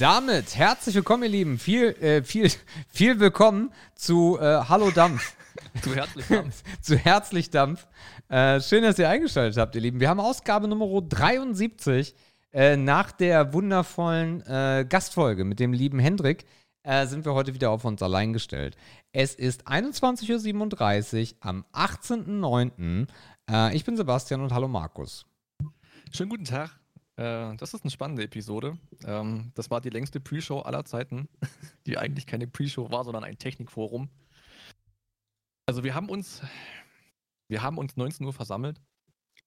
damit herzlich willkommen, ihr Lieben. Viel, äh, viel, viel willkommen zu äh, Hallo Dampf. zu Herzlich Dampf. zu Herzlich Dampf. Äh, schön, dass ihr eingeschaltet habt, ihr Lieben. Wir haben Ausgabe Nummer 73 äh, nach der wundervollen äh, Gastfolge mit dem lieben Hendrik. Äh, sind wir heute wieder auf uns allein gestellt. Es ist 21.37 Uhr am 18.09. ich bin Sebastian und hallo Markus. Schönen guten Tag. Äh, das ist eine spannende Episode. Ähm, das war die längste Pre-Show aller Zeiten, die eigentlich keine Pre-Show war, sondern ein Technikforum. Also wir haben uns, wir haben uns 19 Uhr versammelt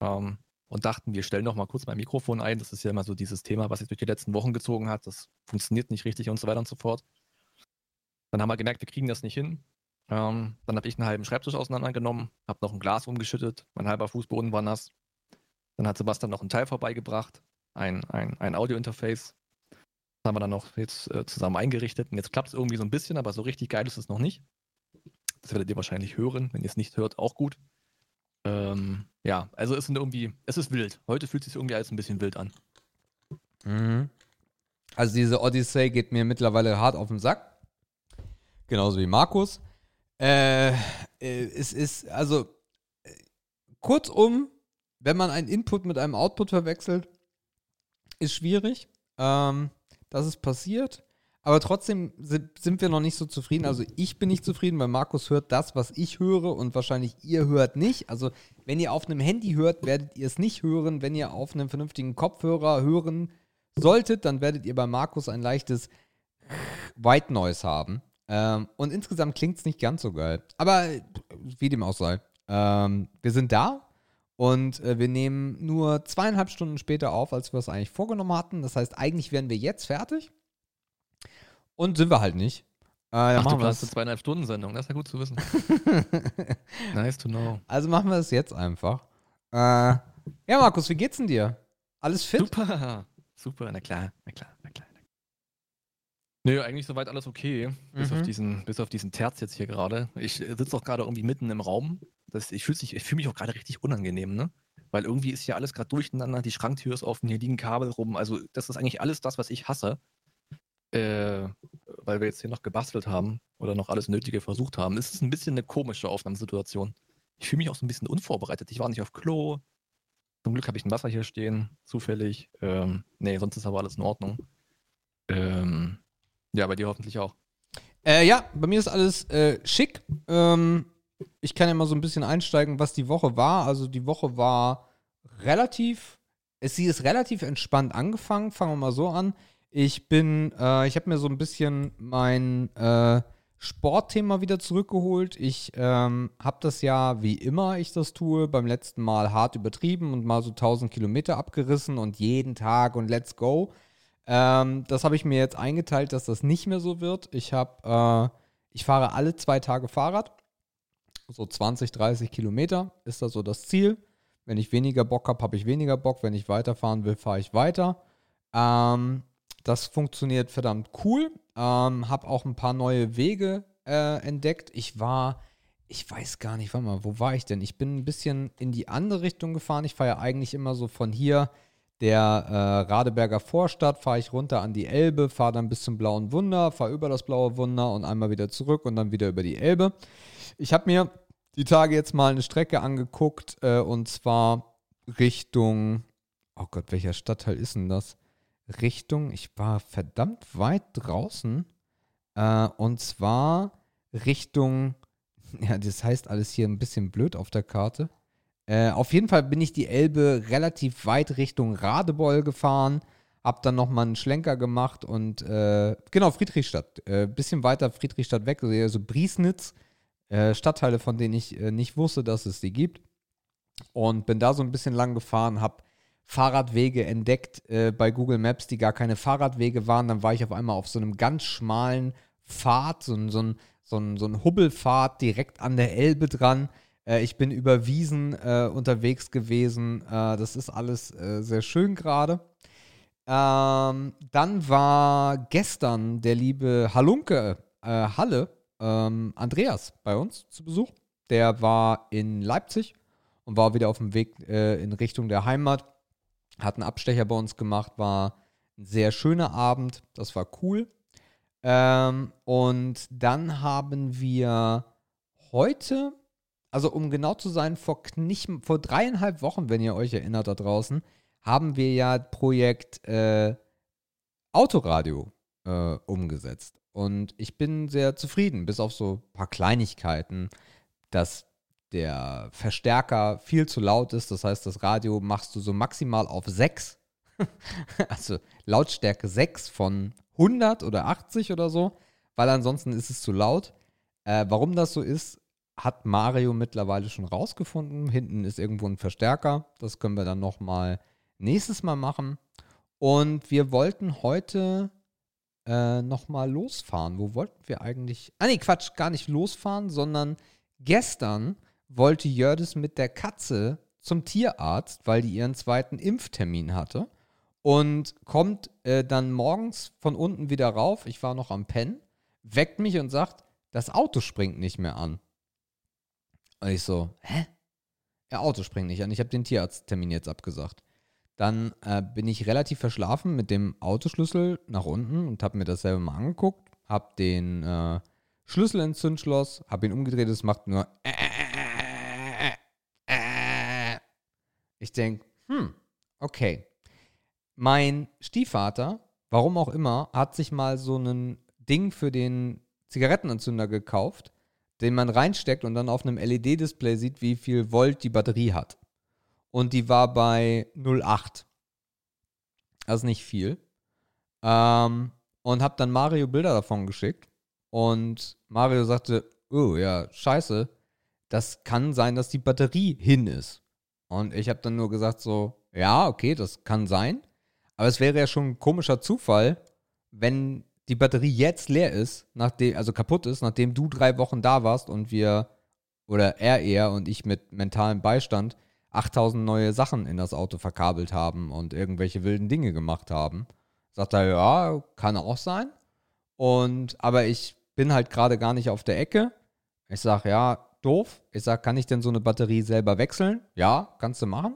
ähm, und dachten, wir stellen noch mal kurz mein Mikrofon ein. Das ist ja immer so dieses Thema, was sich durch die letzten Wochen gezogen hat. Das funktioniert nicht richtig und so weiter und so fort. Dann haben wir gemerkt, wir kriegen das nicht hin. Ähm, dann habe ich einen halben Schreibtisch auseinandergenommen, habe noch ein Glas umgeschüttet, mein halber Fußboden war nass. Dann hat Sebastian noch einen Teil vorbeigebracht ein, ein, ein Audio-Interface. Das haben wir dann noch jetzt äh, zusammen eingerichtet. Und jetzt klappt es irgendwie so ein bisschen, aber so richtig geil ist es noch nicht. Das werdet ihr wahrscheinlich hören. Wenn ihr es nicht hört, auch gut. Ähm, ja, also es ist irgendwie, es ist wild. Heute fühlt sich irgendwie alles ein bisschen wild an. Mhm. Also diese Odyssey geht mir mittlerweile hart auf den Sack. Genauso wie Markus. Äh, äh es ist, also, äh, kurzum, wenn man einen Input mit einem Output verwechselt, ist schwierig. Ähm, das ist passiert. Aber trotzdem sind wir noch nicht so zufrieden. Also ich bin nicht zufrieden, weil Markus hört das, was ich höre und wahrscheinlich ihr hört nicht. Also wenn ihr auf einem Handy hört, werdet ihr es nicht hören. Wenn ihr auf einem vernünftigen Kopfhörer hören solltet, dann werdet ihr bei Markus ein leichtes White Noise haben. Ähm, und insgesamt klingt es nicht ganz so geil. Aber wie dem auch sei. Ähm, wir sind da. Und äh, wir nehmen nur zweieinhalb Stunden später auf, als wir es eigentlich vorgenommen hatten. Das heißt, eigentlich wären wir jetzt fertig. Und sind wir halt nicht. Äh, Ach, du planst eine zweieinhalb Stunden Sendung. Das ist ja gut zu wissen. nice to know. Also machen wir es jetzt einfach. Äh, ja, Markus, wie geht's denn dir? Alles fit? Super. Super, na klar, na klar. Nö, eigentlich soweit alles okay. Mhm. Bis, auf mhm. diesen, bis auf diesen Terz jetzt hier gerade. Ich sitze doch gerade irgendwie mitten im Raum. Das, ich fühle fühl mich auch gerade richtig unangenehm, ne? Weil irgendwie ist hier alles gerade durcheinander, die Schranktür ist offen, hier liegen Kabel rum. Also, das ist eigentlich alles das, was ich hasse. Äh, weil wir jetzt hier noch gebastelt haben oder noch alles Nötige versucht haben. Es ist ein bisschen eine komische Aufnahmesituation. Ich fühle mich auch so ein bisschen unvorbereitet. Ich war nicht auf Klo. Zum Glück habe ich ein Wasser hier stehen, zufällig. Ähm, nee, sonst ist aber alles in Ordnung. Ähm, ja, bei dir hoffentlich auch. Äh, ja, bei mir ist alles äh, schick. Ähm, ich kann ja mal so ein bisschen einsteigen, was die Woche war. Also die Woche war relativ, sie ist relativ entspannt angefangen. Fangen wir mal so an. Ich bin, äh, ich habe mir so ein bisschen mein äh, Sportthema wieder zurückgeholt. Ich ähm, habe das ja, wie immer ich das tue, beim letzten Mal hart übertrieben und mal so 1000 Kilometer abgerissen und jeden Tag und let's go. Ähm, das habe ich mir jetzt eingeteilt, dass das nicht mehr so wird. Ich habe, äh, ich fahre alle zwei Tage Fahrrad. So 20, 30 Kilometer ist da so das Ziel. Wenn ich weniger Bock habe, habe ich weniger Bock. Wenn ich weiterfahren will, fahre ich weiter. Ähm, das funktioniert verdammt cool. Ähm, habe auch ein paar neue Wege äh, entdeckt. Ich war, ich weiß gar nicht, warte mal, wo war ich denn? Ich bin ein bisschen in die andere Richtung gefahren. Ich fahre ja eigentlich immer so von hier der äh, Radeberger Vorstadt, fahre ich runter an die Elbe, fahre dann bis zum Blauen Wunder, fahre über das Blaue Wunder und einmal wieder zurück und dann wieder über die Elbe. Ich habe mir die Tage jetzt mal eine Strecke angeguckt äh, und zwar Richtung, oh Gott, welcher Stadtteil ist denn das? Richtung, ich war verdammt weit draußen äh, und zwar Richtung, ja, das heißt alles hier ein bisschen blöd auf der Karte. Äh, auf jeden Fall bin ich die Elbe relativ weit Richtung Radebeul gefahren, hab dann nochmal einen Schlenker gemacht und äh, genau, Friedrichstadt. Äh, bisschen weiter Friedrichstadt weg, also, also Briesnitz, äh, Stadtteile, von denen ich äh, nicht wusste, dass es die gibt. Und bin da so ein bisschen lang gefahren, hab Fahrradwege entdeckt bei Google Maps, die gar keine Fahrradwege waren. Dann war ich auf einmal auf so einem ganz schmalen Pfad, so, so, so, so ein Hubbelpfad direkt an der Elbe dran. Äh, ich bin über Wiesen äh, unterwegs gewesen. Äh, das ist alles äh, sehr schön gerade. Ähm, dann war gestern der liebe Halunke äh, Halle ähm, Andreas bei uns zu Besuch. Der war in Leipzig und war wieder auf dem Weg äh, in Richtung der Heimat. Hat einen Abstecher bei uns gemacht, war ein sehr schöner Abend. Das war cool. Ähm, und dann haben wir heute, also um genau zu sein, vor, nicht, vor dreieinhalb Wochen, wenn ihr euch erinnert da draußen, haben wir ja Projekt äh, Autoradio äh, umgesetzt. Und ich bin sehr zufrieden, bis auf so ein paar Kleinigkeiten, dass der Verstärker viel zu laut ist. Das heißt, das Radio machst du so maximal auf 6. also Lautstärke 6 von 100 oder 80 oder so, weil ansonsten ist es zu laut. Äh, warum das so ist, hat Mario mittlerweile schon rausgefunden. Hinten ist irgendwo ein Verstärker. Das können wir dann nochmal nächstes Mal machen. Und wir wollten heute äh, nochmal losfahren. Wo wollten wir eigentlich? Ah, nee, Quatsch, gar nicht losfahren, sondern gestern wollte Jördis mit der Katze zum Tierarzt, weil die ihren zweiten Impftermin hatte. Und kommt äh, dann morgens von unten wieder rauf. Ich war noch am Pennen, weckt mich und sagt, das Auto springt nicht mehr an. Und ich so, hä? Ja, Auto springt nicht an. Ich habe den Tierarzttermin jetzt abgesagt. Dann äh, bin ich relativ verschlafen mit dem Autoschlüssel nach unten und habe mir das selber mal angeguckt, habe den äh, Schlüssel ins Zündschloss, habe ihn umgedreht, es macht nur ich denke, hm, okay. Mein Stiefvater, warum auch immer, hat sich mal so ein Ding für den Zigarettenanzünder gekauft, den man reinsteckt und dann auf einem LED-Display sieht, wie viel Volt die Batterie hat und die war bei 0,8. Also nicht viel. Ähm, und habe dann Mario Bilder davon geschickt. Und Mario sagte, oh ja, scheiße, das kann sein, dass die Batterie hin ist. Und ich habe dann nur gesagt so, ja, okay, das kann sein. Aber es wäre ja schon ein komischer Zufall, wenn die Batterie jetzt leer ist, nachdem, also kaputt ist, nachdem du drei Wochen da warst und wir, oder er eher und ich mit mentalem Beistand 8000 neue Sachen in das Auto verkabelt haben und irgendwelche wilden Dinge gemacht haben. Sagt er, ja, kann auch sein. Und, aber ich bin halt gerade gar nicht auf der Ecke. Ich sage, ja, doof. Ich sage, kann ich denn so eine Batterie selber wechseln? Ja, kannst du machen.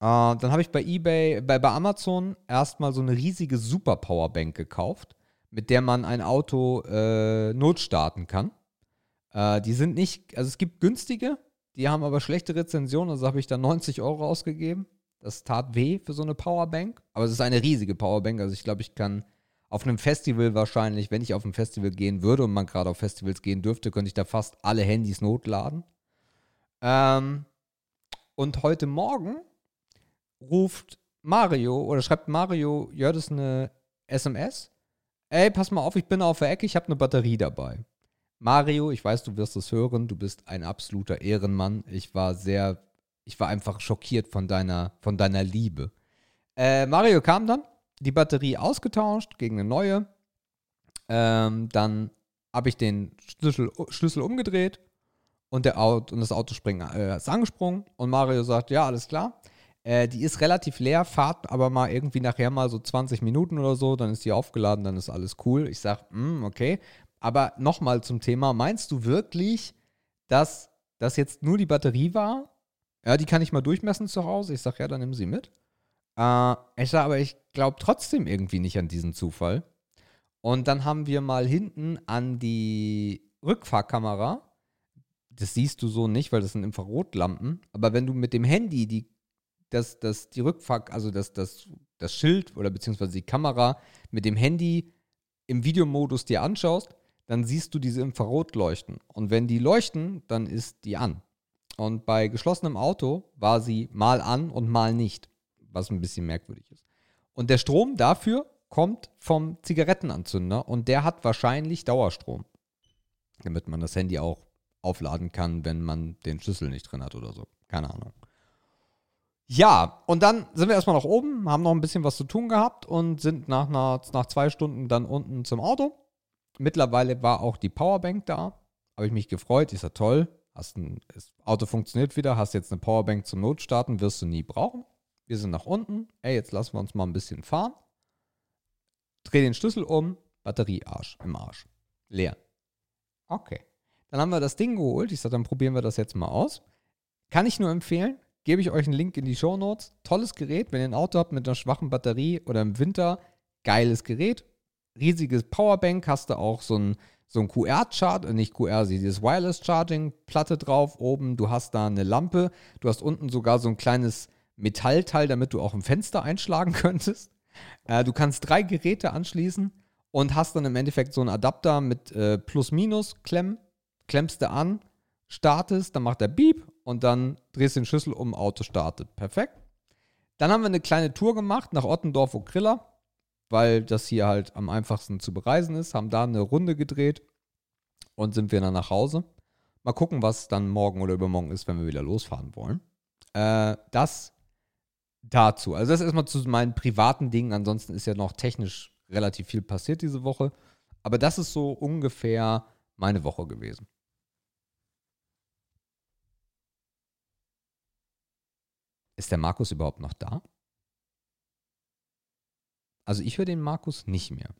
Äh, dann habe ich bei eBay, bei, bei Amazon erstmal so eine riesige Super Powerbank gekauft, mit der man ein Auto äh, notstarten kann. Äh, die sind nicht, also es gibt günstige, die haben aber schlechte Rezensionen, also habe ich da 90 Euro ausgegeben. Das tat weh für so eine Powerbank. Aber es ist eine riesige Powerbank. Also ich glaube, ich kann auf einem Festival wahrscheinlich, wenn ich auf ein Festival gehen würde und man gerade auf Festivals gehen dürfte, könnte ich da fast alle Handys notladen. Ähm, und heute Morgen ruft Mario oder schreibt Mario Jördes eine SMS. Ey, pass mal auf, ich bin auf der Ecke, ich habe eine Batterie dabei. Mario, ich weiß, du wirst es hören, du bist ein absoluter Ehrenmann. Ich war sehr, ich war einfach schockiert von deiner, von deiner Liebe. Äh, Mario kam dann, die Batterie ausgetauscht gegen eine neue. Ähm, dann habe ich den Schlüssel, Schlüssel umgedreht und, der Auto, und das Auto spring, äh, ist angesprungen. Und Mario sagt, ja, alles klar. Äh, die ist relativ leer, fahrt aber mal irgendwie nachher mal so 20 Minuten oder so, dann ist die aufgeladen, dann ist alles cool. Ich sage, hm, okay. Aber nochmal zum Thema, meinst du wirklich, dass das jetzt nur die Batterie war? Ja, die kann ich mal durchmessen zu Hause. Ich sage, ja, dann nimm sie mit. Äh, ich sage, aber ich glaube trotzdem irgendwie nicht an diesen Zufall. Und dann haben wir mal hinten an die Rückfahrkamera, das siehst du so nicht, weil das sind Infrarotlampen, aber wenn du mit dem Handy die, das, das, die Rückfahr, also das, das, das Schild oder beziehungsweise die Kamera mit dem Handy im Videomodus dir anschaust, dann siehst du diese Infrarotleuchten. Und wenn die leuchten, dann ist die an. Und bei geschlossenem Auto war sie mal an und mal nicht, was ein bisschen merkwürdig ist. Und der Strom dafür kommt vom Zigarettenanzünder und der hat wahrscheinlich Dauerstrom, damit man das Handy auch aufladen kann, wenn man den Schlüssel nicht drin hat oder so. Keine Ahnung. Ja, und dann sind wir erstmal nach oben, haben noch ein bisschen was zu tun gehabt und sind nach, einer, nach zwei Stunden dann unten zum Auto. Mittlerweile war auch die Powerbank da. Habe ich mich gefreut. Ist ja toll. Hast ein, das Auto funktioniert wieder. Hast jetzt eine Powerbank zum Notstarten. Wirst du nie brauchen. Wir sind nach unten. Ey, jetzt lassen wir uns mal ein bisschen fahren. Dreh den Schlüssel um. Batteriearsch im Arsch. Leer. Okay. Dann haben wir das Ding geholt. Ich sage, dann probieren wir das jetzt mal aus. Kann ich nur empfehlen. Gebe ich euch einen Link in die Show Notes. Tolles Gerät, wenn ihr ein Auto habt mit einer schwachen Batterie oder im Winter, geiles Gerät. Riesiges Powerbank, hast du auch so ein, so ein QR-Chart, äh, nicht QR, dieses Wireless Charging, Platte drauf oben. Du hast da eine Lampe. Du hast unten sogar so ein kleines Metallteil, damit du auch ein Fenster einschlagen könntest. Äh, du kannst drei Geräte anschließen und hast dann im Endeffekt so einen Adapter mit äh, Plus-Minus-Klemmen. Klemmst du an, startest, dann macht er Beep und dann drehst du den Schlüssel um, Auto startet. Perfekt. Dann haben wir eine kleine Tour gemacht nach Ottendorf und Griller, weil das hier halt am einfachsten zu bereisen ist. Haben da eine Runde gedreht und sind wir dann nach Hause. Mal gucken, was dann morgen oder übermorgen ist, wenn wir wieder losfahren wollen. Äh, das dazu. Also das erstmal zu meinen privaten Dingen. Ansonsten ist ja noch technisch relativ viel passiert diese Woche. Aber das ist so ungefähr meine Woche gewesen. Ist der Markus überhaupt noch da? Also ich höre den Markus nicht mehr.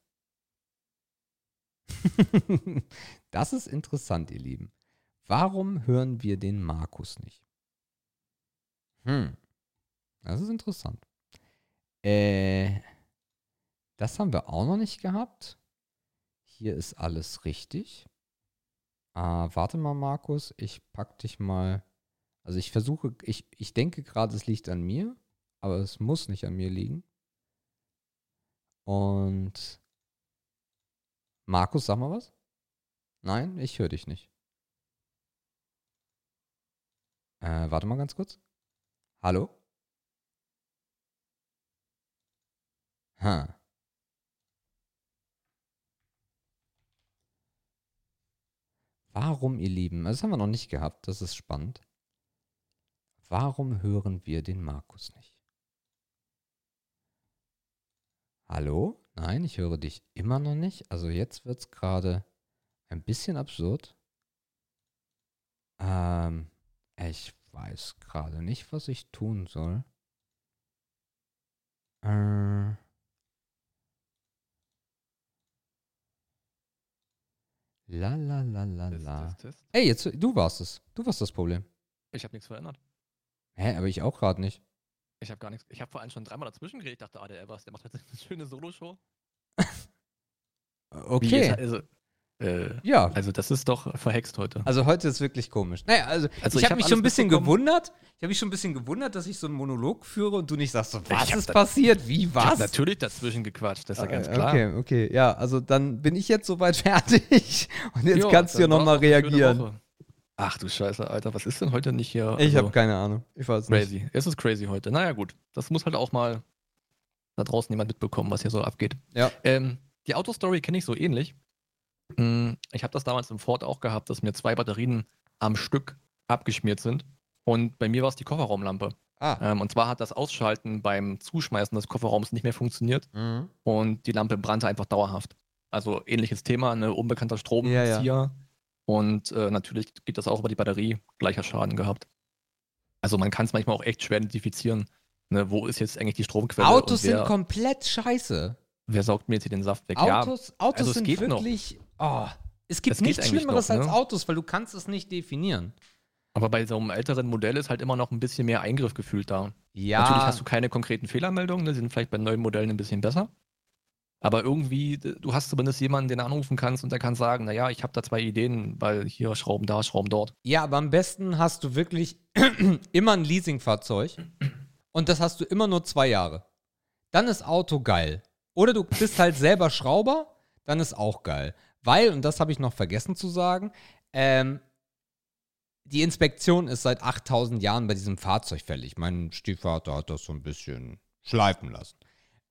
das ist interessant, ihr Lieben. Warum hören wir den Markus nicht? Hm. Das ist interessant. Äh, das haben wir auch noch nicht gehabt. Hier ist alles richtig. Ah, warte mal, Markus. Ich pack dich mal. Also ich versuche, ich, ich denke gerade, es liegt an mir, aber es muss nicht an mir liegen. Und Markus, sag mal was? Nein, ich höre dich nicht. Äh, warte mal ganz kurz. Hallo? Ha. Warum, ihr Lieben, das haben wir noch nicht gehabt, das ist spannend. Warum hören wir den Markus nicht? Hallo? Nein, ich höre dich immer noch nicht. Also jetzt wird es gerade ein bisschen absurd. Ähm, ich weiß gerade nicht, was ich tun soll. Äh. La la la la la. Test, Test. Ey, jetzt, du warst es. Du warst das Problem. Ich habe nichts verändert. Hä, aber ich auch gerade nicht. Ich habe gar nichts. Ich habe vor allem schon dreimal dazwischen geredet. Ich dachte, ah, der Evers, der macht jetzt eine schöne Solo-Show. Okay. jetzt- Also, äh, Ja. also das ist doch verhext heute. Also heute ist wirklich komisch. Naja, also, Also ich, ich habe hab mich schon ein bisschen gewundert. Ich habe mich schon ein bisschen gewundert, dass ich so einen Monolog führe und du nicht sagst so, was ist da- passiert? Wie, Ich hab was? natürlich dazwischen gequatscht, das ist ja ganz Äh, klar. Okay, okay. Ja, also dann bin ich jetzt soweit fertig und jetzt Jo, kannst du ja nochmal reagieren. Ach du Scheiße, Alter, was ist denn heute nicht hier? Ich Also, habe keine Ahnung. Ich weiß nicht. Crazy. Es ist crazy heute. Naja, gut. Das muss halt auch mal da draußen jemand mitbekommen, was hier so abgeht. Ja. Ähm, die Autostory kenne ich so ähnlich. Mm, Ich habe das damals im Ford auch gehabt, dass mir zwei Batterien am Stück abgeschmiert sind. Und bei mir war es die Kofferraumlampe. Ah. Ähm, und zwar hat das Ausschalten beim Zuschmeißen des Kofferraums nicht mehr funktioniert Mhm. und die Lampe brannte einfach dauerhaft. Also ähnliches Thema, ein unbekannter Stromzieher. Ja, ja. Und äh, natürlich geht das auch über die Batterie, gleicher Schaden gehabt. Also man kann es manchmal auch echt schwer identifizieren. Ne, wo ist jetzt eigentlich die Stromquelle? Autos wer, sind komplett scheiße. wer saugt mir jetzt hier den Saft weg? Ja, Autos, Autos also sind wirklich. Oh, es gibt Es nichts Schlimmeres noch, ne? als Autos, weil du kannst es nicht definieren. aber bei so einem älteren Modell ist halt immer noch ein bisschen mehr Eingriff gefühlt da. Ja. Natürlich hast du keine konkreten Fehlermeldungen, ne, die sind vielleicht bei neuen Modellen ein bisschen besser. Aber irgendwie, du hast zumindest jemanden, den du anrufen kannst und der kann sagen, naja, ich habe da zwei Ideen, weil hier Schrauben da, Schrauben dort. Ja, aber am besten hast du wirklich immer ein Leasingfahrzeug und das hast du immer nur zwei Jahre. Dann ist Auto geil. Oder du bist halt selber Schrauber, dann ist auch geil. Weil, und das habe ich noch vergessen zu sagen, ähm, die Inspektion ist seit 8000 Jahren bei diesem Fahrzeug fällig. Mein Stiefvater hat das so ein bisschen schleifen lassen.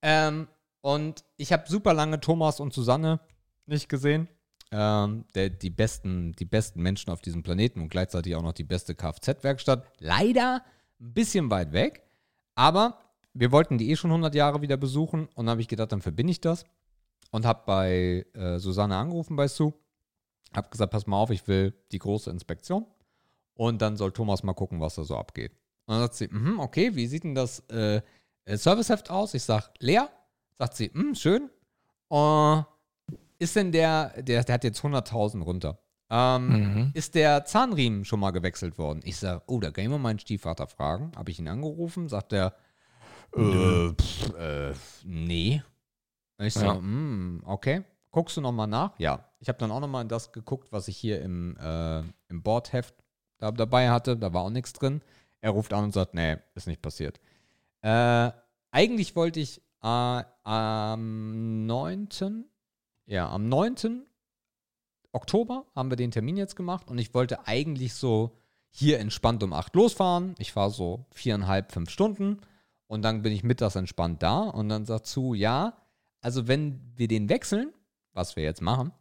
Ähm, und ich habe super lange Thomas und Susanne nicht gesehen. Ähm, der, die, besten, die besten Menschen auf diesem Planeten und gleichzeitig auch noch die beste Kfz-Werkstatt. Leider ein bisschen weit weg. Aber wir wollten die eh schon 100 Jahre wieder besuchen und habe ich gedacht, dann verbinde ich das. Und habe bei äh, Susanne angerufen bei Sue. Habe gesagt, pass mal auf, ich will die große Inspektion. Und dann soll Thomas mal gucken, was da so abgeht. Und dann sagt sie, mhm, okay, wie sieht denn das äh, Serviceheft aus? Ich sag, leer. Sagt sie, "Hm, schön. Äh, ist denn der, der, der hat jetzt 100.000 runter. ähm, Mhm. ist der Zahnriemen schon mal gewechselt worden? Ich sage, oh, da kann ich mal meinen Stiefvater fragen. Habe ich ihn angerufen, sagt er, äh, pff, äh, nee. Ich so, Ja. "Hm, okay. Guckst du noch mal nach? Ja. Ich habe dann auch noch mal in das geguckt, was ich hier im, äh, im Bordheft da, dabei hatte. Da war auch nichts drin. Er ruft an und sagt, nee, ist nicht passiert. Äh, eigentlich wollte ich äh, am 9. Ja, am 9. Oktober haben wir den Termin jetzt gemacht und ich wollte eigentlich so hier entspannt um 8 losfahren. Ich fahre so viereinhalb, fünf Stunden und dann bin ich mittags entspannt da und dann sagt zu, ja, also wenn wir den wechseln, was wir jetzt machen,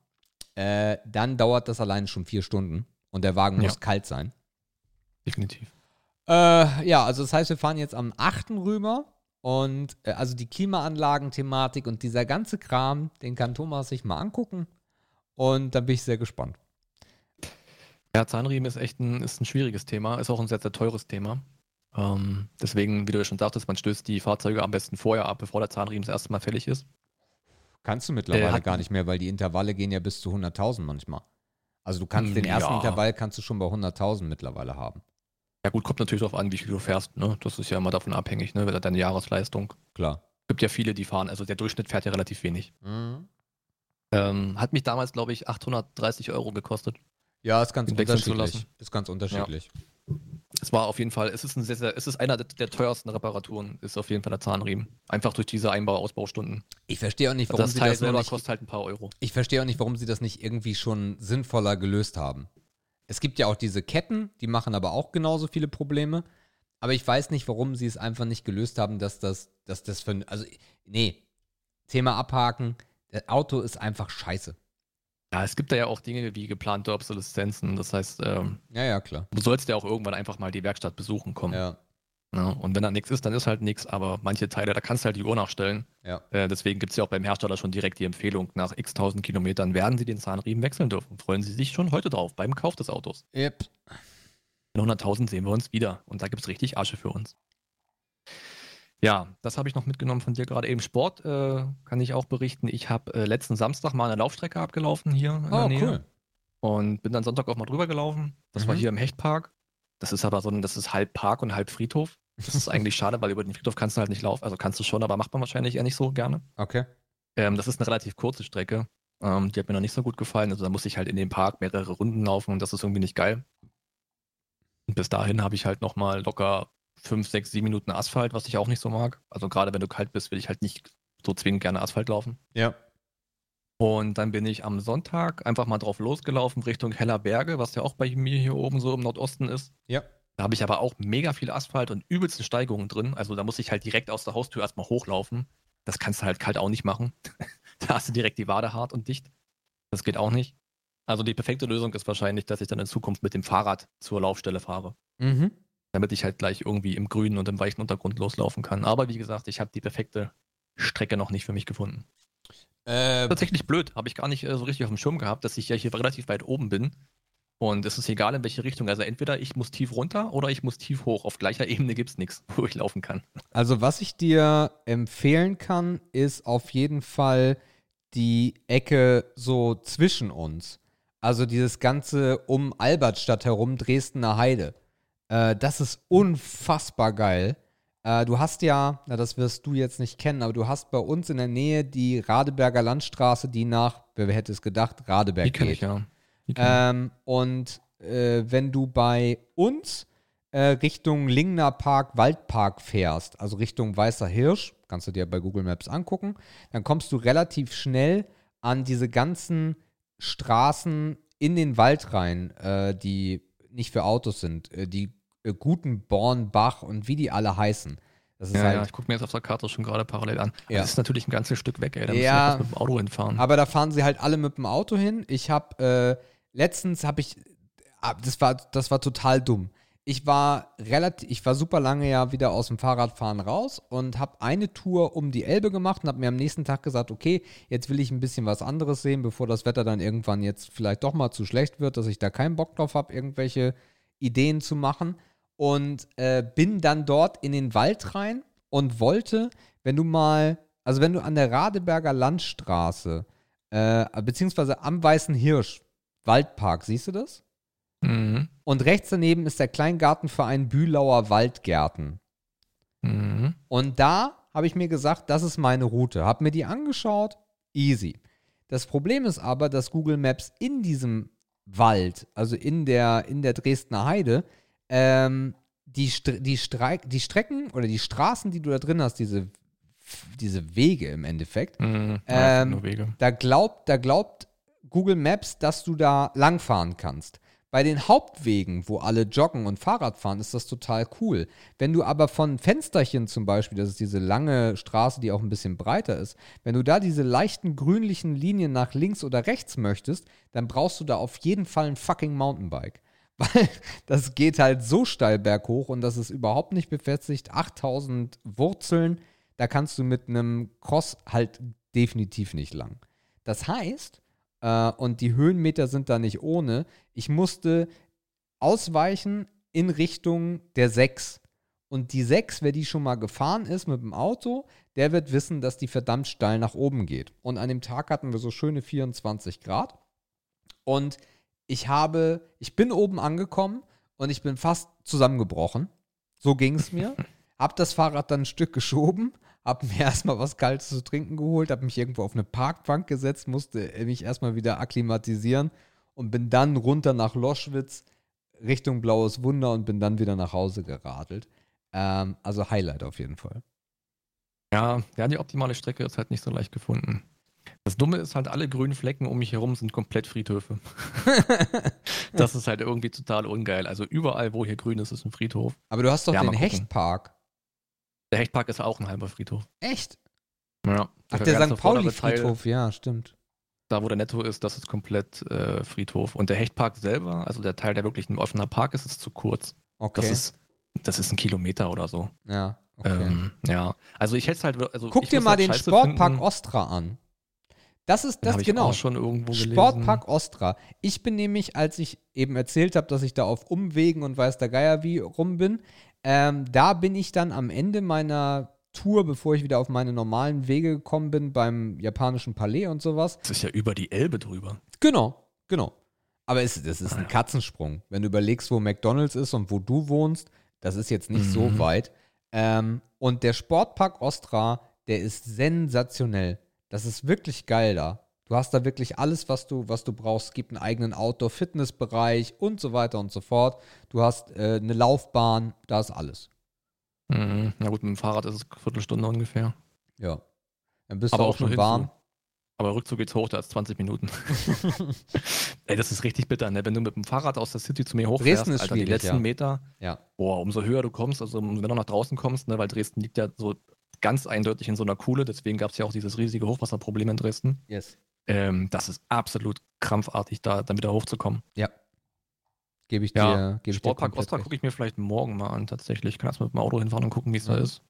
äh, dann dauert das alleine schon vier Stunden und der Wagen Ja. muss kalt sein. Definitiv. Äh, ja, also das heißt, wir fahren jetzt am 8. rüber und äh, also die Klimaanlagen-Thematik und dieser ganze Kram, den kann Thomas sich mal angucken und dann bin ich sehr gespannt. Ja, Zahnriemen ist echt ein, ist ein schwieriges Thema, ist auch ein sehr, sehr teures Thema. Ähm, deswegen, wie du ja schon sagtest, man stößt die Fahrzeuge am besten vorher ab, bevor der Zahnriemen das erste Mal fällig ist. Kannst du mittlerweile Äh, hat- gar nicht mehr, weil die Intervalle gehen ja bis zu 100.000 manchmal. Also du kannst den Mm, ersten ja. Intervall kannst du schon bei 100.000 mittlerweile haben. Ja gut, kommt natürlich darauf an, wie viel du fährst. Ne? Das ist ja immer davon abhängig, ne? deine Jahresleistung. Klar. gibt ja viele, die fahren, also der Durchschnitt fährt ja relativ wenig. Mhm. Ähm, hat mich damals, glaube ich, 830 Euro gekostet. Ja, ist ganz unterschiedlich. Ist ganz unterschiedlich. Es war auf jeden Fall, es ist ein sehr, sehr, es ist einer der, der teuersten Reparaturen, ist auf jeden Fall der Zahnriemen. Einfach durch diese Einbau-Ausbaustunden. Ich verstehe auch nicht, warum das sie Teil das selber nicht, kostet halt ein paar Euro. Ich verstehe auch nicht, warum sie das nicht irgendwie schon sinnvoller gelöst haben. Es gibt ja auch diese Ketten, die machen aber auch genauso viele Probleme. Aber ich weiß nicht, warum sie es einfach nicht gelöst haben, dass das, dass das für. Also, nee. Thema abhaken. Das Auto ist einfach scheiße. Ja, es gibt da ja auch Dinge wie geplante Obsoleszenzen. Das heißt, ähm, Ja, ja, klar. du sollst ja auch irgendwann einfach mal die Werkstatt besuchen kommen. Ja, Ne? Und wenn da nichts ist, dann ist halt nichts. Aber manche Teile, da kannst du halt die Uhr nachstellen. ja. Äh, deswegen gibt es ja auch beim Hersteller schon direkt die Empfehlung, nach x tausend Kilometern werden Sie den Zahnriemen wechseln dürfen. Freuen Sie sich schon heute drauf, beim Kauf des Autos. Yep. In 100.000 sehen wir uns wieder und da gibt es richtig Asche für uns. Ja, das habe ich noch mitgenommen von dir gerade eben. Sport äh, kann ich auch berichten. Ich habe äh, letzten Samstag mal eine Laufstrecke abgelaufen hier in der Oh, Nähe cool. und bin dann Sonntag auch mal drüber gelaufen. Das war Mhm. hier im Hechtpark. Das ist aber so ein, das ist halb Park und halb Friedhof. Das ist eigentlich schade, weil über den Friedhof kannst du halt nicht laufen. Also kannst du schon, aber macht man wahrscheinlich eher nicht so gerne. Okay. Ähm, das ist eine relativ kurze Strecke. Ähm, die hat mir noch nicht so gut gefallen. Also da musste ich halt in den Park mehrere Runden laufen und das ist irgendwie nicht geil. Und bis dahin habe ich halt nochmal locker fünf, sechs, sieben Minuten Asphalt, was ich auch nicht so mag. Also gerade wenn du kalt bist, will ich halt nicht so zwingend gerne Asphalt laufen. Ja. Und dann bin ich am Sonntag einfach mal drauf losgelaufen Richtung Heller Berge, was ja auch bei mir hier oben so im Nordosten ist. Ja. Da habe ich aber auch mega viel Asphalt und übelste Steigungen drin. Also da muss ich halt direkt aus der Haustür erstmal hochlaufen. Das kannst du halt kalt auch nicht machen. da hast du direkt die Wade hart und dicht. Das geht auch nicht. Also die perfekte Lösung ist wahrscheinlich, dass ich dann in Zukunft mit dem Fahrrad zur Laufstelle fahre. Mhm. Damit ich halt gleich irgendwie im grünen und im weichen Untergrund loslaufen kann. Aber wie gesagt, ich habe die perfekte Strecke noch nicht für mich gefunden. Äh, Tatsächlich blöd, habe ich gar nicht äh, so richtig auf dem Schirm gehabt, dass ich ja hier relativ weit oben bin. Und es ist egal, in welche Richtung. Also entweder ich muss tief runter oder ich muss tief hoch. Auf gleicher Ebene gibt es nichts, wo ich laufen kann. Also, was ich dir empfehlen kann, ist auf jeden Fall die Ecke so zwischen uns. Also dieses ganze um Albertstadt herum, Dresdner Heide. Äh, das ist unfassbar geil. Äh, du hast ja, na, das wirst du jetzt nicht kennen, aber du hast bei uns in der Nähe die Radeberger Landstraße, die nach, wer hätte es gedacht, Radeberg Die geht. ich, ja. Ähm, und äh, wenn du bei uns äh, Richtung Lingner Park, Waldpark fährst, also Richtung Weißer Hirsch, kannst du dir bei Google Maps angucken, dann kommst du relativ schnell an diese ganzen Straßen in den Wald rein, äh, die nicht für Autos sind, äh, die äh, Gutenborn, Bach und wie die alle heißen. Das ist ja, halt ja, ich gucke mir jetzt auf der Karte schon gerade parallel an. Ja. Das ist natürlich ein ganzes Stück weg, ey. Da müssen Ja. wir fast mit dem Auto hinfahren. Aber da fahren sie halt alle mit dem Auto hin. Ich habe äh, letztens habe ich ah, das war das war total dumm. Ich war relativ ich war super lange ja wieder aus dem Fahrradfahren raus und habe eine Tour um die Elbe gemacht und habe mir am nächsten Tag gesagt, okay, jetzt will ich ein bisschen was anderes sehen, bevor das Wetter dann irgendwann jetzt vielleicht doch mal zu schlecht wird, dass ich da keinen Bock drauf habe, irgendwelche Ideen zu machen und äh, bin dann dort in den Wald rein und wollte, wenn du mal, also wenn du an der Radeberger Landstraße, äh, beziehungsweise am Weißen Hirsch, Waldpark, siehst du das? Mhm. Und rechts daneben ist der Kleingartenverein Bülauer Waldgärten. Mhm. Und da habe ich mir gesagt, das ist meine Route. Habe mir die angeschaut, easy. Das Problem ist aber, dass Google Maps in diesem Wald, also in der, in der Dresdner Heide, ähm, die, die, Streik die Strecken oder die Straßen, die du da drin hast, diese, diese Wege im Endeffekt, Mhm. Ja, Ähm, Wege. da glaubt, da glaubt Google Maps, dass du da langfahren kannst. Bei den Hauptwegen, wo alle joggen und Fahrrad fahren, ist das total cool. Wenn du aber von Fensterchen zum Beispiel, das ist diese lange Straße, die auch ein bisschen breiter ist, wenn du da diese leichten grünlichen Linien nach links oder rechts möchtest, dann brauchst du da auf jeden Fall ein fucking Mountainbike. Weil das geht halt so steil berghoch und das ist überhaupt nicht befestigt. 8000 Wurzeln, da kannst du mit einem Cross halt definitiv nicht lang. Das heißt, äh, und die Höhenmeter sind da nicht ohne, ich musste ausweichen in Richtung der 6. Und die 6, wer die schon mal gefahren ist mit dem Auto, der wird wissen, dass die verdammt steil nach oben geht. Und an dem Tag hatten wir so schöne 24 Grad. Und ich habe, ich bin oben angekommen und ich bin fast zusammengebrochen. So ging es mir. Hab das Fahrrad dann ein Stück geschoben, hab mir erstmal was Kaltes zu trinken geholt, hab mich irgendwo auf eine Parkbank gesetzt, musste mich erstmal wieder akklimatisieren und bin dann runter nach Loschwitz Richtung Blaues Wunder und bin dann wieder nach Hause geradelt. Ähm, also Highlight auf jeden Fall. Ja, ja, die optimale Strecke ist halt nicht so leicht gefunden. Das Dumme ist halt, alle grünen Flecken um mich herum sind komplett Friedhöfe. das ist halt irgendwie total ungeil. Also überall, wo hier grün ist, ist ein Friedhof. Aber du hast doch Ja, den. Hechtpark. Der Hechtpark ist auch ein halber Friedhof. Echt? Ja. Ach, der ganze St. Pauli-Friedhof, ja, stimmt. Da, wo der Netto ist, das ist komplett äh, Friedhof. Und der Hechtpark selber, also der Teil, der wirklich ein offener Park ist, ist zu kurz. Okay. Das, ist, das ist ein Kilometer oder so. ja, okay. Ähm, ja. Also ich hätte es halt. Also Guck ich dir mal halt den scheiße Sportpark finden. Ostra an. Das ist Den das genau. auch schon irgendwo gelesen. Sportpark Ostra. Ich bin nämlich, als ich eben erzählt habe, dass ich da auf Umwegen und weiß der Geier wie rum bin, ähm, da bin ich dann am Ende meiner Tour, bevor ich wieder auf meine normalen Wege gekommen bin, beim japanischen Palais und sowas. Das ist ja über die Elbe drüber. Genau, genau. Aber es, das ist Ah, ein. Katzensprung. Wenn du überlegst, wo McDonalds ist und wo du wohnst, das ist jetzt nicht so Mhm. weit. Ähm, und der Sportpark Ostra, der ist sensationell. Das ist wirklich geil da. Du hast da wirklich alles, was du, was du brauchst. Es gibt einen eigenen Outdoor-Fitness-Bereich und so weiter und so fort. Du hast äh, eine Laufbahn, da ist alles. Mhm. Na gut, mit dem Fahrrad ist es eine Viertelstunde ungefähr. Ja. Dann bist Aber du auch auch schon warm. hinzu. Aber Rückzug geht's hoch, da ist 20 Minuten. Ey, das ist richtig bitter, ne? Wenn du mit dem Fahrrad aus der City zu mir hochfährst, Dresden ist Alter, die letzten ja. Meter, Ja. boah, umso höher du kommst, also wenn du nach draußen kommst, ne, weil Dresden liegt ja so ganz eindeutig in so einer Kuhle, deswegen gab es ja auch dieses riesige Hochwasserproblem in Dresden. Yes. Ähm, das ist absolut krampfartig, da dann wieder hochzukommen. Ja. Gebe ich dir, Ja, dir Sportpark Ostra gucke ich mir vielleicht morgen mal an, tatsächlich. Ich kann erst mit dem Auto hinfahren und gucken, wie es da Mhm. ist.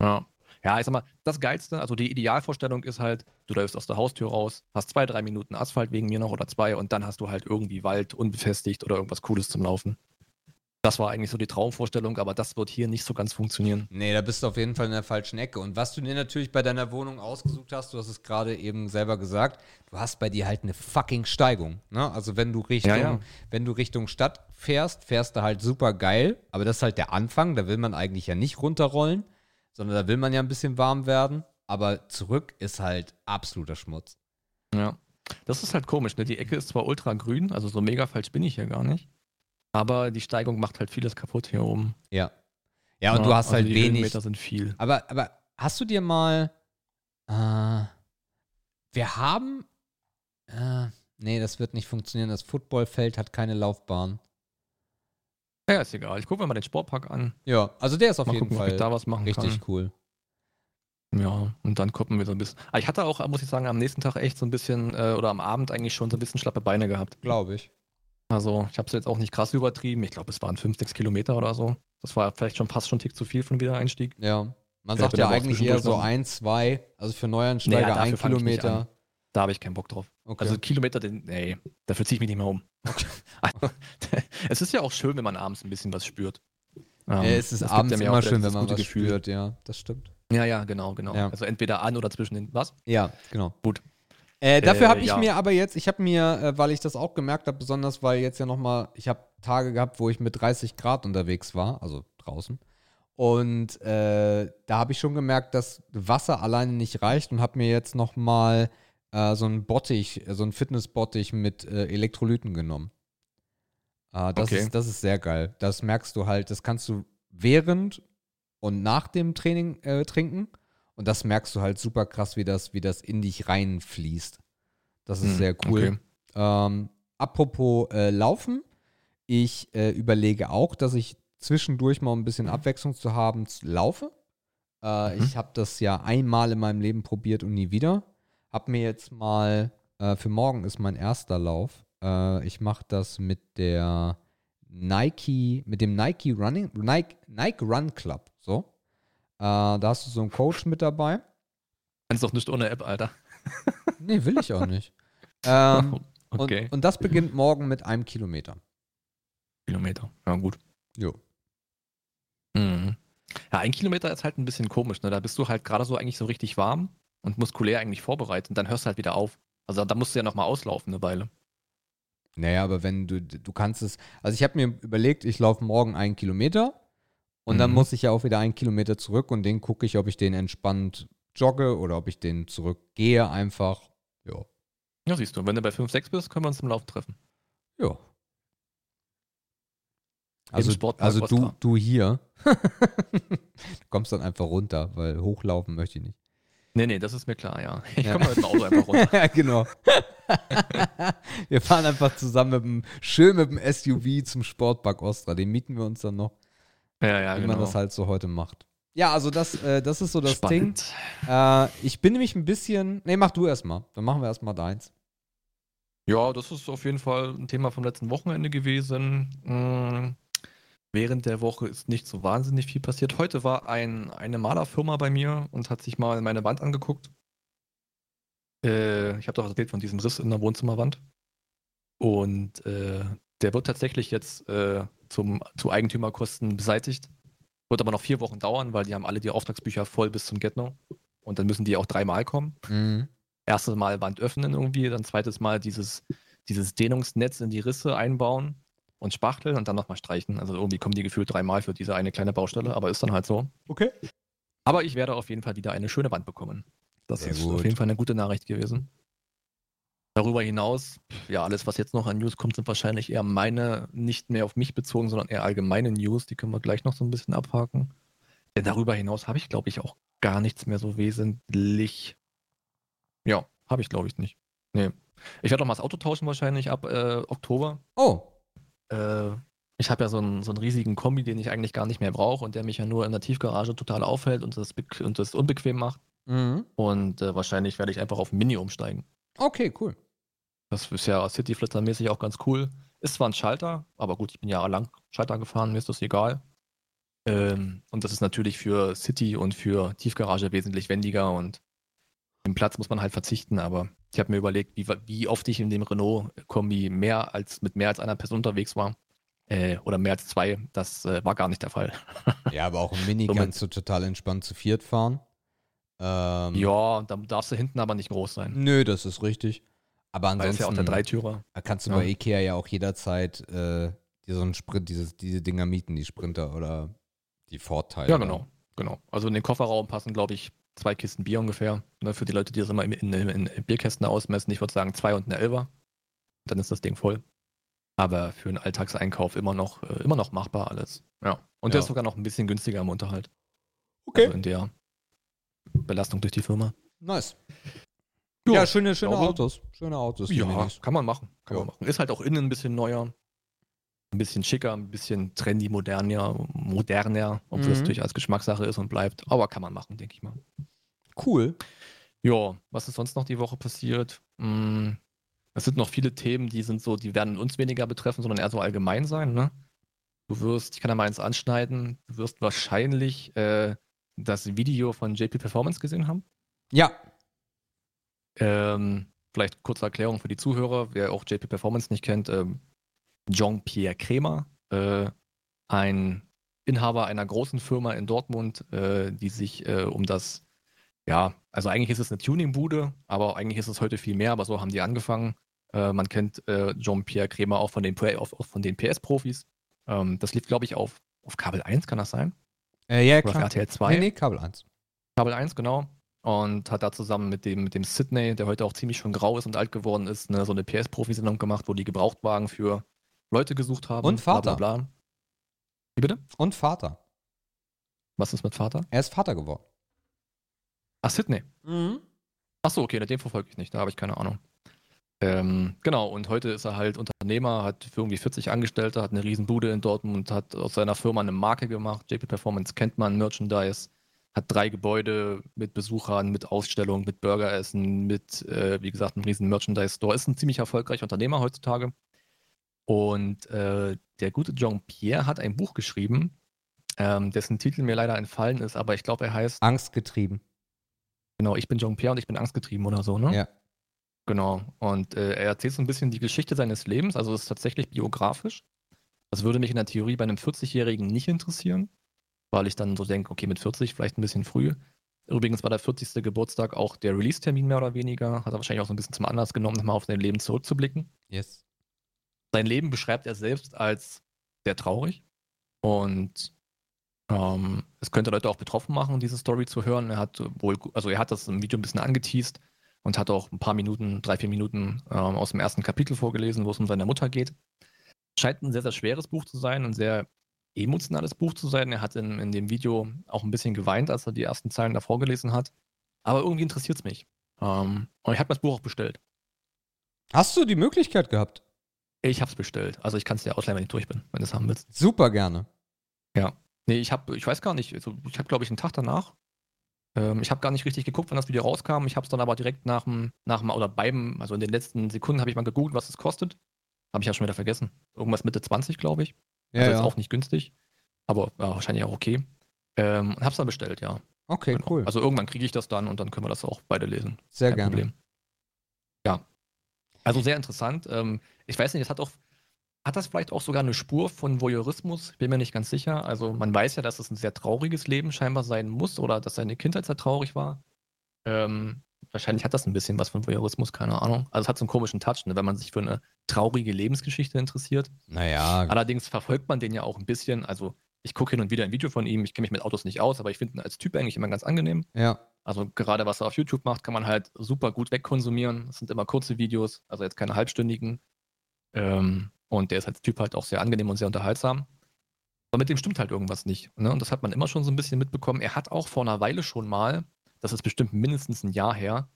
Ja. Ja, ich sag mal, das Geilste, also die Idealvorstellung ist halt, du läufst aus der Haustür raus, hast zwei, drei Minuten Asphalt wegen mir noch oder zwei und dann hast du halt irgendwie Wald unbefestigt oder irgendwas Cooles zum Laufen. Das war eigentlich so die Traumvorstellung, aber das wird hier nicht so ganz funktionieren. Nee, da bist du auf jeden Fall in der falschen Ecke. Und was du dir natürlich bei deiner Wohnung ausgesucht hast, du hast es gerade eben selber gesagt, du hast bei dir halt eine fucking Steigung. Ne? Also wenn du Richtung, Ja, ja. wenn du Richtung Stadt fährst, fährst du halt super geil. Aber das ist halt der Anfang, da will man eigentlich ja nicht runterrollen, sondern da will man ja ein bisschen warm werden. Aber zurück ist halt absoluter Schmutz. Ja. Das ist halt komisch, ne? Die Ecke ist zwar ultra grün, also so mega falsch bin ich hier gar nicht. Aber die Steigung macht halt vieles kaputt hier oben. Ja. Ja, und du hast also halt die wenig. Höhenmeter sind viel. Aber, aber hast du dir mal. Äh, wir haben. Äh, nee, das wird nicht funktionieren. Das Footballfeld hat keine Laufbahn. Ja, ist egal. Ich gucke mir mal den Sportpark an. Ja, also der ist auf mal jeden gucken, ob Fall ich da was machen richtig kann. cool. Ja, und dann gucken wir so ein bisschen. Aber ich hatte auch, muss ich sagen, am nächsten Tag echt so ein bisschen, äh, oder am Abend eigentlich schon so ein bisschen schlappe Beine gehabt. Glaube ich. Also ich habe es jetzt auch nicht krass übertrieben. Ich glaube, es waren 5, 6 Kilometer oder so. Das war vielleicht schon fast schon einen Tick zu viel von Wiedereinstieg. Ja. Man sagt ja auch eigentlich eher so ein, zwei. Also für Neuansteiger dafür ein Kilometer. Da habe ich keinen Bock drauf. Okay. Also Kilometer, den, nee, dafür ziehe ich mich nicht mehr um. Also, es ist ja auch schön, wenn man abends ein bisschen was spürt. Ähm, ja, es ist das abends ja auch immer wieder schön, wenn man was Gefühl. spürt. Ja, das stimmt. Ja, ja, genau, genau. Ja. Also entweder an oder zwischen den, was? Ja, genau. Äh, dafür Äh, habe ich ja. mir aber jetzt, ich habe mir, äh, weil ich das auch gemerkt habe, besonders weil jetzt ja nochmal, ich habe Tage gehabt, wo ich mit 30 Grad unterwegs war, also draußen. Und äh, da habe ich schon gemerkt, dass Wasser alleine nicht reicht und habe mir jetzt nochmal äh, so einen Bottich, äh, so einen Fitnessbottich mit äh, Elektrolyten genommen. Äh, das, Okay. ist, das ist sehr geil. Das merkst du halt, das kannst du während und nach dem Training trinken. Und das merkst du halt super krass, wie das, wie das in dich reinfließt. Das ist Hm, sehr cool. okay. Ähm, apropos äh, Laufen, ich äh, überlege auch, dass ich zwischendurch mal ein bisschen Abwechslung zu haben, laufe. Äh, Mhm. Ich habe das ja einmal in meinem Leben probiert und nie wieder. Hab mir jetzt mal, äh, für morgen ist mein erster Lauf. Äh, ich mache das mit der Nike, mit dem Nike Running, Nike, Nike Run Club. So. Äh, da hast du so einen Coach mit dabei. Kannst doch nicht ohne App, Alter. Nee, will ich auch nicht. ähm, okay. und, und das beginnt morgen mit einem Kilometer. Kilometer. Ja, gut. Jo. Mhm. Ja, ein Kilometer ist halt ein bisschen komisch, ne? Da bist du halt gerade so eigentlich so richtig warm und muskulär eigentlich vorbereitet und dann hörst du halt wieder auf. Also da musst du ja nochmal auslaufen eine Weile. Naja, aber wenn du, du kannst es, also ich habe mir überlegt, ich laufe morgen einen Kilometer und dann Mhm. muss ich ja auch wieder einen Kilometer zurück und den gucke ich, ob ich den entspannt jogge oder ob ich den zurückgehe einfach. Ja. Ja, siehst du, wenn du bei 5, 6 bist, können wir uns im Lauf treffen. Ja. Also, also du, du hier. du kommst dann einfach runter, weil hochlaufen möchte ich nicht. Nee, nee, das ist mir klar, ja. Ich Ja. komme mit dem Auto einfach runter. ja, genau. wir fahren einfach zusammen mit dem, schön mit dem SUV zum Sportpark Ostra. Den mieten wir uns dann noch. Ja, ja, wie genau. man das halt so heute macht. Ja, also das, äh, das ist so das Ding. Spannend. Äh, ich bin nämlich ein bisschen. Nee, mach du erstmal. Dann machen wir erstmal deins. Ja, das ist auf jeden Fall ein Thema vom letzten Wochenende gewesen. Mm, Während der Woche ist nicht so wahnsinnig viel passiert. Heute war ein, eine Malerfirma bei mir und hat sich mal meine Wand angeguckt. Äh, ich habe doch erzählt von diesem Riss in der Wohnzimmerwand. Und äh, der wird tatsächlich jetzt äh, zum, zu Eigentümerkosten beseitigt. Wird aber noch vier Wochen dauern, weil die haben alle die Auftragsbücher voll bis zum Get-No. Und dann müssen die auch dreimal kommen Mhm. erstes Mal Wand öffnen irgendwie, dann zweites Mal dieses, dieses Dehnungsnetz in die Risse einbauen und spachteln und dann nochmal streichen. Also irgendwie kommen die gefühlt dreimal für diese eine kleine Baustelle, aber ist dann halt so. Okay. Aber ich werde auf jeden Fall wieder eine schöne Wand bekommen. Das Sehr ist gut. auf jeden Fall eine gute Nachricht gewesen. Darüber hinaus, ja, alles, was jetzt noch an News kommt, sind wahrscheinlich eher meine, nicht mehr auf mich bezogen, sondern eher allgemeine News. Die können wir gleich noch so ein bisschen abhaken. Denn darüber hinaus habe ich, glaube ich, auch gar nichts mehr so wesentlich. Ja, habe ich, glaube ich, nicht. Nee. Ich werde auch mal das Auto tauschen wahrscheinlich ab äh, Oktober. Oh. Äh, ich habe ja so einen, so einen riesigen Kombi, den ich eigentlich gar nicht mehr brauche und der mich ja nur in der Tiefgarage total aufhält und das, und das unbequem macht. Mhm. Und äh, wahrscheinlich werde ich einfach auf Mini umsteigen. Okay, cool. Das ist ja City-Flitzer-mäßig auch ganz cool. Ist zwar ein Schalter, aber gut, ich bin jahrelang Schalter gefahren, mir ist das egal. Ähm, und das ist natürlich für City und für Tiefgarage wesentlich wendiger und im Platz muss man halt verzichten, aber ich habe mir überlegt, wie, wie oft ich in dem Renault-Kombi mehr als mit mehr als einer Person unterwegs war. Äh, oder mehr als zwei. Das äh, war gar nicht der Fall. Ja, aber auch im Mini Somit- kannst du total entspannt zu viert fahren. Ähm, Ja, da darfst du hinten aber nicht groß sein. Nö, das ist richtig. Aber Weil es ja auch der ansonsten Dreitürer. kannst du Ja. bei Ikea ja auch jederzeit äh, dir so einen Sprint, dieses, diese Dinger mieten, die Sprinter oder die Vorteile. Ja, genau. genau. Also in den Kofferraum passen, glaube ich, zwei Kisten Bier ungefähr. Ne, für die Leute, die das immer in, in, in Bierkästen ausmessen. Ich würde sagen zwei und eine Elfer. Dann ist das Ding voll. Aber für einen Alltagseinkauf immer noch, äh, immer noch machbar alles. Ja. Und der Ja. ist sogar noch ein bisschen günstiger im Unterhalt. Okay. Also in der Belastung durch die Firma. Nice. Ja, Ja, schöne, schöne glaube- Autos. Schöne Autos. Ja, kann man machen. Kann Ja. man machen. Ist halt auch innen ein bisschen neuer. Ein bisschen schicker, ein bisschen trendy, moderner, moderner, obwohl es Mhm. natürlich als Geschmackssache ist und bleibt. Aber kann man machen, denke ich mal. Cool. Ja, was ist sonst noch die Woche passiert? Hm, Es sind noch viele Themen, die sind so, die werden uns weniger betreffen, sondern eher so allgemein sein, ne? Du wirst, ich kann da mal eins anschneiden, du wirst wahrscheinlich äh, das Video von JP Performance gesehen haben. Ja. Ähm, vielleicht kurze Erklärung für die Zuhörer, wer auch JP Performance nicht kennt. Ähm, Jean-Pierre Kremer, äh, ein Inhaber einer großen Firma in Dortmund, äh, die sich äh, um das ja, also eigentlich ist es eine Tuning-Bude, aber eigentlich ist es heute viel mehr, aber so haben die angefangen. Äh, man kennt äh, Jean-Pierre Kremer auch von den, auch von den PS-Profis. Ähm, das lief, glaube ich, auf, auf Kabel 1, kann das sein? Äh, ja, klar. RTL 2? Nee, nee, Kabel 1. Kabel 1, genau. Und hat da zusammen mit dem, mit dem Sydney, der heute auch ziemlich schon grau ist und alt geworden ist, ne, so eine PS-Profi-Sendung gemacht, wo die Gebrauchtwagen für Leute gesucht haben. Und Vater. Bla, bla, bla. Wie bitte? Und Vater. Was ist mit Vater? Er ist Vater geworden. Ach, Sydney. Ach so, okay, den verfolge ich nicht, da habe ich keine Ahnung. Ähm, genau, und heute ist er halt Unternehmer, hat für irgendwie 40 Angestellte, hat eine Riesenbude in Dortmund, hat aus seiner Firma eine Marke gemacht. JP Performance kennt man, Merchandise, hat drei Gebäude mit Besuchern, mit Ausstellungen, mit Burgeressen, mit, äh, wie gesagt, einem riesen Merchandise-Store. Ist ein ziemlich erfolgreicher Unternehmer heutzutage. Und äh, der gute Jean-Pierre hat ein Buch geschrieben, ähm, dessen Titel mir leider entfallen ist, aber ich glaube, er heißt, Angstgetrieben. genau, ich bin Jean-Pierre und ich bin angstgetrieben oder so, ne? Ja. Genau. Und äh, er erzählt so ein bisschen die Geschichte seines Lebens, also es ist tatsächlich biografisch. Das würde mich in der Theorie bei einem 40-Jährigen nicht interessieren, weil ich dann so denke, okay, mit 40 vielleicht ein bisschen früh. Übrigens war der 40. Geburtstag auch der Release-Termin mehr oder weniger. Hat er wahrscheinlich auch so ein bisschen zum Anlass genommen, nochmal auf sein Leben zurückzublicken. Yes. Sein Leben beschreibt er selbst als sehr traurig. Und ähm, es könnte Leute auch betroffen machen, diese Story zu hören. Er hat wohl, also er hat das im Video ein bisschen angeteased und hat auch ein paar Minuten, drei, vier Minuten ähm, aus dem ersten Kapitel vorgelesen, wo es um seine Mutter geht. Scheint ein sehr, sehr schweres Buch zu sein, ein sehr emotionales Buch zu sein. Er hat in, in dem Video auch ein bisschen geweint, als er die ersten Zeilen davor gelesen hat. Aber irgendwie interessiert es mich. Ähm, und ich habe das Buch auch bestellt. Hast du die Möglichkeit gehabt? Ich habe es bestellt. Also ich kann es dir ausleihen, wenn ich durch bin, wenn du es haben willst. Super gerne. Ja. Nee, ich habe, ich weiß gar nicht, also ich habe, glaube ich, einen Tag danach. Ähm, ich habe gar nicht richtig geguckt, wann das Video rauskam. Ich habe es dann aber direkt nach dem, nach dem, oder beim, also in den letzten Sekunden habe ich mal gegoogelt, was es kostet. Habe ich ja schon wieder vergessen. Irgendwas Mitte 20, glaube ich. Ja, also ja. ist auch nicht günstig. Aber ja, wahrscheinlich auch okay. Ähm, und hab's dann bestellt, ja. Okay, Genau. cool. Also irgendwann kriege ich das dann und dann können wir das auch beide lesen. Sehr Kein gerne. Problem. Ja. Also sehr interessant. Ähm, ich weiß nicht, es hat auch, hat das vielleicht auch sogar eine Spur von Voyeurismus? Ich bin mir nicht ganz sicher. Also man weiß ja, dass es ein sehr trauriges Leben scheinbar sein muss oder dass seine Kindheit sehr traurig war. Ähm, wahrscheinlich hat das ein bisschen was von Voyeurismus, keine Ahnung. Also es hat so einen komischen Touch, ne, wenn man sich für eine traurige Lebensgeschichte interessiert. Naja, Allerdings verfolgt man den ja auch ein bisschen. Also ich gucke hin und wieder ein Video von ihm. Ich kenne mich mit Autos nicht aus, aber ich finde ihn als Typ eigentlich immer ganz angenehm. ja. Also gerade was er auf YouTube macht, kann man halt super gut wegkonsumieren. Das sind immer kurze Videos, also jetzt keine halbstündigen. Ähm, und der ist als Typ halt auch sehr angenehm und sehr unterhaltsam. Aber mit dem stimmt halt irgendwas nicht. Ne? Und das hat man immer schon so ein bisschen mitbekommen. Er hat auch vor einer Weile schon mal, das ist bestimmt mindestens ein Jahr her,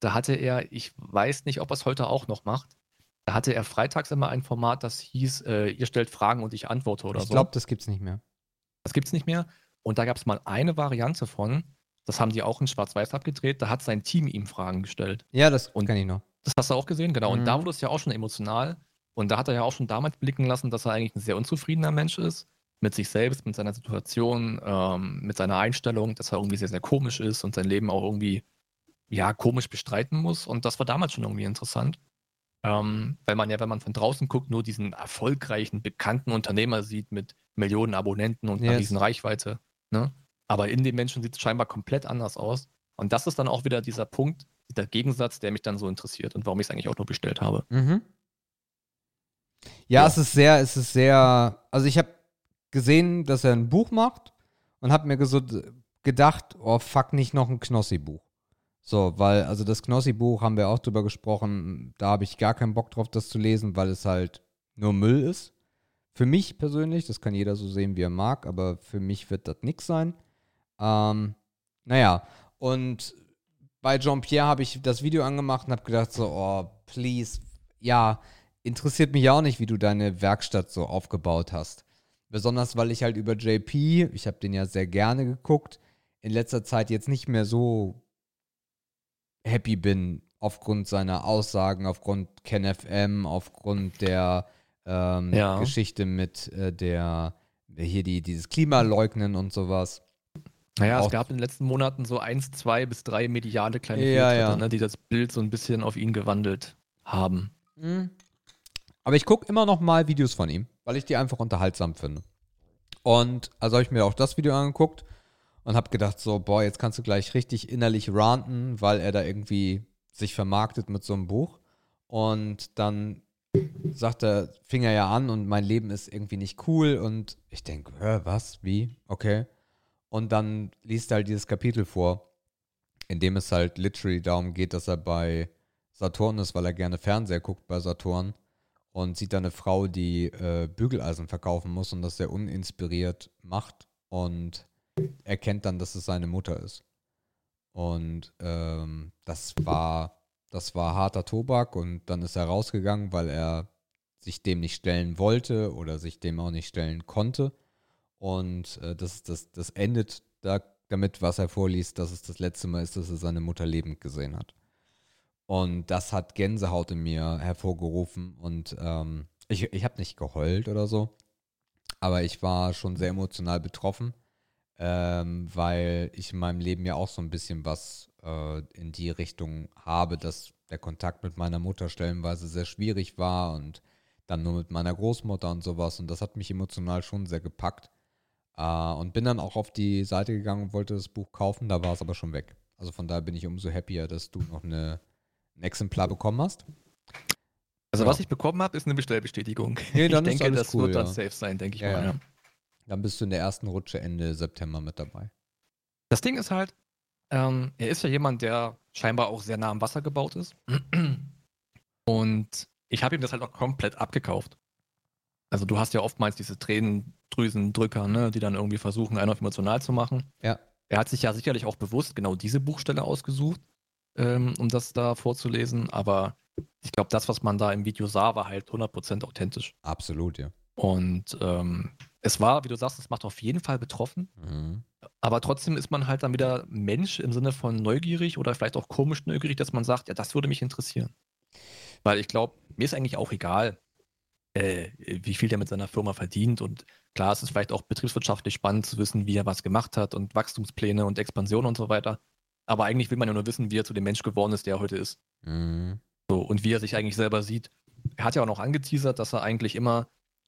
da hatte er, ich weiß nicht, ob er es heute auch noch macht, da hatte er freitags immer ein Format, das hieß, äh, ihr stellt Fragen und ich antworte oder Ich so. glaube, das gibt's nicht mehr. Das gibt's nicht mehr. Und da gab es mal eine Variante von, das haben die auch in Schwarz-Weiß abgedreht, da hat sein Team ihm Fragen gestellt. Ja, das Und- kann ich noch. Das hast du auch gesehen, genau. Und Mhm. da wurde es ja auch schon emotional. Und da hat er ja auch schon damals blicken lassen, dass er eigentlich ein sehr unzufriedener Mensch ist. Mit sich selbst, mit seiner Situation, ähm, mit seiner Einstellung, dass er irgendwie sehr, sehr komisch ist und sein Leben auch irgendwie, ja, komisch bestreiten muss. Und das war damals schon irgendwie interessant. Ähm, weil man ja, wenn man von draußen guckt, nur diesen erfolgreichen, bekannten Unternehmer sieht mit Millionen Abonnenten und einer Yes. riesen Reichweite. Ne? Aber in den Menschen sieht es scheinbar komplett anders aus. Und das ist dann auch wieder dieser Punkt, dieser Gegensatz, der mich dann so interessiert und warum ich es eigentlich auch nur bestellt habe. Mhm. Ja, Ja. es ist sehr, es ist sehr, also ich habe gesehen, dass er ein Buch macht und habe mir geso- gedacht, oh fuck, nicht noch ein Knossi-Buch. So, weil, also das Knossi-Buch haben wir auch drüber gesprochen, da habe ich gar keinen Bock drauf, das zu lesen, weil es halt nur Müll ist. Für mich persönlich, das kann jeder so sehen, wie er mag, aber für mich wird das nix sein. Ähm, naja, und bei Jean-Pierre habe ich das Video angemacht und habe gedacht so, oh, please, ja, interessiert mich ja auch nicht, wie du deine Werkstatt so aufgebaut hast. Besonders, weil ich halt über JP, ich habe den ja sehr gerne geguckt, in letzter Zeit jetzt nicht mehr so happy bin aufgrund seiner Aussagen, aufgrund KenFM, aufgrund der ähm, Ja. Geschichte mit äh, der, hier die, dieses Klimaleugnen und sowas. Naja, Auch- es gab in den letzten Monaten so eins, zwei bis drei mediale kleine Ja, Fehltritte, ja. Ne, die das Bild so ein bisschen auf ihn gewandelt haben. Mhm. Aber ich gucke immer noch mal Videos von ihm, weil ich die einfach unterhaltsam finde. Und also habe ich mir auch das Video angeguckt und habe gedacht so, boah, jetzt kannst du gleich richtig innerlich ranten, weil er da irgendwie sich vermarktet mit so einem Buch. Und dann sagt er, fing er ja an und mein Leben ist irgendwie nicht cool und ich denke, was, wie, okay. Und dann liest er halt dieses Kapitel vor, in dem es halt literally darum geht, dass er bei Saturn ist, weil er gerne Fernseher guckt bei Saturn und sieht da eine Frau, die äh, Bügeleisen verkaufen muss und das sehr uninspiriert macht und erkennt dann, dass es seine Mutter ist. Und ähm, das war, das war harter Tobak und dann ist er rausgegangen, weil er sich dem nicht stellen wollte oder sich dem auch nicht stellen konnte. Und äh, das, das, das endet da, damit, was er vorliest, dass es das letzte Mal ist, dass er seine Mutter lebend gesehen hat. Und das hat Gänsehaut in mir hervorgerufen. Und ähm, ich, ich habe nicht geheult oder so, aber ich war schon sehr emotional betroffen, ähm, weil ich in meinem Leben ja auch so ein bisschen was äh, in die Richtung habe, dass der Kontakt mit meiner Mutter stellenweise sehr schwierig war und dann nur mit meiner Großmutter und sowas. Und das hat mich emotional schon sehr gepackt. Äh, und bin dann auch auf die Seite gegangen und wollte das Buch kaufen, da war es aber schon weg. Also von daher bin ich umso happier, dass du noch eine ein Exemplar bekommen hast? Also, ja. was ich bekommen habe, ist eine Bestellbestätigung. Nee, ich denke, das cool, wird dann safe sein, denke ich ja, mal. Ja. Dann bist du in der ersten Rutsche Ende September mit dabei. Das Ding ist halt, ähm, er ist ja jemand, der scheinbar auch sehr nah am Wasser gebaut ist. Und ich habe ihm das halt auch komplett abgekauft. Also du hast ja oftmals diese Tränendrüsendrücker, ne, die dann irgendwie versuchen, einen auf emotional zu machen. Ja. Er hat sich ja sicherlich auch bewusst genau diese Buchstelle ausgesucht ähm, um das da vorzulesen. Aber ich glaube, das, was man da im Video sah, war halt 100% authentisch. Absolut, ja. Und ähm, es war, wie du sagst, es macht auf jeden Fall betroffen. Mhm. Aber trotzdem ist man halt dann wieder Mensch im Sinne von neugierig oder vielleicht auch komisch neugierig, dass man sagt, ja, das würde mich interessieren. Weil ich glaube, mir ist eigentlich auch egal, äh, wie viel der mit seiner Firma verdient. Und klar, es ist vielleicht auch betriebswirtschaftlich spannend zu wissen, wie er was gemacht hat und Wachstumspläne und Expansion und so weiter. Aber eigentlich will man ja nur wissen, wie er zu dem Mensch geworden ist, der er heute ist. Mhm. So, und wie er sich eigentlich selber sieht. Er hat ja auch noch angeteasert, dass er eigentlich immer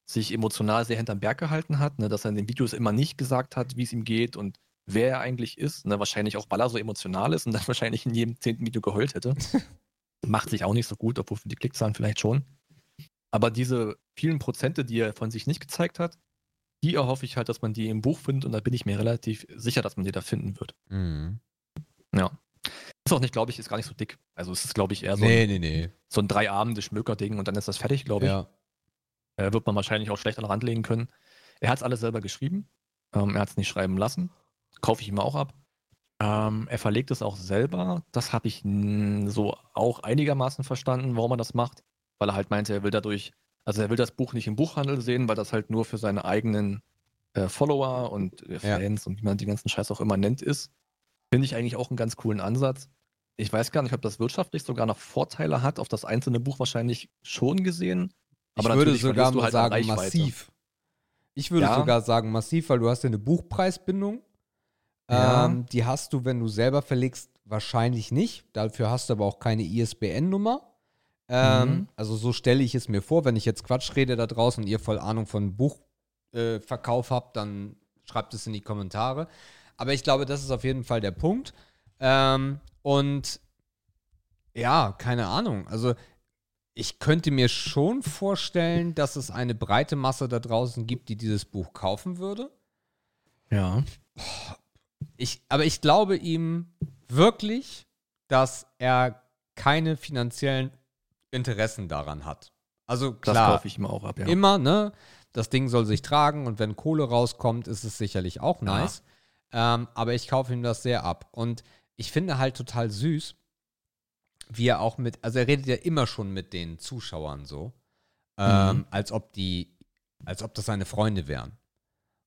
sich emotional sehr hinterm Berg gehalten hat, ne, dass er in den Videos immer nicht gesagt hat, wie es ihm geht und wer er eigentlich ist. Ne, wahrscheinlich auch, weil er so emotional ist und dann wahrscheinlich in jedem zehnten Video geheult hätte. Macht sich auch nicht so gut, obwohl für die Klickzahlen vielleicht schon. Aber diese vielen Prozente, die er von sich nicht gezeigt hat, die erhoffe ich halt, dass man die im Buch findet und da bin ich mir relativ sicher, dass man die da finden wird. Mhm. Ja. Ist auch nicht, glaube ich, ist gar nicht so dick. Also es ist, glaube ich, eher so nee, ein, nee, nee. so ein drei Abende Schmöker-Ding und dann ist das fertig, glaube ich. Ja. Äh, wird man wahrscheinlich auch schlecht an den Rand legen können. Er hat es alles selber geschrieben. Ähm, er hat es nicht schreiben lassen. Kaufe ich ihm auch ab. Ähm, er verlegt es auch selber. Das habe ich so auch einigermaßen verstanden, warum er das macht. Weil er halt meinte, er will dadurch, also er will das Buch nicht im Buchhandel sehen, weil das halt nur für seine eigenen äh, Follower und äh, Fans ja. und wie man die ganzen Scheiß auch immer nennt ist. Finde ich eigentlich auch einen ganz coolen Ansatz. Ich weiß gar nicht, ob das wirtschaftlich sogar noch Vorteile hat, auf das einzelne Buch wahrscheinlich schon gesehen. Aber ich würde sogar mal halt sagen, massiv. Ich würde ja. sogar sagen, massiv, weil du hast ja eine Buchpreisbindung. Ja. Ähm, die hast du, wenn du selber verlegst, wahrscheinlich nicht. Dafür hast du aber auch keine ISBN-Nummer. Ähm, mhm. Also so stelle ich es mir vor. Wenn ich jetzt Quatsch rede da draußen und ihr voll Ahnung von Buchverkauf äh, habt, dann schreibt es in die Kommentare. Aber ich glaube, das ist auf jeden Fall der Punkt. Ähm, und ja, keine Ahnung. Also ich könnte mir schon vorstellen, dass es eine breite Masse da draußen gibt, die dieses Buch kaufen würde. Ja. Ich, aber ich glaube ihm wirklich, dass er keine finanziellen Interessen daran hat. Also klar, das kaufe ich ihm auch ab, ja. Immer, ne? Das Ding soll sich tragen und wenn Kohle rauskommt, ist es sicherlich auch nice. Ja. Ähm, aber ich kaufe ihm das sehr ab. Und ich finde halt total süß, wie er auch mit, also er redet ja immer schon mit den Zuschauern so, ähm, mhm. als ob die, als ob das seine Freunde wären.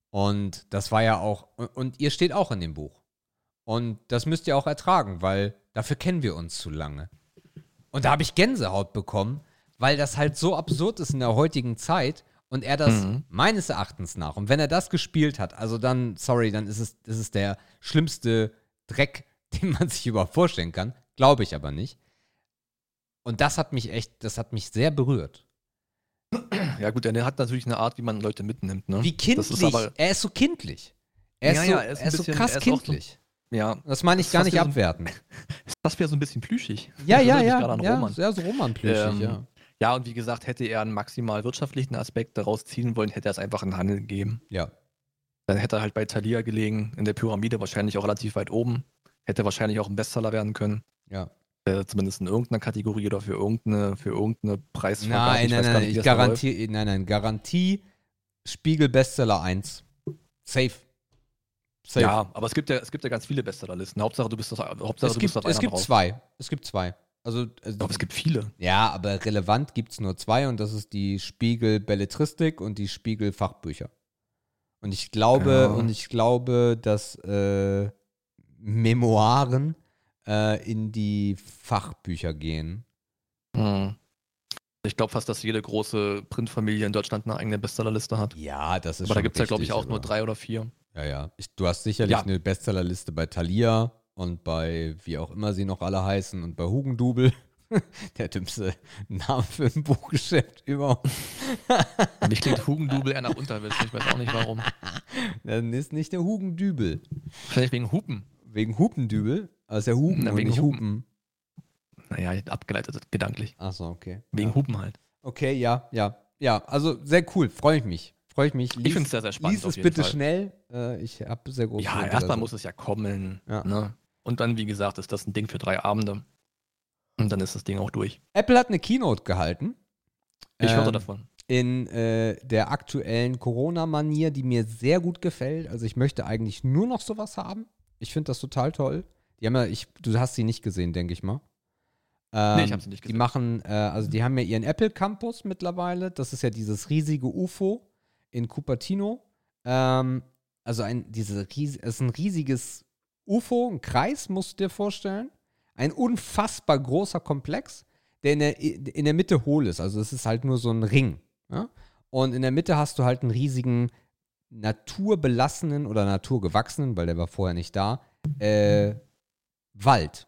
Und das war ja auch, und ihr steht auch in dem Buch. Und das müsst ihr auch ertragen, weil dafür kennen wir uns zu lange. Und da habe ich Gänsehaut bekommen, weil das halt so absurd ist in der heutigen Zeit und er das mhm. meines Erachtens nach, und wenn er das gespielt hat, also dann, sorry, dann ist es, ist es der schlimmste Dreck, den man sich überhaupt vorstellen kann. Glaube ich aber nicht. Und das hat mich echt, das hat mich sehr berührt. Ja, gut, er hat natürlich eine Art, wie man Leute mitnimmt, ne? Wie kindlich. Ist er ist so kindlich. Er ist, Ja, so, ja, er ist er ist so bisschen- krass er ist auch so- kindlich. Ja, das meine ich ist gar nicht wie so abwerten. das wäre so ein bisschen plüschig. Ja, Das ja, ja. gerade an Ja, Roman. ja, so Roman-plüschig, Ähm, ja. Ja, und wie gesagt, hätte er einen maximal wirtschaftlichen Aspekt daraus ziehen wollen, hätte er es einfach in Handel gegeben. Ja. Dann hätte er halt bei Thalia gelegen, in der Pyramide, wahrscheinlich auch relativ weit oben. Hätte wahrscheinlich auch ein Bestseller werden können. Ja. Äh, zumindest in irgendeiner Kategorie oder für irgendeine, für irgendeine Preisvergabe. Nein, Ich nein, nein, nicht, ich das garantiere, nein, nein, Garantie Spiegel Bestseller 1. Safe. Safe. Ja, aber es gibt ja, es gibt ja ganz viele Bestsellerlisten. Hauptsache, du bist das, Hauptsache, es du gibt, bist auf es gibt drauf. zwei. Es gibt zwei. Also, Ich also glaube, es gibt viele. ja, aber relevant gibt es nur zwei und das ist die Spiegel Belletristik und die Spiegel Fachbücher. Und ich glaube, Ja. und ich glaube, dass äh, Memoiren äh, in die Fachbücher gehen. Hm. Ich glaube fast, dass jede große Printfamilie in Deutschland eine eigene Bestsellerliste hat. Ja, das ist Aber da gibt es ja, glaube ich, auch nur aber- drei oder vier. Ja, ja. Ich, du hast sicherlich Ja. eine Bestsellerliste bei Thalia und bei, wie auch immer sie noch alle heißen, und bei Hugendubel. Der dümmste Name für ein Buchgeschäft überhaupt. Und ich klingt Hugendubel eher nach Unterwäsche. Ich weiß auch nicht warum. Dann ist nicht der Hugendübel. Vielleicht wegen Hupen. Wegen Hupendübel? Also der Hupen Na, wegen nicht Hupen. Hupen. Naja, abgeleitet gedanklich. Achso, okay. Wegen ja. Hupen halt. Okay, ja, ja. Ja, also sehr cool. Freue ich mich. Freue ich mich. Ich finde es sehr, sehr spannend. Lies es bitte Fall. schnell. Äh, ich habe sehr große Ja, erstmal muss es ja kommen. Ja. Ne? Und dann, wie gesagt, ist das ein Ding für drei Abende. Und dann ist das Ding auch durch. Apple hat eine Keynote gehalten. Ich höre Ähm, davon. in äh, der aktuellen Corona-Manier, die mir sehr gut gefällt. Also ich möchte eigentlich nur noch sowas haben. Ich finde das total toll. Die haben ja, ich, du hast sie nicht gesehen, denke ich mal. Ähm, Nee, ich hab sie nicht Die gesehen. machen, äh, also die haben ja ihren Apple Campus mittlerweile. Das ist ja dieses riesige UFO in Cupertino. Ähm, also ein, diese es ist ein riesiges UFO, ein Kreis, musst du dir vorstellen. Ein unfassbar großer Komplex, der in der, in der Mitte hohl ist. Also es ist halt nur so ein Ring. Ja? Und in der Mitte hast du halt einen riesigen naturbelassenen oder naturgewachsenen, weil der war vorher nicht da, äh, Wald.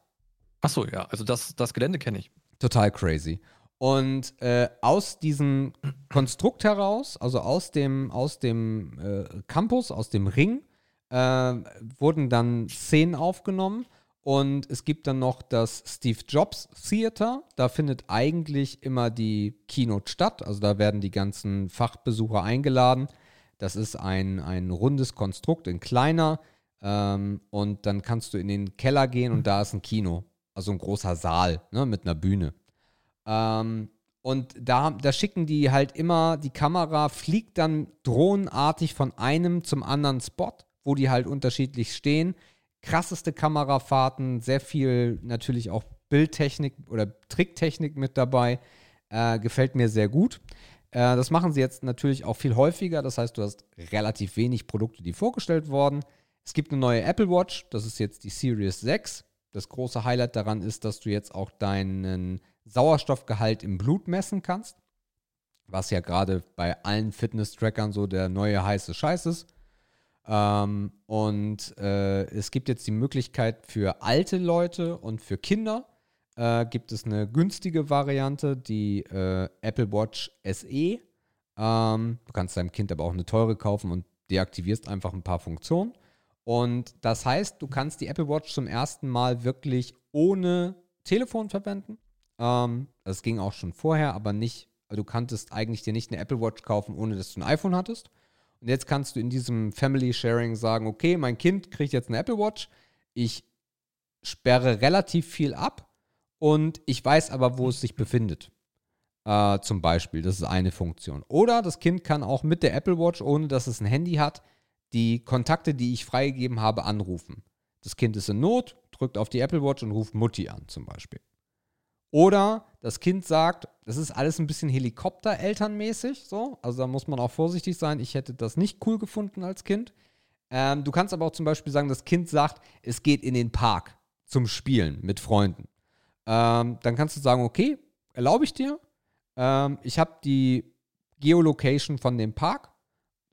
Achso, ja. Also das, das Gelände kenne ich. Total crazy. Und äh, aus diesem Konstrukt heraus, also aus dem, aus dem äh, Campus, aus dem Ring, äh, wurden dann Szenen aufgenommen. Und es gibt dann noch das Steve Jobs Theater. Da findet eigentlich immer die Keynote statt. Also da werden die ganzen Fachbesucher eingeladen. Das ist ein, ein rundes Konstrukt, ein kleiner. Ähm, und dann kannst du in den Keller gehen und da ist ein Kino. Also ein großer Saal ne, mit einer Bühne. Ähm, und da, da schicken die halt immer, die Kamera fliegt dann drohnenartig von einem zum anderen Spot, wo die halt unterschiedlich stehen. Krasseste Kamerafahrten, sehr viel natürlich auch Bildtechnik oder Tricktechnik mit dabei. Äh, gefällt mir sehr gut. Äh, das machen sie jetzt natürlich auch viel häufiger. Das heißt, du hast relativ wenig Produkte, die vorgestellt wurden. Es gibt eine neue Apple Watch, das ist jetzt die Series 6. Das große Highlight daran ist, dass du jetzt auch deinen Sauerstoffgehalt im Blut messen kannst. Was ja gerade bei allen Fitness-Trackern so der neue heiße Scheiß ist. Ähm, und äh, es gibt jetzt die Möglichkeit für alte Leute und für Kinder äh, gibt es eine günstige Variante, die äh, Apple Watch SE. Ähm, du kannst deinem Kind aber auch eine teure kaufen und deaktivierst einfach ein paar Funktionen. Und das heißt, du kannst die Apple Watch zum ersten Mal wirklich ohne Telefon verwenden. Ähm, das ging auch schon vorher, aber nicht, du kanntest eigentlich dir nicht eine Apple Watch kaufen, ohne dass du ein iPhone hattest. Und jetzt kannst du in diesem Family Sharing sagen, okay, mein Kind kriegt jetzt eine Apple Watch, ich sperre relativ viel ab und ich weiß aber, wo es sich befindet. Äh, zum Beispiel, das ist eine Funktion. Oder das Kind kann auch mit der Apple Watch, ohne dass es ein Handy hat, die Kontakte, die ich freigegeben habe, anrufen. Das Kind ist in Not, drückt auf die Apple Watch und ruft Mutti an, zum Beispiel. Oder das Kind sagt, das ist alles ein bisschen Helikopter-elternmäßig, so. Also da muss man auch vorsichtig sein. Ich hätte das nicht cool gefunden als Kind. Ähm, du kannst aber auch zum Beispiel sagen, das Kind sagt, es geht in den Park zum Spielen mit Freunden. Ähm, dann kannst du sagen, okay, erlaube ich dir. Ähm, ich habe die Geolocation von dem Park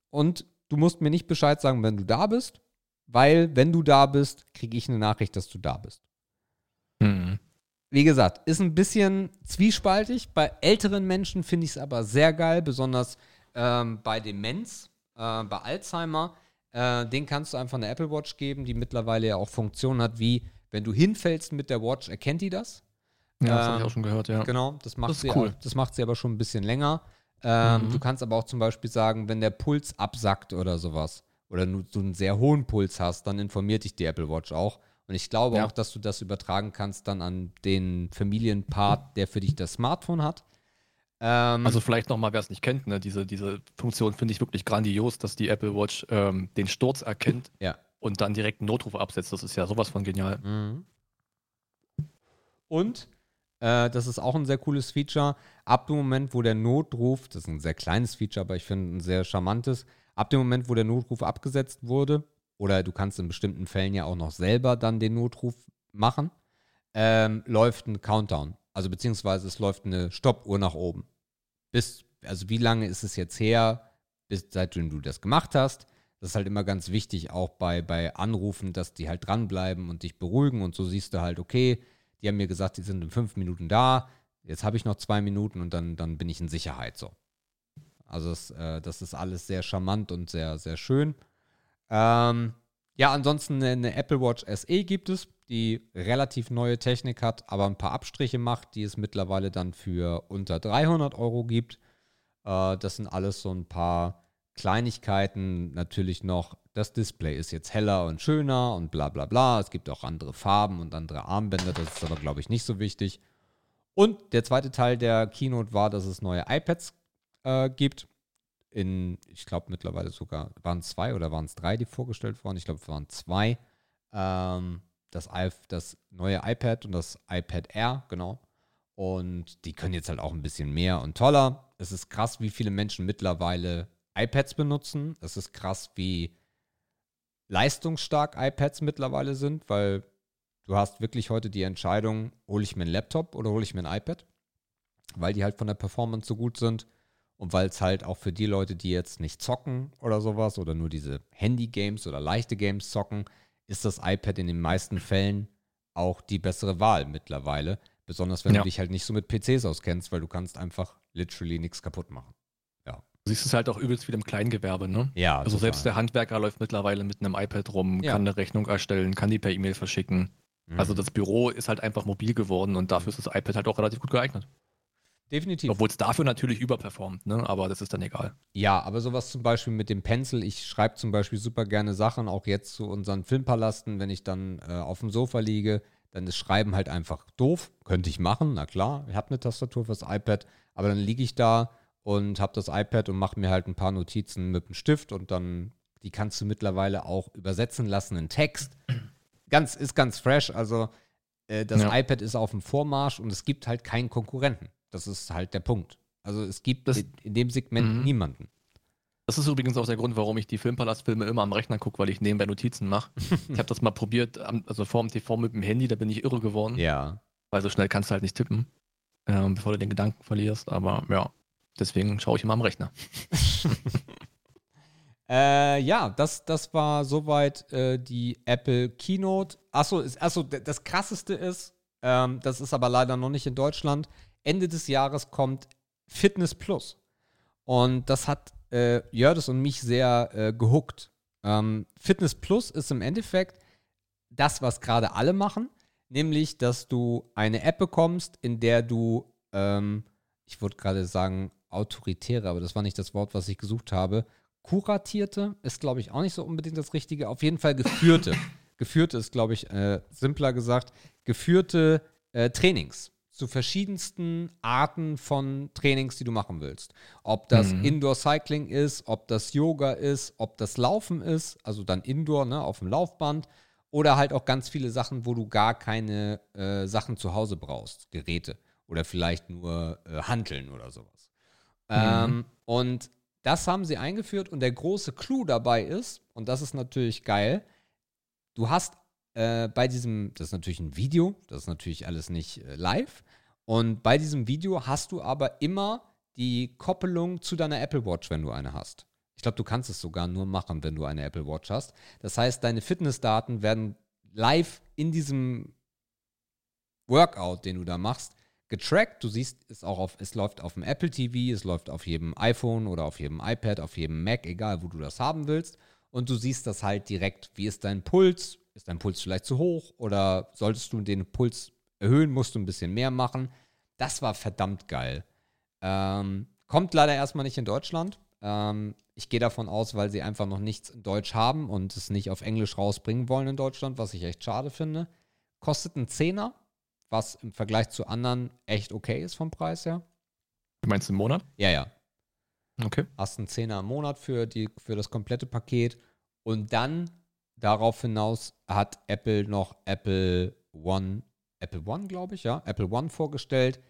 und du musst mir nicht Bescheid sagen, wenn du da bist, weil wenn du da bist, kriege ich eine Nachricht, dass du da bist. Mhm. Wie gesagt, ist ein bisschen zwiespaltig. Bei älteren Menschen finde ich es aber sehr geil, besonders ähm, bei Demenz, äh, bei Alzheimer. Äh, den kannst du einfach eine Apple Watch geben, die mittlerweile ja auch Funktionen hat, wie wenn du hinfällst mit der Watch, erkennt die das. Ja, das habe Ähm, ich auch schon gehört, ja. Genau, das macht, Das ist sie, cool. das macht sie aber schon ein bisschen länger. Ähm, Mhm. Du kannst aber auch zum Beispiel sagen, wenn der Puls absackt oder sowas, oder du, du einen sehr hohen Puls hast, dann informiert dich die Apple Watch auch. Und ich glaube Ja. auch, dass du das übertragen kannst dann an den Familienpart, der für dich das Smartphone hat. Ähm, Also vielleicht nochmal, wer es nicht kennt, ne, diese, diese Funktion finde ich wirklich grandios, dass die Apple Watch ähm, den Sturz erkennt Ja. und dann direkt einen Notruf absetzt. Das ist ja sowas von genial. Mhm. Und, äh, das ist auch ein sehr cooles Feature, ab dem Moment, wo der Notruf, das ist ein sehr kleines Feature, aber ich finde ein sehr charmantes, ab dem Moment, wo der Notruf abgesetzt wurde, oder du kannst in bestimmten Fällen ja auch noch selber dann den Notruf machen, ähm, läuft ein Countdown. Also beziehungsweise es läuft eine Stoppuhr nach oben. Bis, also wie lange ist es jetzt her, bis seitdem du das gemacht hast? Das ist halt immer ganz wichtig, auch bei, bei Anrufen, dass die halt dranbleiben und dich beruhigen. Und so siehst du halt, okay, die haben mir gesagt, die sind in fünf Minuten da. Jetzt habe ich noch zwei Minuten und dann, dann bin ich in Sicherheit so. Also das, äh, das ist alles sehr charmant und sehr, sehr schön. Ähm, ja, ansonsten eine, Apple Watch SE gibt es, die relativ neue Technik hat, aber ein paar Abstriche macht, die es mittlerweile dann für unter 300 Euro gibt. Äh, das sind alles so ein paar Kleinigkeiten. Natürlich noch, das Display ist jetzt heller und schöner und bla bla bla. Es gibt auch andere Farben und andere Armbänder, das ist aber, glaube ich, nicht so wichtig. Und der zweite Teil der Keynote war, dass es neue iPads äh, gibt. In, ich glaube, mittlerweile sogar, waren es zwei oder waren es drei, die vorgestellt wurden? Ich glaube, es waren zwei. Ähm, das, das neue iPad und das iPad Air, genau. Und die können jetzt halt auch ein bisschen mehr und toller. Es ist krass, wie viele Menschen mittlerweile iPads benutzen. Es ist krass, wie leistungsstark iPads mittlerweile sind, weil du hast wirklich heute die Entscheidung, hole ich mir einen Laptop oder hole ich mir ein iPad, weil die halt von der Performance so gut sind und weil es halt auch für die Leute, die jetzt nicht zocken oder sowas oder nur diese Handy-Games oder leichte Games zocken, ist das iPad in den meisten Fällen auch die bessere Wahl mittlerweile. Besonders wenn Ja. du dich halt nicht so mit PCs auskennst, weil du kannst einfach literally nichts kaputt machen. Du siehst es halt auch übelst wieder im Kleingewerbe, ne? Ja, Also selbst der Handwerker läuft mittlerweile mit einem iPad rum, Ja. kann eine Rechnung erstellen, kann die per E-Mail verschicken. Also Mhm. das Büro ist halt einfach mobil geworden und dafür ist das iPad halt auch relativ gut geeignet. Definitiv. Obwohl es dafür natürlich überperformt, ne? Aber das ist dann egal. Ja, aber sowas zum Beispiel mit dem Pencil, ich schreibe zum Beispiel super gerne Sachen, auch jetzt zu unseren Filmpalasten, wenn ich dann äh, auf dem Sofa liege, dann ist Schreiben halt einfach doof. Könnte ich machen, na klar, ich habe eine Tastatur fürs iPad, aber dann liege ich da und habe das iPad und mache mir halt ein paar Notizen mit dem Stift und dann, die kannst du mittlerweile auch übersetzen lassen in Text. Ganz, ist ganz fresh, also äh, das Ja. iPad ist auf dem Vormarsch und es gibt halt keinen Konkurrenten. Das ist halt der Punkt. Also es gibt Das- in, dem Segment Mhm. niemanden. Das ist übrigens auch der Grund, warum ich die Filmpalastfilme immer am Rechner gucke, weil ich nebenbei Notizen mache. ich habe das mal probiert, also vor dem TV mit dem Handy, da bin ich irre geworden, Ja. weil so schnell kannst du halt nicht tippen, ähm, bevor du den Gedanken verlierst. Aber ja, deswegen schaue ich immer am Rechner. Äh, ja, das, das war soweit äh, die Apple Keynote. Achso, ist, achso, das krasseste ist, ähm, das ist aber leider noch nicht in Deutschland. Ende des Jahres kommt Fitness Plus. Und das hat äh, Jördis und mich sehr äh, gehuckt. Ähm, Fitness Plus ist im Endeffekt das, was gerade alle machen, nämlich, dass du eine App bekommst, in der du, ähm, ich würde gerade sagen, autoritäre, aber das war nicht das Wort, was ich gesucht habe. Kuratierte ist, glaube ich, auch nicht so unbedingt das Richtige. Auf jeden Fall geführte. geführte ist, glaube ich, äh, simpler gesagt, geführte äh, Trainings zu verschiedensten Arten von Trainings, die du machen willst. Ob das Mhm. Indoor Cycling ist, ob das Yoga ist, ob das Laufen ist, also dann Indoor, ne, auf dem Laufband, oder halt auch ganz viele Sachen, wo du gar keine äh, Sachen zu Hause brauchst, Geräte oder vielleicht nur äh, Hanteln oder sowas. Ähm, und das haben sie eingeführt und der große Clou dabei ist, und das ist natürlich geil, du hast äh, bei diesem, das ist natürlich ein Video, das ist natürlich alles nicht äh, live, und bei diesem Video hast du aber immer die Koppelung zu deiner Apple Watch, wenn du eine hast. Ich glaube, du kannst es sogar nur machen, wenn du eine Apple Watch hast. Das heißt, deine Fitnessdaten werden live in diesem Workout, den du da machst, getrackt. Du siehst es auch auf, es läuft auf dem Apple TV, es läuft auf jedem iPhone oder auf jedem iPad, auf jedem Mac, egal wo du das haben willst. und du siehst das halt direkt. Wie ist dein Puls? Ist dein Puls vielleicht zu hoch oder solltest du den Puls erhöhen, musst du ein bisschen mehr machen? Das war verdammt geil. Ähm, kommt leider erstmal nicht in Deutschland. Ähm, ich gehe davon aus, weil sie einfach noch nichts in Deutsch haben und es nicht auf Englisch rausbringen wollen in Deutschland, was ich echt schade finde. Kostet einen Zehner, was im Vergleich zu anderen echt okay ist vom Preis her. Du meinst im Monat? Ja, ja. Okay. Hast einen Zehner im Monat für, die, für das komplette Paket. Und dann darauf hinaus hat Apple noch Apple One, Apple One, glaube ich, ja, Apple One vorgestellt.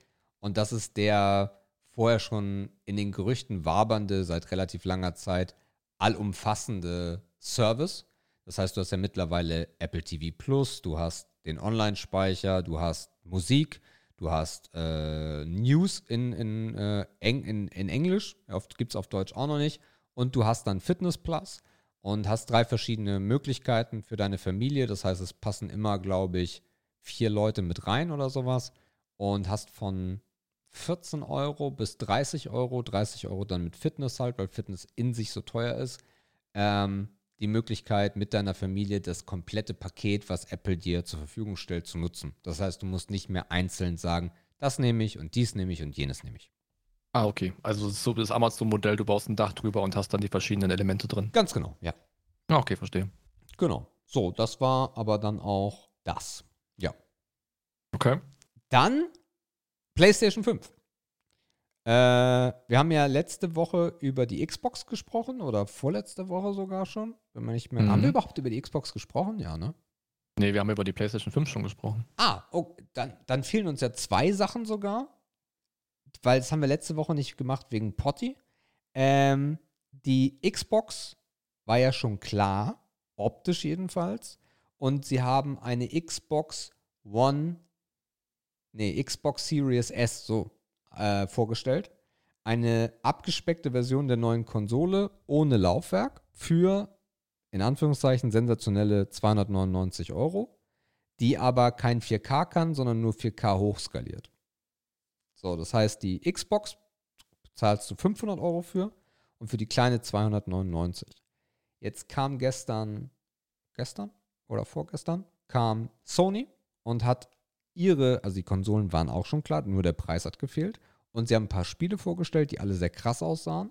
Und das ist der vorher schon in den Gerüchten wabernde, seit relativ langer Zeit allumfassende Service. Das heißt, du hast ja mittlerweile Apple TV Plus, du hast den Online-Speicher, du hast Musik, du hast äh, News in, in, äh, Eng, in, in Englisch, gibt es auf Deutsch auch noch nicht, und du hast dann Fitness Plus und hast drei verschiedene Möglichkeiten für deine Familie. Das heißt, es passen immer, glaube ich, vier Leute mit rein oder sowas und hast von 14 Euro bis 30 Euro, 30 Euro dann mit Fitness halt, weil Fitness in sich so teuer ist, ähm, die Möglichkeit mit deiner Familie das komplette Paket, was Apple dir zur Verfügung stellt, zu nutzen. Das heißt, du musst nicht mehr einzeln sagen, das nehme ich und dies nehme ich und jenes nehme ich. Ah, okay. Also so das Amazon-Modell, du baust ein Dach drüber und hast dann die verschiedenen Elemente drin. Ganz genau, ja. Ah, okay, verstehe. Genau. So, das war aber dann auch das. Okay. Dann PlayStation 5. Äh, wir haben ja letzte Woche über die Xbox gesprochen oder vorletzte Woche sogar schon. Wenn man nicht mehr. Mhm. Haben wir überhaupt über die Xbox gesprochen? Ja, ne? Nee, wir haben über die PlayStation 5 schon gesprochen. Ah, oh, dann, dann fehlen uns ja zwei Sachen sogar. Weil das haben wir letzte Woche nicht gemacht wegen Potty. Ähm, die Xbox war ja schon klar, optisch jedenfalls. Und sie haben eine Xbox One, nee, Xbox Series S so äh, vorgestellt. Eine abgespeckte Version der neuen Konsole ohne Laufwerk für, in Anführungszeichen, sensationelle 299 Euro, die aber kein 4K kann, sondern nur 4K hochskaliert. So, das heißt, die Xbox zahlst du 500 Euro für und für die kleine 299. Jetzt kam gestern, gestern oder vorgestern, kam Sony und hat ihre, also die Konsolen waren auch schon klar, nur der Preis hat gefehlt. Und sie haben ein paar Spiele vorgestellt, die alle sehr krass aussahen.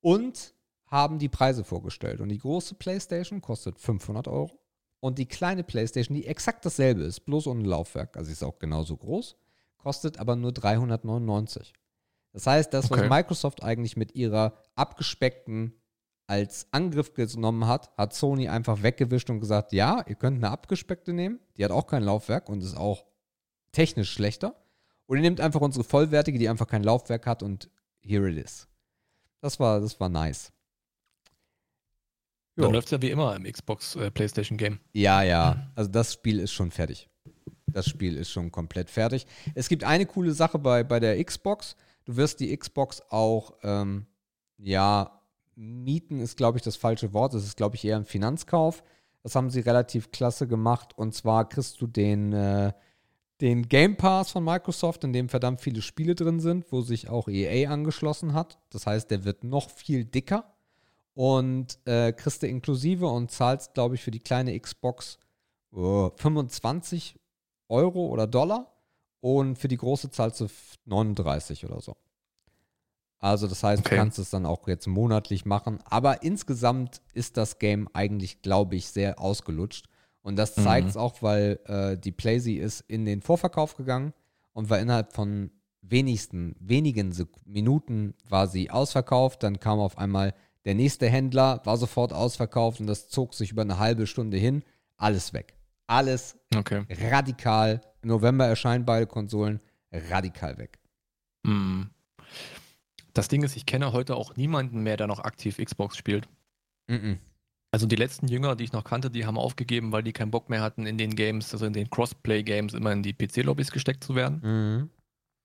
Und haben die Preise vorgestellt. Und die große PlayStation kostet 500 Euro. Und die kleine PlayStation, die exakt dasselbe ist, bloß ohne Laufwerk, also ist auch genauso groß, kostet aber nur 399. Das heißt, das, was Okay. Microsoft eigentlich mit ihrer abgespeckten als Angriff genommen hat, hat Sony einfach weggewischt und gesagt, ja, ihr könnt eine abgespeckte nehmen, die hat auch kein Laufwerk und ist auch technisch schlechter. Oder ihr nehmt einfach unsere vollwertige, die einfach kein Laufwerk hat und here it is. Das war, das war nice. Dann Jo. läuft es ja wie immer im Xbox äh, PlayStation Game. Ja, ja. Also das Spiel ist schon fertig. Das Spiel ist schon komplett fertig. Es gibt eine coole Sache bei, bei der Xbox. Du wirst die Xbox auch, ähm, ja, mieten ist, glaube ich, das falsche Wort. Das ist, glaube ich, eher ein Finanzkauf. Das haben sie relativ klasse gemacht. Und zwar kriegst du den, äh, den Game Pass von Microsoft, in dem verdammt viele Spiele drin sind, wo sich auch EA angeschlossen hat. Das heißt, der wird noch viel dicker und äh, kriegst du inklusive und zahlst, glaube ich, für die kleine Xbox oh, 25 Euro oder Dollar und für die große zahlst du f- 39 oder so. Also das heißt, Okay. du kannst es dann auch jetzt monatlich machen, aber insgesamt ist das Game eigentlich, glaube ich, sehr ausgelutscht. Und das zeigt es auch, weil äh, die Playsee ist in den Vorverkauf gegangen und war innerhalb von wenigsten, wenigen Minuten war sie ausverkauft. Dann kam auf einmal der nächste Händler, war sofort ausverkauft und das zog sich über eine halbe Stunde hin. Alles weg. Alles Okay. radikal. Im November erscheinen beide Konsolen radikal weg. Hm. Das Ding ist, ich kenne heute auch niemanden mehr, der noch aktiv Xbox spielt. Mhm. Also die letzten Jünger, die ich noch kannte, die haben aufgegeben, weil die keinen Bock mehr hatten, in den Games, also in den Crossplay-Games, immer in die PC-Lobbys gesteckt zu werden, Mhm.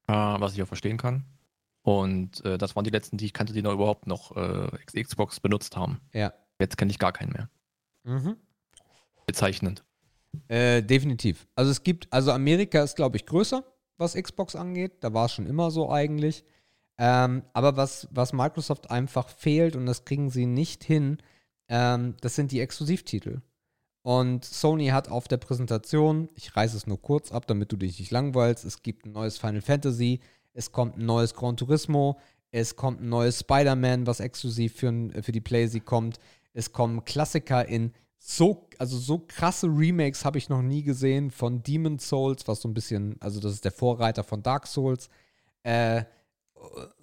äh, was ich auch verstehen kann. Und äh, das waren die letzten, die ich kannte, die noch überhaupt noch äh, Xbox benutzt haben. Ja. Jetzt kenne ich gar keinen mehr. Mhm. Bezeichnend. Äh, definitiv. Also es gibt, also Amerika ist, glaube ich, größer, was Xbox angeht. Da war es schon immer so eigentlich. Ähm, aber was, was Microsoft einfach fehlt, und das kriegen sie nicht hin, ähm, das sind die Exklusivtitel. Und Sony hat auf der Präsentation, ich reiße es nur kurz ab, damit du dich nicht langweilst, es gibt ein neues Final Fantasy, es kommt ein neues Gran Turismo, es kommt ein neues Spider-Man, was exklusiv für, für die PlayStation kommt. Es kommen Klassiker in so, also so krasse Remakes habe ich noch nie gesehen von Demon Souls, was so ein bisschen, also das ist der Vorreiter von Dark Souls. Äh,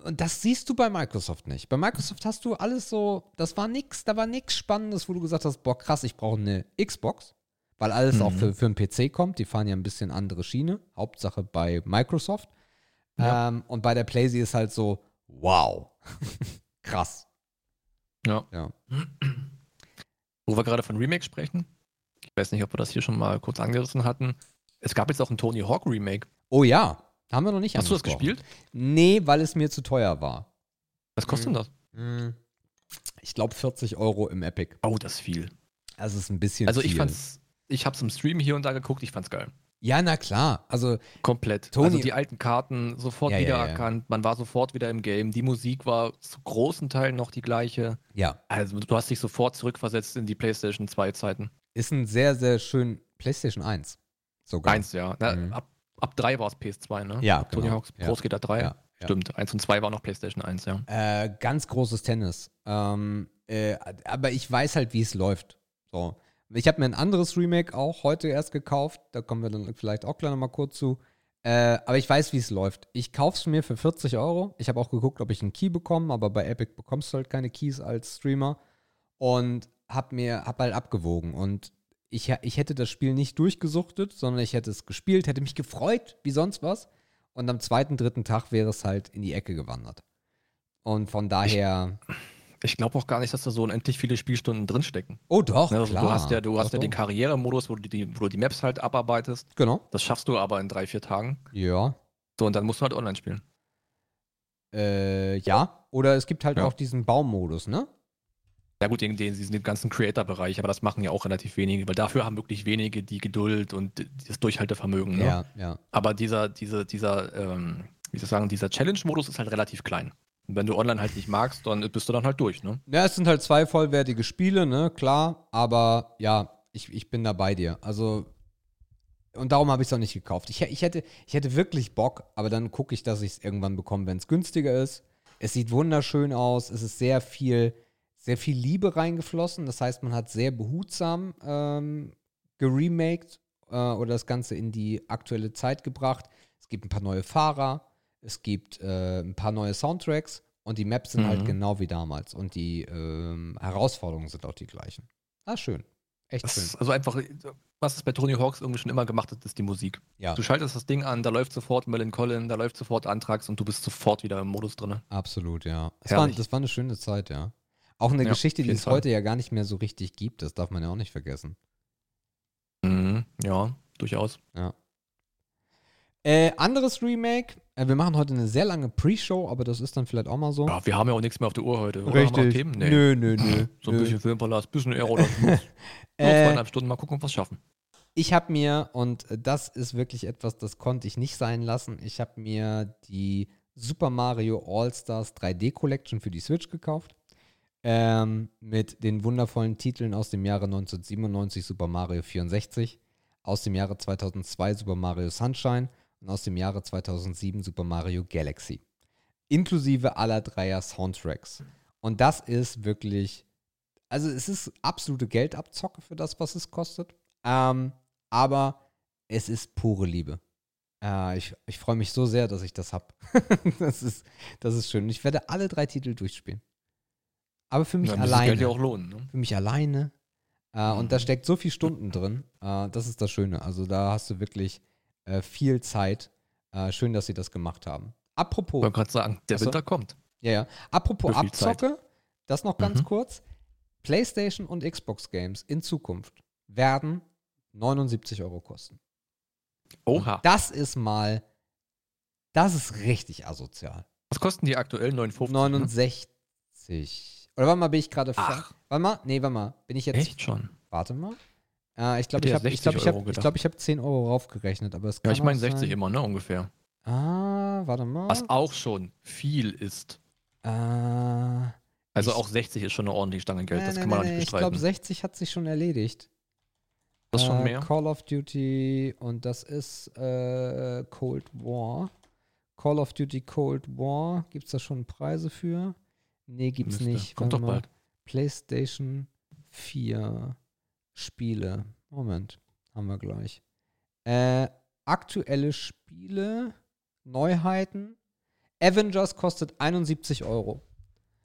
und das siehst du bei Microsoft nicht. Bei Microsoft hast du alles so, das war nix, da war nichts Spannendes, wo du gesagt hast, boah, krass, ich brauche eine Xbox, weil alles mhm. auch für, für einen PC kommt. Die fahren ja ein bisschen andere Schiene. Hauptsache bei Microsoft. Ja. Ähm, und bei der PlayStation ist halt so, wow, krass. Ja. ja. Wo wir gerade von Remake sprechen, ich weiß nicht, ob wir das hier schon mal kurz angerissen hatten. Es gab jetzt auch ein Tony Hawk Remake. Oh ja, haben wir noch nicht Hast du das gespielt? Nee, weil es mir zu teuer war. Was kostet denn das? Hm. Ich glaube 40 Euro im Epic. Oh, das ist viel. Also ist ein bisschen Also ich viel. fand's, ich hab's im Stream hier und da geguckt, ich fand's geil. Ja, na klar. Also komplett. Tony, also die alten Karten sofort ja, wiedererkannt. Ja, ja. Man war sofort wieder im Game. Die Musik war zu großen Teilen noch die gleiche. Ja. Also du hast dich sofort zurückversetzt in die PlayStation 2 Zeiten. Ist ein sehr, sehr schön PlayStation 1 sogar. 1, ja. Na, mhm. ab, ab 3 war es PS2, ne? Ja. Tony genau. Hawk's Pro Skater 3. Ja. Stimmt. 1 und 2 war noch PlayStation 1, ja. Äh, ganz großes Tennis. Ähm, äh, aber ich weiß halt, wie es läuft. So. Ich habe mir ein anderes Remake auch heute erst gekauft. Da kommen wir dann vielleicht auch gleich nochmal kurz zu. Äh, aber ich weiß, wie es läuft. Ich kaufe es mir für 40 Euro. Ich habe auch geguckt, ob ich einen Key bekomme, aber bei Epic bekommst du halt keine Keys als Streamer. Und habe mir hab halt abgewogen. Und ich, ich hätte das Spiel nicht durchgesuchtet, sondern ich hätte es gespielt, hätte mich gefreut, wie sonst was. Und am zweiten, dritten Tag wäre es halt in die Ecke gewandert. Und von daher. Ich ich glaube auch gar nicht, dass da so unendlich viele Spielstunden drinstecken. Oh doch, ne, also klar. Du hast ja, du hast ja den Karrieremodus, wo du, die, wo du die Maps halt abarbeitest. Genau. Das schaffst du aber in drei, vier Tagen. Ja. So, und dann musst du halt online spielen. Äh, ja. Oder es gibt halt ja. auch diesen Baummodus, ne? Ja gut, den, den, diesen ganzen Creator-Bereich, aber das machen ja auch relativ wenige, weil dafür haben wirklich wenige die Geduld und das Durchhaltevermögen. Ne? Ja, ja. Aber dieser, dieser, dieser, ähm, wie soll ich sagen, dieser Challenge-Modus ist halt relativ klein. Und wenn du online halt nicht magst, dann bist du dann halt durch, ne? Ja, es sind halt zwei vollwertige Spiele, ne, klar. Aber ja, ich, ich bin da bei dir. Also, und darum habe ich es auch nicht gekauft. Ich, ich, hätte, ich hätte wirklich Bock, aber dann gucke ich, dass ich es irgendwann bekomme, wenn es günstiger ist. Es sieht wunderschön aus. Es ist sehr viel, sehr viel Liebe reingeflossen. Das heißt, man hat sehr behutsam ähm, geremaked äh, oder das Ganze in die aktuelle Zeit gebracht. Es gibt ein paar neue Fahrer es gibt äh, ein paar neue Soundtracks und die Maps sind halt mhm. halt genau wie damals. Und die ähm, Herausforderungen sind auch die gleichen. Ah, schön. Echt das, schön. Also einfach, was es bei Tony Hawks irgendwie schon immer gemacht hat, ist die Musik. Ja. Du schaltest das Ding an, da läuft sofort Melon Collin, da läuft sofort Antrax und du bist sofort wieder im Modus drin. Absolut, ja. Das war, das war, eine schöne Zeit, ja. Auch eine ja, Geschichte, die es Fall. heute ja gar nicht mehr so richtig gibt, das darf man ja auch nicht vergessen. Mhm, ja, durchaus. Ja. Äh, anderes Remake. Äh, wir machen heute eine sehr lange Pre-Show, aber das ist dann vielleicht auch mal so. Ja, wir haben ja auch nichts mehr auf der Uhr heute. Oder Richtig. Nee. Nö, nö, nö. So ein nö. bisschen Filmpalast, bisschen Aero. Nur äh, zweieinhalb Stunden mal gucken, ob wir es schaffen. Ich habe mir, und das ist wirklich etwas, das konnte ich nicht sein lassen, ich habe mir die Super Mario All-Stars 3D Collection für die Switch gekauft. Ähm, mit den wundervollen Titeln aus dem Jahre 1997 Super Mario 64, aus dem Jahre 2002 Super Mario Sunshine und aus dem Jahre 2007 Super Mario Galaxy. Inklusive aller dreier Soundtracks. Und das ist wirklich, also es ist absolute Geldabzocke für das, was es kostet. Ähm, aber es ist pure Liebe. Äh, ich ich freue mich so sehr, dass ich das habe. das, ist, das ist schön. Ich werde alle drei Titel durchspielen. Aber für mich ja, alleine. Geld ja auch lohnen, ne? Für mich alleine. Äh, mhm. Und da steckt so viel Stunden drin. Äh, das ist das Schöne. Also da hast du wirklich äh, viel Zeit. Äh, schön, dass sie das gemacht haben. Apropos. Man kann sagen, der Winter kommt. Ja, ja. Apropos Abzocke, Zeit. das noch ganz mhm. kurz. PlayStation und Xbox Games in Zukunft werden 79 Euro kosten. Oha. Das ist mal, das ist richtig asozial. Was kosten die aktuell? 59? 69. Oder warte mal, bin ich gerade. Warte mal, nee, warte mal. Bin ich jetzt. Echt schon? Warte mal. Äh, ich glaube, ich habe ich glaub, ich hab, ich glaub, ich hab 10 Euro raufgerechnet, aber es Ja, ich meine 60 immer, ne, ungefähr. Ah, warte mal. Was auch schon viel ist. Äh, Also auch 60 ist schon eine ordentliche Stange Geld, das Nee, kann nee, man nee, doch nicht Ich glaube, bestreiten. 60 hat sich schon erledigt. das ist schon Äh, mehr. Call of Duty und das ist äh, Cold War. Call of Duty Cold War. Gibt es da schon Preise für? Nee, gibt's Müsste. nicht. Kommt Warte doch mal. bald. PlayStation 4 Spiele. Moment, haben wir gleich. Äh, aktuelle Spiele, Neuheiten. Avengers kostet 71 Euro.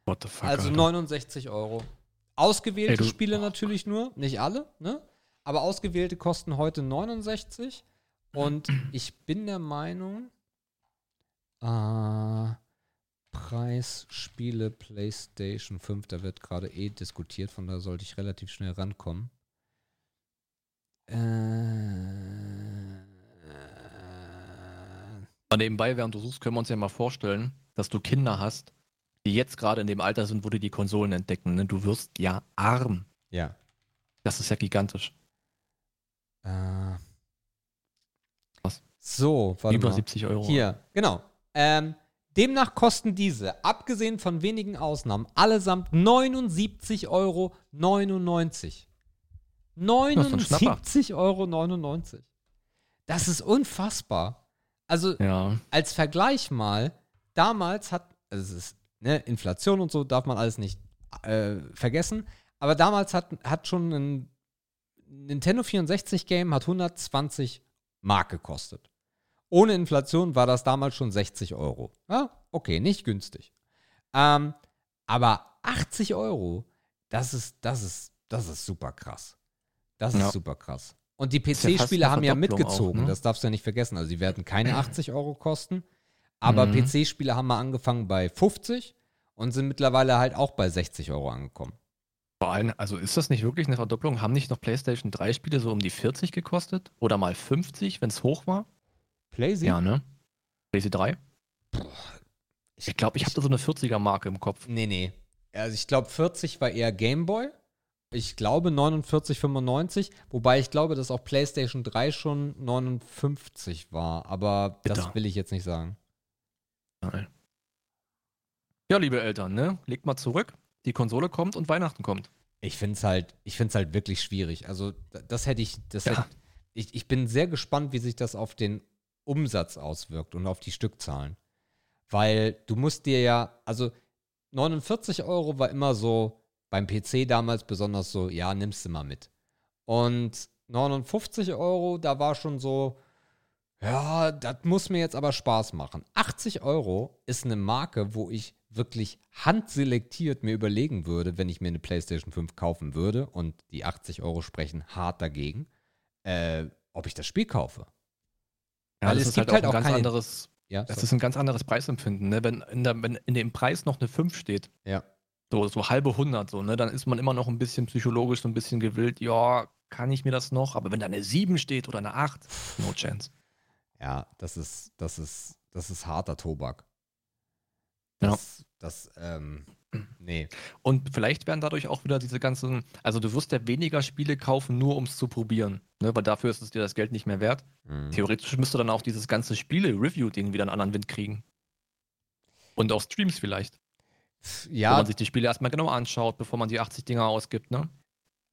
What the fuck, Also Alter. 69 Euro. Ausgewählte Ey, du- Spiele natürlich nur, nicht alle, ne? Aber ausgewählte kosten heute 69. Und ich bin der Meinung, äh, Preis Spiele PlayStation 5, da wird gerade eh diskutiert, von da sollte ich relativ schnell rankommen. Äh, Aber nebenbei, während du suchst, können wir uns ja mal vorstellen, dass du Kinder hast, die jetzt gerade in dem Alter sind, wo die die Konsolen entdecken. Ne? Du wirst ja arm. ja. Das ist ja gigantisch. Äh, Was? So, warte Über mal. 70 Euro. Hier, genau. Ähm, demnach kosten diese, abgesehen von wenigen Ausnahmen, allesamt 79,99 Euro. ist doch ein Schnapper. 79,99 Euro. Das ist unfassbar. Also Ja. als Vergleich mal, damals hat, also es ist ne, Inflation und so, darf man alles nicht äh, vergessen, aber damals hat, hat schon ein Nintendo 64 Game hat 120 Mark gekostet. Ohne Inflation war das damals schon 60 Euro. Ja, okay, nicht günstig. Ähm, aber 80 Euro, das ist, das ist, das ist super krass. Das ist Ja. super krass. Und die ja PC-Spiele haben ja mitgezogen, auch, ne? das darfst du ja nicht vergessen. Also, sie werden keine 80 Euro kosten, aber Mhm. PC-Spiele haben mal angefangen bei 50 und sind mittlerweile halt auch bei 60 Euro angekommen. Vor allem, also ist das nicht wirklich eine Verdopplung? Haben nicht noch PlayStation 3 Spiele so um die 40 gekostet? Oder mal 50, wenn es hoch war? PlayStation? Ja, ne? PlayStation 3? Ich glaube, ich habe da so eine 40er-Marke im Kopf. Nee, nee. Also ich glaube 40 war eher Gameboy. Ich glaube 49, 95. Wobei ich glaube, dass auch PlayStation 3 schon 59 war. Aber das Bitter. will ich jetzt nicht sagen. Nein. Ja, liebe Eltern, ne? Legt mal zurück. Die Konsole kommt und Weihnachten kommt. Ich finde es halt, ich find's halt wirklich schwierig. Also das hätte ich, das Ja. hätte, ich, ich bin sehr gespannt, wie sich das auf den Umsatz auswirkt und auf die Stückzahlen. Weil du musst dir ja, also 49 Euro war immer so, beim PC damals besonders so, ja, nimmst du mal mit. Und 59 Euro, da war schon so, ja, das muss mir jetzt aber Spaß machen. 80 Euro ist eine Marke, wo ich wirklich handselektiert mir überlegen würde, wenn ich mir eine PlayStation 5 kaufen würde und die 80 Euro sprechen hart dagegen, äh, ob ich das Spiel kaufe. Ja, Weil das es ist gibt halt halt auch ein ganz keine- anderes, Ja, das so. ist ein ganz anderes Preisempfinden, ne? Wenn in, der, wenn in dem Preis noch eine 5 steht, ja. so, so halbe 100, so, ne? Dann ist man immer noch ein bisschen psychologisch so ein bisschen gewillt, ja, kann ich mir das noch? Aber wenn da eine 7 steht oder eine 8, no chance. Ja, das ist, das ist, das ist harter Tobak. Ja. Das, das, ähm, nee. Und vielleicht werden dadurch auch wieder diese ganzen, also du wirst ja weniger Spiele kaufen, nur um es zu probieren, ne? Weil dafür ist es dir das Geld nicht mehr wert. Mhm. Theoretisch müsste dann auch dieses ganze Spiele-Review-Ding wieder einen anderen Wind kriegen. Und auch Streams vielleicht. Wo Ja, man sich die Spiele erstmal genau anschaut, bevor man die 80 Dinger ausgibt, ne?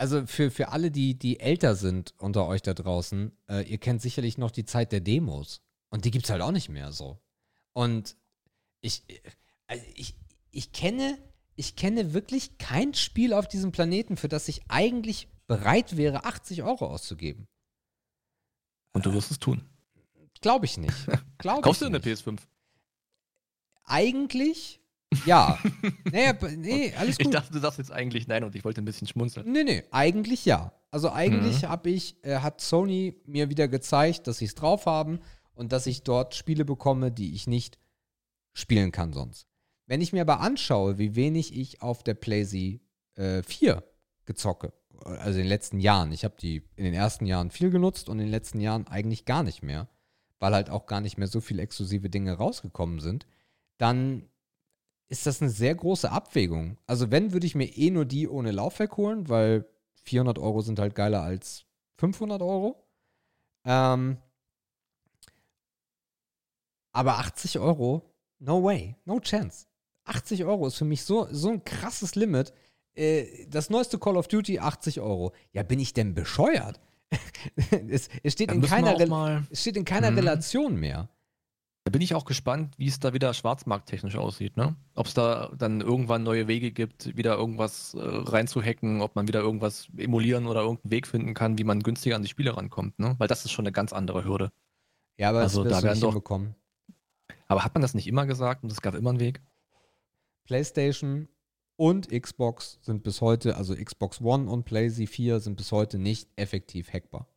also für, für alle, die, die älter sind unter euch da draußen, äh, ihr kennt sicherlich noch die Zeit der Demos. Und die gibt es halt auch nicht mehr so. Und ich, also ich, ich kenne, ich kenne wirklich kein Spiel auf diesem Planeten, für das ich eigentlich bereit wäre, 80 Euro auszugeben. Und du wirst es tun. Glaube ich nicht. Glaub Kaufst du ich eine nicht. PS5? Eigentlich, ja. b- nee, alles Ich gut. dachte, du sagst jetzt eigentlich nein und ich wollte ein bisschen schmunzeln. Nee, nee, eigentlich ja. Also eigentlich Mhm. habe ich, äh, hat Sony mir wieder gezeigt, dass sie es drauf haben und dass ich dort Spiele bekomme, die ich nicht spielen kann sonst. Wenn ich mir aber anschaue, wie wenig ich auf der PlayStation äh, 4 gezocke, also in den letzten Jahren, ich habe die in den ersten Jahren viel genutzt und in den letzten Jahren eigentlich gar nicht mehr, weil halt auch gar nicht mehr so viele exklusive Dinge rausgekommen sind, dann ist das eine sehr große Abwägung. Also wenn, würde ich mir eh nur die ohne Laufwerk holen, weil 400 Euro sind halt geiler als 500 Euro. Ähm, aber 80 Euro, no way, no chance. 80 Euro ist für mich so, so ein krasses Limit. Äh, das neueste Call of Duty 80 Euro. Ja, bin ich denn bescheuert? es, es, steht in keiner, Re es steht in keiner mhm. Relation mehr. Da bin ich auch gespannt, wie es da wieder schwarzmarkttechnisch aussieht, ne? Ob es da dann irgendwann neue Wege gibt, wieder irgendwas äh, reinzuhacken, ob man wieder irgendwas emulieren oder irgendeinen Weg finden kann, wie man günstiger an die Spiele rankommt, ne? Weil das ist schon eine ganz andere Hürde. Ja, aber also, das da werden doch bekommen. Aber hat man das nicht immer gesagt und es gab immer einen Weg? PlayStation und Xbox sind bis heute, also Xbox One und PlayStation 4 sind bis heute nicht effektiv hackbar.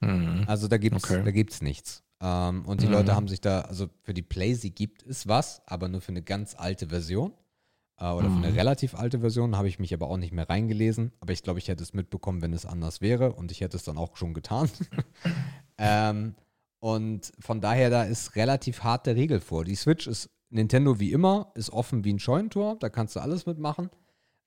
Mhm. Also da gibt es okay. nichts. Ähm, und die mhm. Leute haben sich da, also für die PlayStation gibt es was, aber nur für eine ganz alte Version. Äh, oder mhm. für eine mhm. relativ alte Version, habe ich mich aber auch nicht mehr reingelesen. Aber ich glaube, ich hätte es mitbekommen, wenn es anders wäre. Und ich hätte es dann auch schon getan. ähm, und von daher, da ist relativ hart der Regel vor. Die Switch ist Nintendo wie immer, ist offen wie ein Scheunentor, da kannst du alles mitmachen.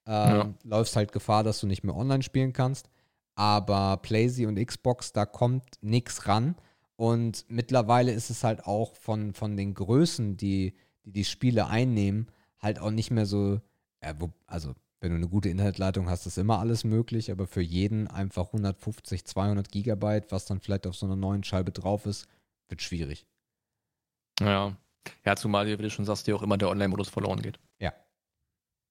Ähm, ja. Läufst halt Gefahr, dass du nicht mehr online spielen kannst. Aber PlayStation und Xbox, da kommt nichts ran. Und mittlerweile ist es halt auch von, von den Größen, die, die die Spiele einnehmen, halt auch nicht mehr so, ja, wo, also wenn du eine gute Internetleitung hast, ist immer alles möglich, aber für jeden einfach 150, 200 Gigabyte, was dann vielleicht auf so einer neuen Scheibe drauf ist, wird schwierig. Ja, ja, zumal, wie du schon sagst, dir auch immer der Online-Modus verloren geht. Ja.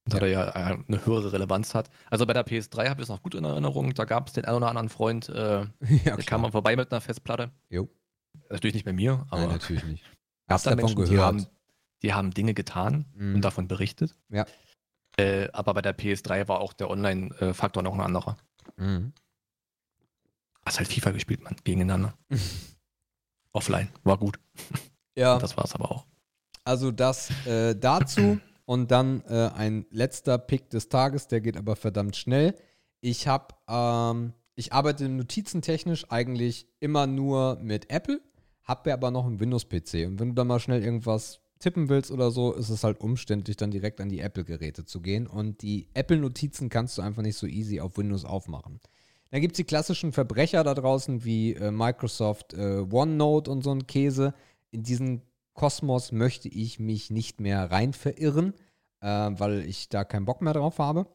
Da ja. er ja äh, eine höhere Relevanz hat. Also bei der PS3 habe ich es noch gut in Erinnerung. Da gab es den einen oder anderen Freund, äh, ja, der kam mal vorbei mit einer Festplatte. Jo. Natürlich nicht bei mir, aber. Nein, natürlich nicht. Hast du davon Menschen, gehört? Die haben, die haben Dinge getan mhm. und davon berichtet. Ja. Äh, aber bei der PS3 war auch der Online-Faktor noch ein anderer. Mhm. Hast halt FIFA gespielt, man, gegeneinander. Offline, war gut. Ja. Das war es aber auch. Also das äh, dazu und dann äh, ein letzter Pick des Tages, der geht aber verdammt schnell. Ich habe, ähm, ich arbeite notizentechnisch eigentlich immer nur mit Apple, habe aber noch einen Windows-PC und wenn du da mal schnell irgendwas tippen willst oder so, ist es halt umständlich, dann direkt an die Apple-Geräte zu gehen. Und die Apple-Notizen kannst du einfach nicht so easy auf Windows aufmachen. Dann gibt es die klassischen Verbrecher da draußen wie äh, Microsoft äh, OneNote und so ein Käse in diesen Kosmos möchte ich mich nicht mehr rein verirren, äh, weil ich da keinen Bock mehr drauf habe.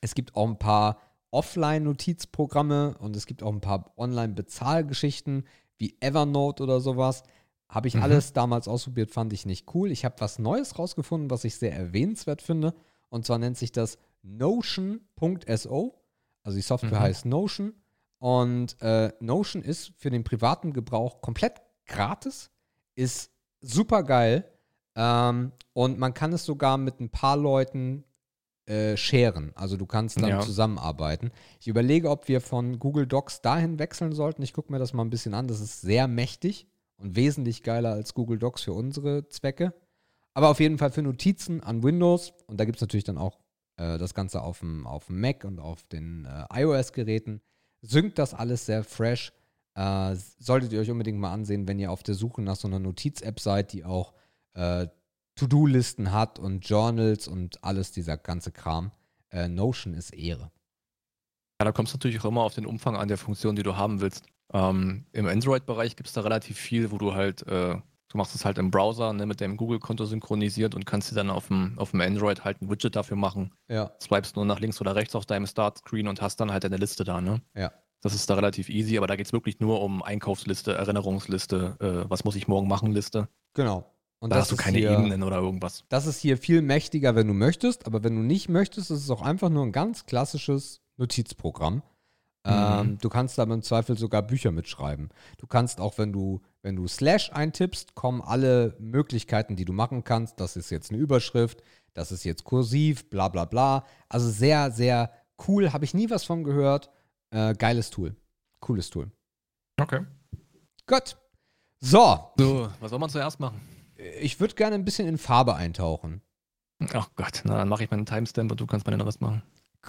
Es gibt auch ein paar Offline-Notizprogramme und es gibt auch ein paar Online-Bezahlgeschichten wie Evernote oder sowas. Habe ich mhm. alles damals ausprobiert, fand ich nicht cool. Ich habe was Neues rausgefunden, was ich sehr erwähnenswert finde. Und zwar nennt sich das Notion.so. Also die Software mhm. heißt Notion. Und äh, Notion ist für den privaten Gebrauch komplett gratis ist super geil. Ähm, und man kann es sogar mit ein paar Leuten äh, sharen. Also du kannst dann ja. zusammenarbeiten. Ich überlege, ob wir von Google Docs dahin wechseln sollten. Ich gucke mir das mal ein bisschen an. Das ist sehr mächtig und wesentlich geiler als Google Docs für unsere Zwecke. Aber auf jeden Fall für Notizen an Windows. Und da gibt es natürlich dann auch äh, das Ganze auf dem, auf dem Mac und auf den äh, iOS-Geräten. Synkt das alles sehr fresh. Äh, solltet ihr euch unbedingt mal ansehen, wenn ihr auf der Suche nach so einer Notiz-App seid, die auch äh, To-Do-Listen hat und Journals und alles dieser ganze Kram. Äh, Notion ist Ehre. Ja, da kommst du natürlich auch immer auf den Umfang an der Funktion, die du haben willst. Ähm, Im Android-Bereich gibt es da relativ viel, wo du halt, äh, du machst es halt im Browser ne, mit deinem Google-Konto synchronisiert und kannst dir dann auf dem, auf dem Android halt ein Widget dafür machen. Ja. Swipest nur nach links oder rechts auf deinem Start-Screen und hast dann halt deine Liste da, ne? Ja. Das ist da relativ easy, aber da geht es wirklich nur um Einkaufsliste, Erinnerungsliste, äh, was muss ich morgen machen, Liste. Genau. Und da hast du keine hier, Ebenen oder irgendwas. Das ist hier viel mächtiger, wenn du möchtest, aber wenn du nicht möchtest, ist es auch einfach nur ein ganz klassisches Notizprogramm. Mhm. Ähm, du kannst da im Zweifel sogar Bücher mitschreiben. Du kannst auch, wenn du, wenn du Slash eintippst, kommen alle Möglichkeiten, die du machen kannst. Das ist jetzt eine Überschrift, das ist jetzt kursiv, bla bla bla. Also sehr, sehr cool. Habe ich nie was von gehört. Äh, geiles Tool. Cooles Tool. Okay. Gut. So. So, was soll man zuerst machen? Ich würde gerne ein bisschen in Farbe eintauchen. Ach Gott, na dann mache ich meinen Timestamp und du kannst meinen Rest machen.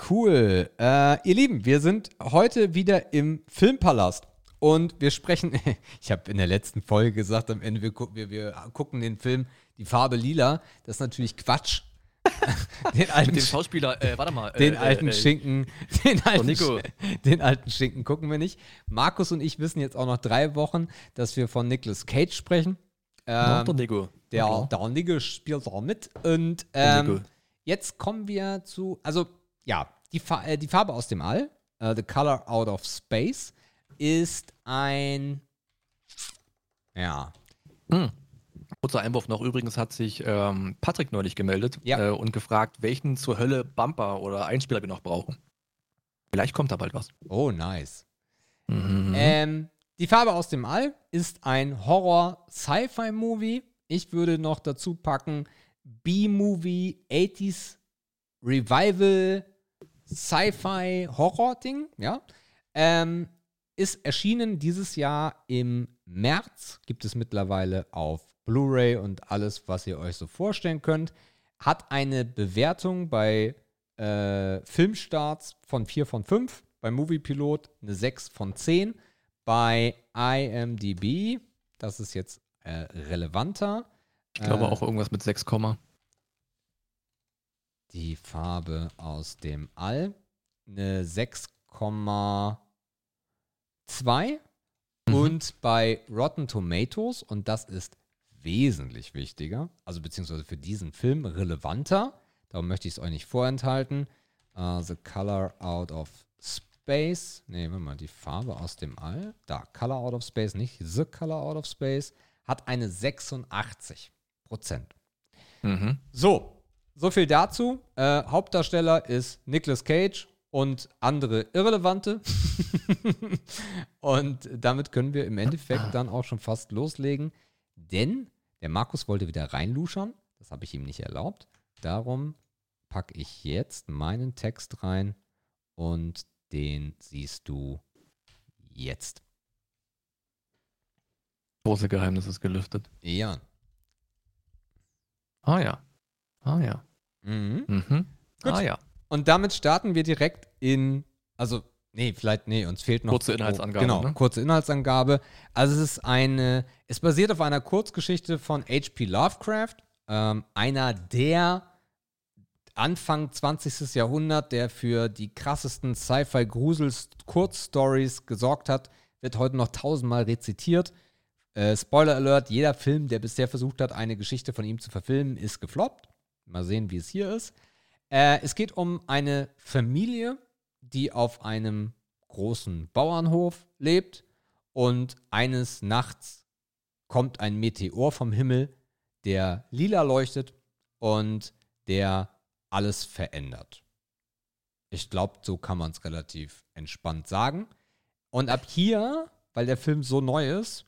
Cool. Äh, ihr Lieben, wir sind heute wieder im Filmpalast. Und wir sprechen, ich habe in der letzten Folge gesagt, am Ende, wir, wir, wir gucken den Film Die Farbe Lila. Das ist natürlich Quatsch. den alten Mit dem Schauspieler, äh, warte mal. Den äh, alten äh, Schinken, den alten, Nico. den alten Schinken gucken wir nicht. Markus und ich wissen jetzt auch noch drei Wochen, dass wir von Nicolas Cage sprechen. Ähm, der Nigo. der, Ja, der Nigge spielt auch mit. Und ähm, jetzt kommen wir zu, also ja, die, Fa äh, die Farbe aus dem All, äh, The Color Out of Space, ist ein, ja, Kurzer Einwurf noch. Übrigens hat sich ähm, Patrick neulich gemeldet Ja. äh, und gefragt, welchen zur Hölle Bumper oder Einspieler wir noch brauchen. Vielleicht kommt da bald was. oh nice. Mhm. Ähm, die Farbe aus dem All ist ein Horror-Sci-Fi-Movie. Ich würde noch dazu packen B-Movie 80s Revival Sci-Fi Horror-Ding. Ja. Ähm, ist erschienen dieses Jahr im März. Gibt es mittlerweile auf Blu-ray und alles, was ihr euch so vorstellen könnt. Hat eine Bewertung bei äh, Filmstarts von 4 von 5. Bei Moviepilot eine 6 von 10. Bei IMDb, das ist jetzt äh, relevanter. ich glaube äh, auch irgendwas mit 6, Komma. Die Farbe aus dem All. Eine 6,2. Mhm. Und bei Rotten Tomatoes, und das ist wesentlich wichtiger, also beziehungsweise für diesen Film relevanter, darum möchte ich es euch nicht vorenthalten. Uh, the Color Out of Space. Ne, warte mal, die Farbe aus dem All. Da, Color Out of Space, nicht The Color Out of Space. Hat eine 86 Prozent. Mhm. So, so viel dazu. Äh, Hauptdarsteller ist Nicolas Cage und andere Irrelevante. und damit können wir im Endeffekt dann auch schon fast loslegen, denn der Markus wollte wieder reinluschern. Das habe ich ihm nicht erlaubt. Darum packe ich jetzt meinen Text rein und den siehst du jetzt. Große Geheimnis ist gelüftet. Ja. Ah ja. Ah ja. Mhm. Mhm. Gut. Ah ja. Und damit starten wir direkt in, also, nee, vielleicht, nee, uns fehlt noch. Kurze Inhaltsangabe, Genau, ne? kurze Inhaltsangabe. Also es ist eine, es basiert auf einer Kurzgeschichte von H.P. Lovecraft, ähm, einer der Anfang 20. Jahrhundert, der für die krassesten Sci-Fi-Grusels-Kurzstories gesorgt hat, wird heute noch tausendmal rezitiert. Äh, Spoiler Alert, jeder Film, der bisher versucht hat, eine Geschichte von ihm zu verfilmen, ist gefloppt. Mal sehen, wie es hier ist. Äh, es geht um eine Familie, die auf einem großen Bauernhof lebt und eines Nachts kommt ein Meteor vom Himmel, der lila leuchtet und der alles verändert. Ich glaube, so kann man es relativ entspannt sagen. Und ab hier, weil der Film so neu ist,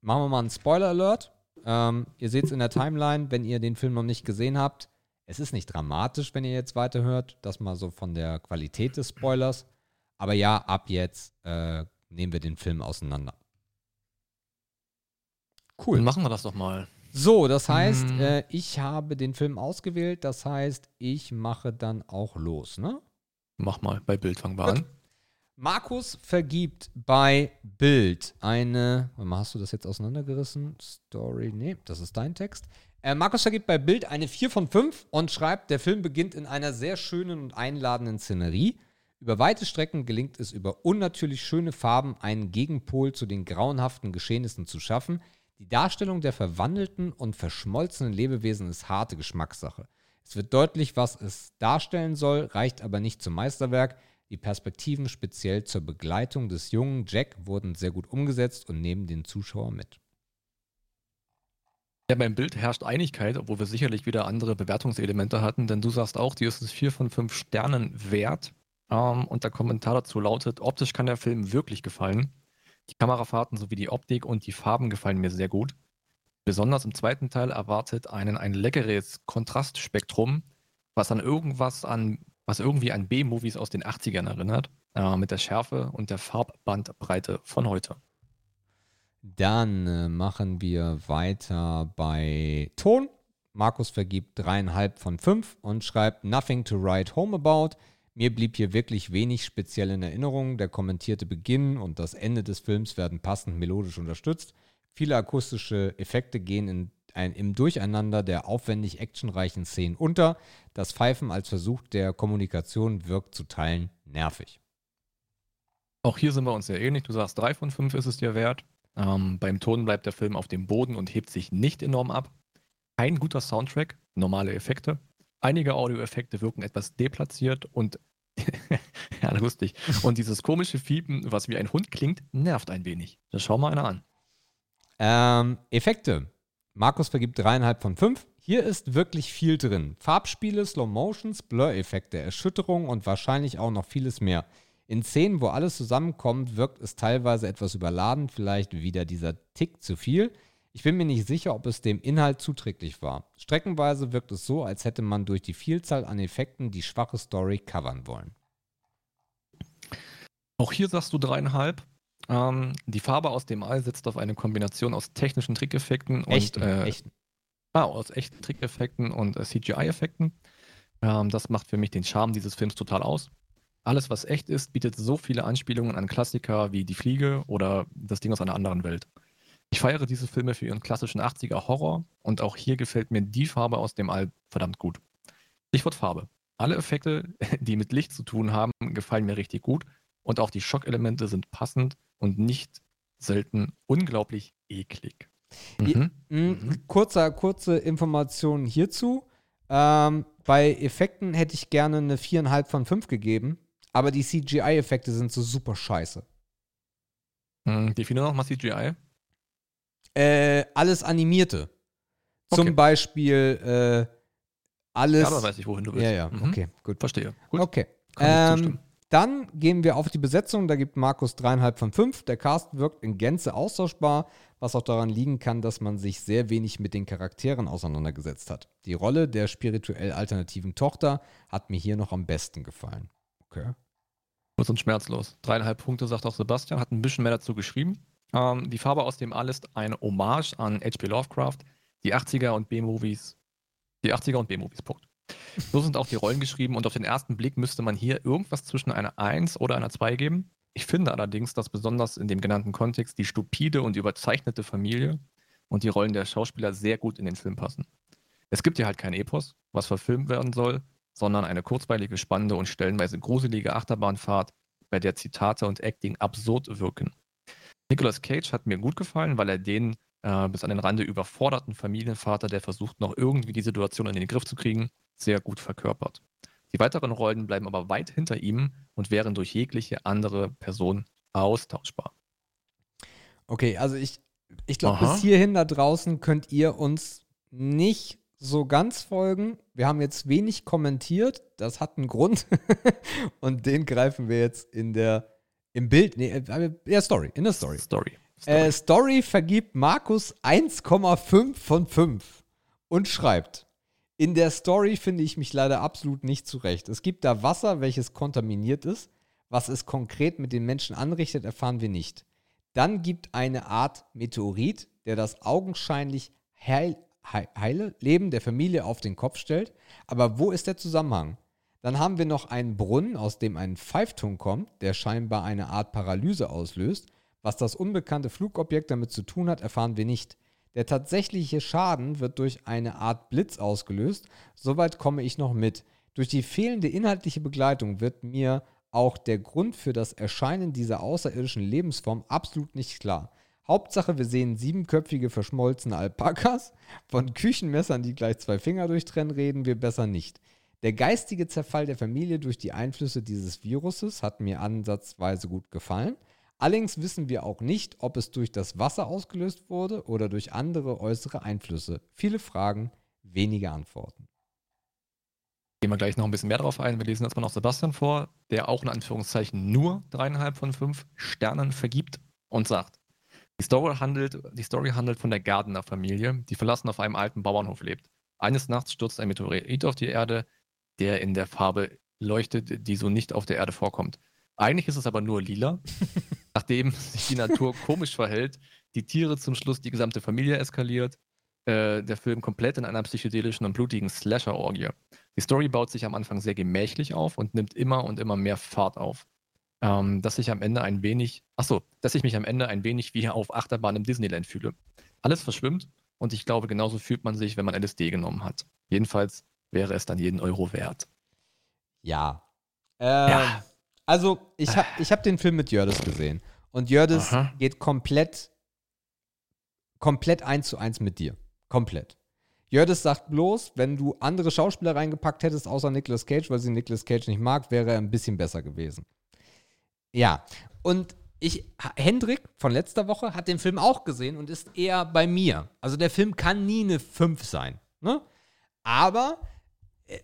machen wir mal einen Spoiler-Alert. Ähm, ihr seht es in der Timeline, wenn ihr den Film noch nicht gesehen habt. Es ist nicht dramatisch, wenn ihr jetzt weiterhört. Das mal so von der Qualität des Spoilers. Aber ja, ab jetzt äh, nehmen wir den Film auseinander. Dann Cool. machen wir das doch mal. So, das heißt, Mhm. äh, ich habe den Film ausgewählt. Das heißt, ich mache dann auch los, ne? Mach mal. Bei Bild fangen wir an. Markus vergibt bei Bild eine. Warte mal, hast du das jetzt auseinandergerissen? Story, nee, das ist dein Text. Äh, Markus vergibt bei Bild eine 4 von 5 und schreibt, der Film beginnt in einer sehr schönen und einladenden Szenerie. Über weite Strecken gelingt es über unnatürlich schöne Farben, einen Gegenpol zu den grauenhaften Geschehnissen zu schaffen. Die Darstellung der verwandelten und verschmolzenen Lebewesen ist harte Geschmackssache. Es wird deutlich, was es darstellen soll, reicht aber nicht zum Meisterwerk. Die Perspektiven speziell zur Begleitung des jungen Jack wurden sehr gut umgesetzt und nehmen den Zuschauer mit. Ja, beim Bild herrscht Einigkeit, obwohl wir sicherlich wieder andere Bewertungselemente hatten, denn du sagst auch, die ist es 4 von 5 Sternen wert. Ähm, und der Kommentar dazu lautet, optisch kann der Film wirklich gefallen. Die Kamerafahrten sowie die Optik und die Farben gefallen mir sehr gut. Besonders im zweiten Teil erwartet einen ein leckeres Kontrastspektrum, was an irgendwas an, was irgendwie an B-Movies aus den 80ern erinnert, äh, mit der Schärfe und der Farbbandbreite von heute. Dann äh, machen wir weiter bei Ton. Markus vergibt dreieinhalb von fünf und schreibt Nothing to write home about. Mir blieb hier wirklich wenig speziell in Erinnerung. Der kommentierte Beginn und das Ende des Films werden passend melodisch unterstützt. Viele akustische Effekte gehen in ein, im Durcheinander der aufwendig actionreichen Szenen unter. Das Pfeifen als Versuch der Kommunikation wirkt zu Teilen nervig. Auch hier sind wir uns sehr ähnlich. Du sagst, drei von fünf ist es dir wert. Ähm, beim Ton bleibt der Film auf dem Boden und hebt sich nicht enorm ab. Kein guter Soundtrack, normale Effekte. Einige Audioeffekte wirken etwas deplatziert und ja, lustig. Und dieses komische Fiepen, was wie ein Hund klingt, nervt ein wenig. Das schau mal einer an. Ähm, Effekte. Markus vergibt dreieinhalb von fünf. Hier ist wirklich viel drin. Farbspiele, Slow Motions, Blur-Effekte, Erschütterungen und wahrscheinlich auch noch vieles mehr. In Szenen, wo alles zusammenkommt, wirkt es teilweise etwas überladen, vielleicht wieder dieser Tick zu viel. Ich bin mir nicht sicher, ob es dem Inhalt zuträglich war. Streckenweise wirkt es so, als hätte man durch die Vielzahl an Effekten die schwache Story covern wollen. Auch hier sagst du dreieinhalb. Ähm, die Farbe aus dem All setzt auf eine Kombination aus technischen Trickeffekten und Echten, äh, echten. Ah, aus echten Trickeffekten und äh, CGI-Effekten. Ähm, das macht für mich den Charme dieses Films total aus. Alles, was echt ist, bietet so viele Anspielungen an Klassiker wie Die Fliege oder Das Ding aus einer anderen Welt. Ich feiere diese Filme für ihren klassischen 80er Horror und auch hier gefällt mir die Farbe aus dem All verdammt gut. Stichwort Farbe. Alle Effekte, die mit Licht zu tun haben, gefallen mir richtig gut und auch die Schockelemente sind passend und nicht selten unglaublich eklig. Mhm. mh, Kurzer, kurze Information hierzu. Ähm, bei Effekten hätte ich gerne eine 4,5 von 5 gegeben, aber die CGI-Effekte sind so super scheiße. Mhm. Definiere nochmal CGI. Äh, alles Animierte. Zum Okay. Beispiel äh, alles. Ja, aber weiß ich, wohin du willst. ja, ja, Mhm. okay, gut. Verstehe. Gut. Okay. Ähm, dann gehen wir auf die Besetzung. Da gibt Markus dreieinhalb von fünf. Der Cast wirkt in Gänze austauschbar, was auch daran liegen kann, dass man sich sehr wenig mit den Charakteren auseinandergesetzt hat. Die Rolle der spirituell alternativen Tochter hat mir hier noch am besten gefallen. Okay. Kurz und schmerzlos. Dreieinhalb Punkte, sagt auch Sebastian, hat ein bisschen mehr dazu geschrieben. Ähm, die Farbe aus dem All ist eine Hommage an H.P. Lovecraft, die 80er und B-Movies. Die 80er und B-Movies, Punkt. So sind auch die Rollen geschrieben und auf den ersten Blick müsste man hier irgendwas zwischen einer 1 oder einer 2 geben. Ich finde allerdings, dass besonders in dem genannten Kontext die stupide und überzeichnete Familie und die Rollen der Schauspieler sehr gut in den Film passen. Es gibt hier halt kein Epos, was verfilmt werden soll, sondern eine kurzweilige, spannende und stellenweise gruselige Achterbahnfahrt, bei der Zitate und Acting absurd wirken. Nicolas Cage hat mir gut gefallen, weil er den äh, bis an den Rande überforderten Familienvater, der versucht, noch irgendwie die Situation in den Griff zu kriegen, sehr gut verkörpert. Die weiteren Rollen bleiben aber weit hinter ihm und wären durch jegliche andere Person austauschbar. Okay, also ich, ich glaube, bis hierhin da draußen könnt ihr uns nicht so ganz folgen. Wir haben jetzt wenig kommentiert. Das hat einen Grund. Und den greifen wir jetzt in der, im Bild, nee, äh, ja, Story, in der Story. Story. Äh, Story vergibt Markus 1,5 von 5 und schreibt, in der Story finde ich mich leider absolut nicht zurecht. Es gibt da Wasser, welches kontaminiert ist. Was es konkret mit den Menschen anrichtet, erfahren wir nicht. Dann gibt eine Art Meteorit, der das augenscheinlich heil, heile Leben der Familie auf den Kopf stellt. Aber wo ist der Zusammenhang? Dann haben wir noch einen Brunnen, aus dem ein Pfeifton kommt, der scheinbar eine Art Paralyse auslöst. Was das unbekannte Flugobjekt damit zu tun hat, erfahren wir nicht. Der tatsächliche Schaden wird durch eine Art Blitz ausgelöst. Soweit komme ich noch mit. Durch die fehlende inhaltliche Begleitung wird mir auch der Grund für das Erscheinen dieser außerirdischen Lebensform absolut nicht klar. Hauptsache, wir sehen siebenköpfige verschmolzene Alpakas. Von Küchenmessern, die gleich zwei Finger durchtrennen, reden wir besser nicht. Der geistige Zerfall der Familie durch die Einflüsse dieses Viruses hat mir ansatzweise gut gefallen. Allerdings wissen wir auch nicht, ob es durch das Wasser ausgelöst wurde oder durch andere äußere Einflüsse. Viele Fragen, wenige Antworten. Gehen wir gleich noch ein bisschen mehr drauf ein. Wir lesen erstmal noch Sebastian vor, der auch in Anführungszeichen nur dreieinhalb von fünf Sternen vergibt und sagt, die Story handelt, die Story handelt von der Gardner-Familie, die verlassen auf einem alten Bauernhof lebt. Eines Nachts stürzt ein Meteorit auf die Erde, der in der Farbe leuchtet, die so nicht auf der Erde vorkommt. Eigentlich ist es aber nur lila. Nachdem sich die Natur komisch verhält, die Tiere zum Schluss die gesamte Familie eskaliert, äh, der Film komplett in einer psychedelischen und blutigen Slasher-Orgie. Die Story baut sich am Anfang sehr gemächlich auf und nimmt immer und immer mehr Fahrt auf. Ähm, dass ich am Ende ein wenig, achso, dass ich mich am Ende ein wenig wie auf Achterbahn im Disneyland fühle. Alles verschwimmt und ich glaube, genauso fühlt man sich, wenn man LSD genommen hat. Jedenfalls wäre es dann jeden Euro wert. Ja. Äh, Ja. Also, ich habe ich hab den Film mit Jördis gesehen. Und Jördis Aha. geht komplett komplett eins zu eins mit dir. Komplett. Jördis sagt bloß, wenn du andere Schauspieler reingepackt hättest, außer Nicolas Cage, weil sie Nicolas Cage nicht mag, wäre er ein bisschen besser gewesen. Ja, und ich, Hendrik von letzter Woche hat den Film auch gesehen und ist eher bei mir. Also der Film kann nie eine 5 sein. Ne? Aber äh,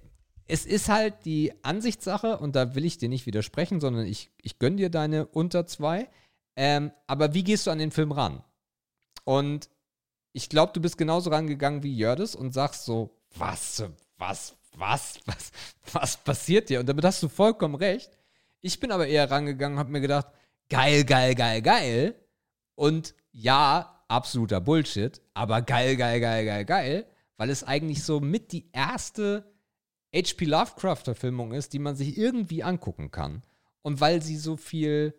es ist halt die Ansichtssache und da will ich dir nicht widersprechen, sondern ich, ich gönne dir deine unter zwei. Ähm, aber wie gehst du an den Film ran? Und ich glaube, du bist genauso rangegangen wie Jördis und sagst so, was, was, was, was, was passiert dir? Und damit hast du vollkommen recht. Ich bin aber eher rangegangen und habe mir gedacht, geil, geil, geil, geil. Und ja, absoluter Bullshit, aber geil, geil, geil, geil, geil, weil es eigentlich so mit die erste H.P. Lovecraft-Verfilmung ist, die man sich irgendwie angucken kann. Und weil sie so viel,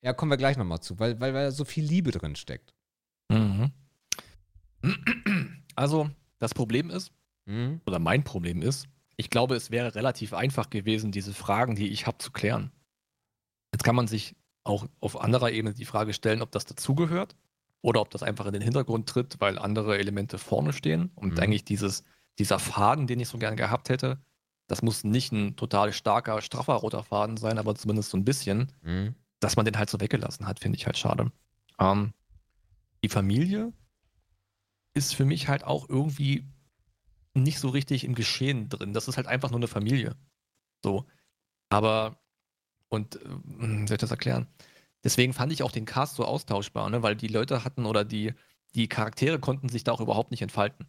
ja, kommen wir gleich nochmal zu, weil, weil, weil so viel Liebe drin steckt. Mhm. Also, das Problem ist, mhm. oder mein Problem ist, ich glaube, es wäre relativ einfach gewesen, diese Fragen, die ich habe, zu klären. Jetzt kann man sich auch auf anderer Ebene die Frage stellen, ob das dazugehört oder ob das einfach in den Hintergrund tritt, weil andere Elemente vorne stehen. Und mhm. eigentlich dieses, dieser Faden, den ich so gern gehabt hätte, das muss nicht ein total starker, straffer roter Faden sein, aber zumindest so ein bisschen, mhm. dass man den halt so weggelassen hat, finde ich halt schade. Ähm, die Familie ist für mich halt auch irgendwie nicht so richtig im Geschehen drin. Das ist halt einfach nur eine Familie. So. Aber und äh, wie soll ich das erklären? Deswegen fand ich auch den Cast so austauschbar, ne? weil die Leute hatten oder die, die Charaktere konnten sich da auch überhaupt nicht entfalten.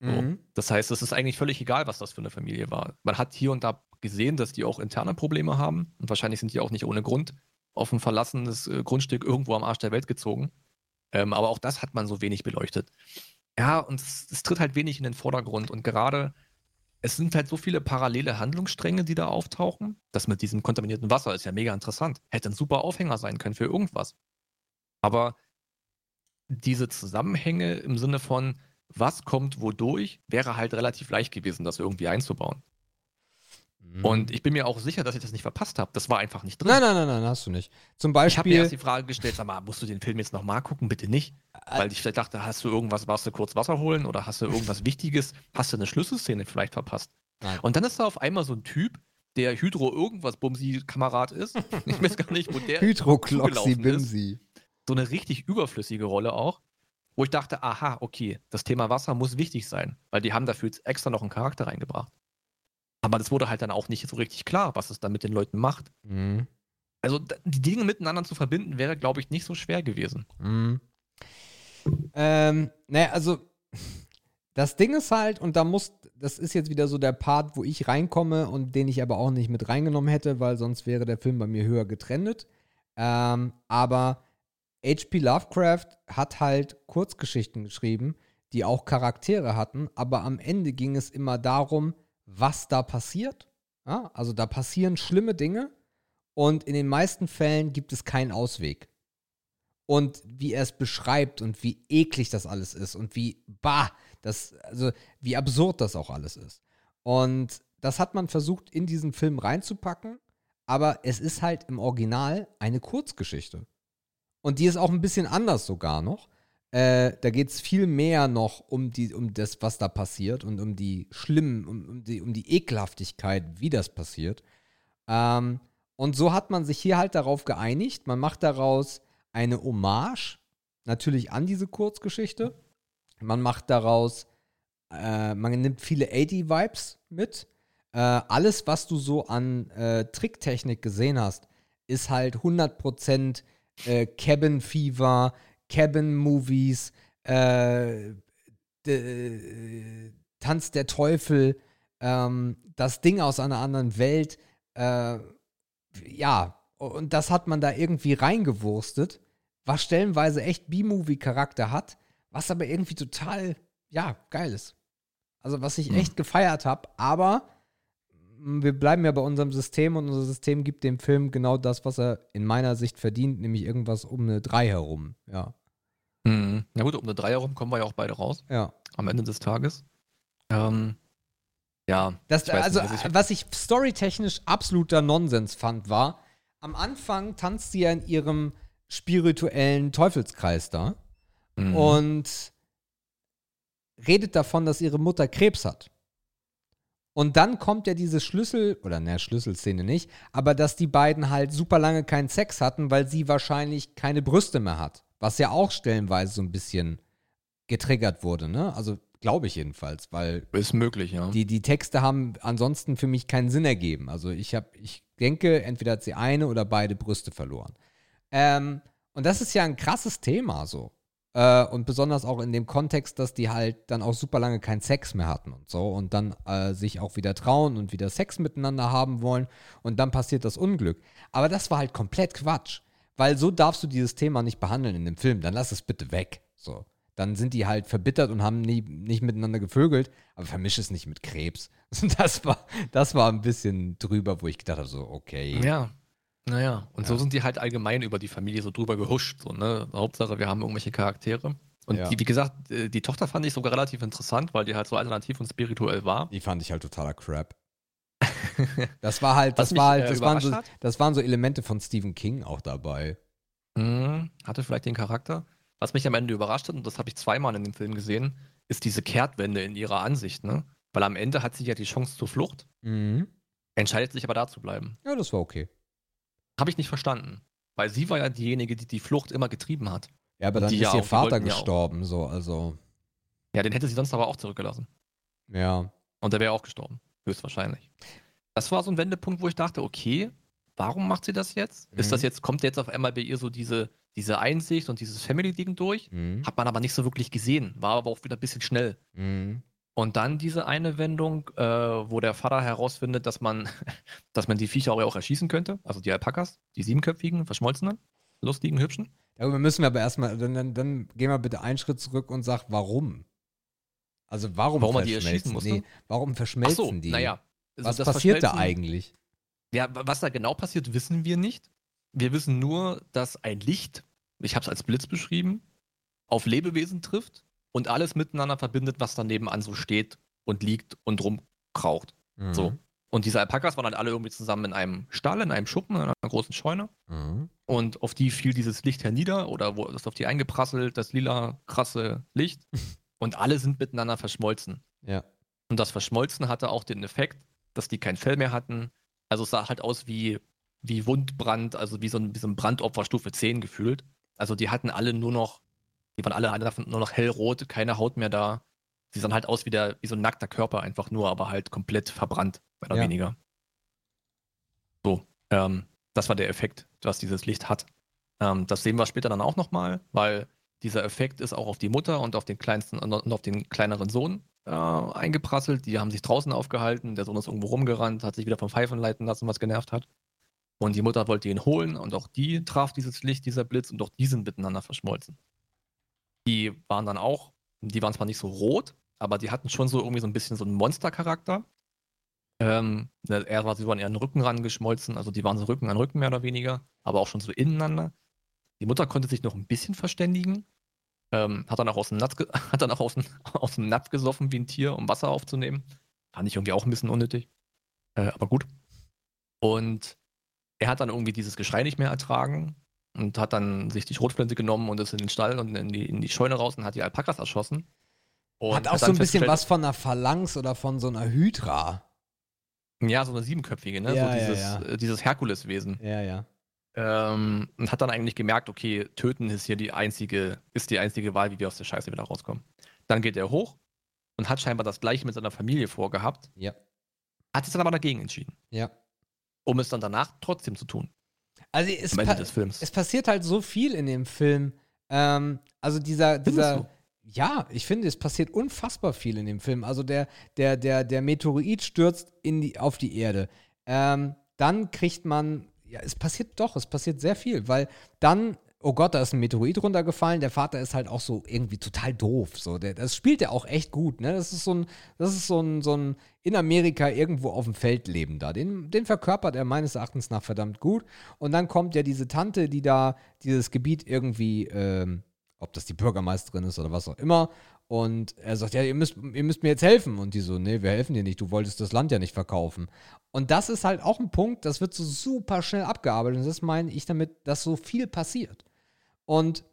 So. Mhm. Das heißt, es ist eigentlich völlig egal, was das für eine Familie war. Man hat hier und da gesehen, dass die auch interne Probleme haben und wahrscheinlich sind die auch nicht ohne Grund auf ein verlassenes äh, Grundstück irgendwo am Arsch der Welt gezogen. Ähm, aber auch das hat man so wenig beleuchtet. Ja, und es, es tritt halt wenig in den Vordergrund und gerade es sind halt so viele parallele Handlungsstränge, die da auftauchen. Das mit diesem kontaminierten Wasser ist ja mega interessant. Hätte ein super Aufhänger sein können für irgendwas. Aber diese Zusammenhänge im Sinne von, was kommt wodurch, wäre halt relativ leicht gewesen, das irgendwie einzubauen. Mhm. Und ich bin mir auch sicher, dass ich das nicht verpasst habe. Das war einfach nicht drin. Nein, nein, nein, nein, hast du nicht. Zum Beispiel. Ich habe mir erst die Frage gestellt, sag mal, musst du den Film jetzt nochmal gucken? Bitte nicht. Weil ich vielleicht dachte, hast du irgendwas, warst du kurz Wasser holen oder hast du irgendwas Wichtiges? Hast du eine Schlüsselszene vielleicht verpasst? Nein. Und dann ist da auf einmal so ein Typ, der Hydro irgendwas Bumsi-Kamerad ist. Ich weiß gar nicht, wo der Hydro Kloxi Bimsi. So eine richtig überflüssige Rolle auch. Wo ich dachte, aha, okay, das Thema Wasser muss wichtig sein, weil die haben dafür jetzt extra noch einen Charakter reingebracht. Aber das wurde halt dann auch nicht so richtig klar, was es dann mit den Leuten macht. Mhm. Also die Dinge miteinander zu verbinden, wäre, glaube ich, nicht so schwer gewesen. Mhm. Ähm, naja, also das Ding ist halt, und da muss, das ist jetzt wieder so der Part, wo ich reinkomme und den ich aber auch nicht mit reingenommen hätte, weil sonst wäre der Film bei mir höher getrennt. Ähm, aber H.P. Lovecraft hat halt Kurzgeschichten geschrieben, die auch Charaktere hatten, aber am Ende ging es immer darum, was da passiert. Ja, also da passieren schlimme Dinge und in den meisten Fällen gibt es keinen Ausweg. Und wie er es beschreibt und wie eklig das alles ist und wie, bah, das, also wie absurd das auch alles ist. Und das hat man versucht in diesen Film reinzupacken, aber es ist halt im Original eine Kurzgeschichte. Und die ist auch ein bisschen anders sogar noch. Äh, da geht es viel mehr noch um, die, um das, was da passiert und um die schlimmen, um, um, die, um die Ekelhaftigkeit, wie das passiert. Ähm, und so hat man sich hier halt darauf geeinigt. Man macht daraus eine Hommage, natürlich an diese Kurzgeschichte. Man macht daraus, äh, man nimmt viele 80-Vibes mit. Äh, alles, was du so an äh, Tricktechnik gesehen hast, ist halt 100% äh, Cabin Fever, Cabin-Movies, äh, Tanz der Teufel, ähm, das Ding aus einer anderen Welt. Äh, ja, und das hat man da irgendwie reingewurstet, was stellenweise echt B-Movie-Charakter hat, was aber irgendwie total, ja, geil ist. Also, was ich hm. echt gefeiert habe, aber wir bleiben ja bei unserem System und unser System gibt dem Film genau das, was er in meiner Sicht verdient, nämlich irgendwas um eine 3 herum, ja. Mhm. Na gut, um eine 3 herum kommen wir ja auch beide raus. Ja. Am Ende des Tages. Ähm, ja. Das, also, nicht, ich was ich storytechnisch absoluter Nonsens fand, war, am Anfang tanzt sie ja in ihrem spirituellen Teufelskreis da. mhm. und redet davon, dass ihre Mutter Krebs hat. Und dann kommt ja diese Schlüssel, oder ne, Schlüsselszene nicht, aber dass die beiden halt super lange keinen Sex hatten, weil sie wahrscheinlich keine Brüste mehr hat. Was ja auch stellenweise so ein bisschen getriggert wurde, ne? Also glaube ich jedenfalls, weil. Ist möglich, ja. Die, die Texte haben ansonsten für mich keinen Sinn ergeben. Also ich habe, ich denke, entweder hat sie eine oder beide Brüste verloren. Ähm, und das ist ja ein krasses Thema so. Äh, und besonders auch in dem Kontext, dass die halt dann auch super lange keinen Sex mehr hatten und so und dann äh, sich auch wieder trauen und wieder Sex miteinander haben wollen und dann passiert das Unglück. Aber das war halt komplett Quatsch, weil so darfst du dieses Thema nicht behandeln in dem Film. Dann lass es bitte weg. So. Dann sind die halt verbittert und haben nie, nicht miteinander gevögelt, aber vermisch es nicht mit Krebs. Das war, das war ein bisschen drüber, wo ich gedacht habe, so, okay. Ja, naja, und ja. so sind die halt allgemein über die Familie so drüber gehuscht. So, ne? Hauptsache, wir haben irgendwelche Charaktere. Und ja. die, wie gesagt, äh, die Tochter fand ich sogar relativ interessant, weil die halt so alternativ und spirituell war. Die fand ich halt totaler Crap. das war halt, das war halt, äh, das waren, so, das waren so Elemente von Stephen King auch dabei. Mhm, hatte vielleicht den Charakter. Was mich am Ende überrascht hat, und das habe ich zweimal in dem Film gesehen, ist diese Kehrtwende in ihrer Ansicht, ne? Weil am Ende hat sie ja die Chance zur Flucht, mhm. entscheidet sich aber da zu bleiben. Ja, das war okay. Habe ich nicht verstanden. Weil sie war ja diejenige, die die Flucht immer getrieben hat. Ja, aber dann ist ja ihr Vater gestorben, so, also. Ja, den hätte sie sonst aber auch zurückgelassen. Ja. Und der wäre auch gestorben. Höchstwahrscheinlich. Das war so ein Wendepunkt, wo ich dachte, okay, warum macht sie das jetzt? Mhm. Ist das mhm. jetzt, kommt jetzt auf einmal bei ihr so diese, diese Einsicht und dieses Family-Ding durch? Mhm. Hat man aber nicht so wirklich gesehen. War aber auch wieder ein bisschen schnell. Mhm. Und dann diese eine Wendung, äh, wo der Vater herausfindet, dass man, dass man die Viecher auch erschießen könnte. Also die Alpakas, die siebenköpfigen, verschmolzenen, lustigen, hübschen. Darüber müssen wir aber erstmal, dann, dann, dann gehen wir bitte einen Schritt zurück und sagen, warum? Also warum, warum man die musste? Nee, warum verschmelzen so, die? Naja. Also was passiert da eigentlich? Ja, was da genau passiert, wissen wir nicht. Wir wissen nur, dass ein Licht, ich habe es als Blitz beschrieben, auf Lebewesen trifft und alles miteinander verbindet, was da nebenan so steht und liegt und rumkraucht. Mhm. So. Und diese Alpakas waren dann alle irgendwie zusammen in einem Stall, in einem Schuppen, in einer großen Scheune. Mhm. Und auf die fiel dieses Licht hernieder oder wo ist auf die eingeprasselt, das lila, krasse Licht. und alle sind miteinander verschmolzen. Ja. Und das Verschmolzen hatte auch den Effekt, dass die kein Fell mehr hatten. Also es sah halt aus wie, wie Wundbrand, also wie so ein, wie so ein Brandopfer Stufe 10 gefühlt. Also die hatten alle nur noch die waren alle nur noch hellrot, keine Haut mehr da. Sie sahen halt aus wie, der, wie so ein nackter Körper einfach nur, aber halt komplett verbrannt, mehr oder ja. weniger. So, ähm, das war der Effekt, was dieses Licht hat. Ähm, das sehen wir später dann auch nochmal, weil dieser Effekt ist auch auf die Mutter und auf den kleinsten und auf den kleineren Sohn äh, eingeprasselt. Die haben sich draußen aufgehalten, der Sohn ist irgendwo rumgerannt, hat sich wieder vom Pfeifen leiten lassen, was genervt hat. Und die Mutter wollte ihn holen und auch die traf dieses Licht, dieser Blitz und auch die sind miteinander verschmolzen. Die waren dann auch, die waren zwar nicht so rot, aber die hatten schon so irgendwie so ein bisschen so einen Monstercharakter. Ähm, ne, er war, sie waren eher an den Rücken rangeschmolzen, also die waren so Rücken an Rücken mehr oder weniger, aber auch schon so ineinander. Die Mutter konnte sich noch ein bisschen verständigen, ähm, hat dann auch aus dem, Napf, hat dann auch aus dem, aus dem Napf gesoffen wie ein Tier, um Wasser aufzunehmen. Fand ich irgendwie auch ein bisschen unnötig. Äh, aber gut. Und er hat dann irgendwie dieses Geschrei nicht mehr ertragen und hat dann sich die Schrotflinte genommen und ist in den Stall und in die, in die Scheune raus und hat die Alpakas erschossen. Und hat auch so ein bisschen was von einer Phalanx oder von so einer Hydra. Ja, so eine siebenköpfige, ne? Ja, so dieses, ja, ja. Äh, dieses Herkuleswesen. Ja, ja. Ähm, und hat dann eigentlich gemerkt, okay, töten ist hier die einzige, ist die einzige Wahl, wie wir aus der Scheiße wieder rauskommen. Dann geht er hoch und hat scheinbar das gleiche mit seiner Familie vorgehabt. Ja. Hat sich dann aber dagegen entschieden. Ja. Um es dann danach trotzdem zu tun. Also es, pa es passiert halt so viel in dem Film. Ähm, also dieser, dieser, ja, ich finde, es passiert unfassbar viel in dem Film. Also der, der, der, der Meteorit stürzt in die, auf die Erde. Ähm, dann kriegt man, ja, es passiert doch, es passiert sehr viel, weil dann oh Gott, da ist ein Meteorit runtergefallen. Der Vater ist halt auch so irgendwie total doof. So, der, das spielt er auch echt gut. Ne? Das ist so ein, das ist so ein, so ein in Amerika irgendwo auf dem Feld leben da. Den, den verkörpert er meines Erachtens nach verdammt gut. Und dann kommt ja diese Tante, die da dieses Gebiet irgendwie, ähm, ob das die Bürgermeisterin ist oder was auch immer. Und er sagt, ja, ihr müsst, ihr müsst mir jetzt helfen. Und die so, nee, wir helfen dir nicht, du wolltest das Land ja nicht verkaufen. Und das ist halt auch ein Punkt, das wird so super schnell abgearbeitet. Und das meine ich damit, dass so viel passiert. Und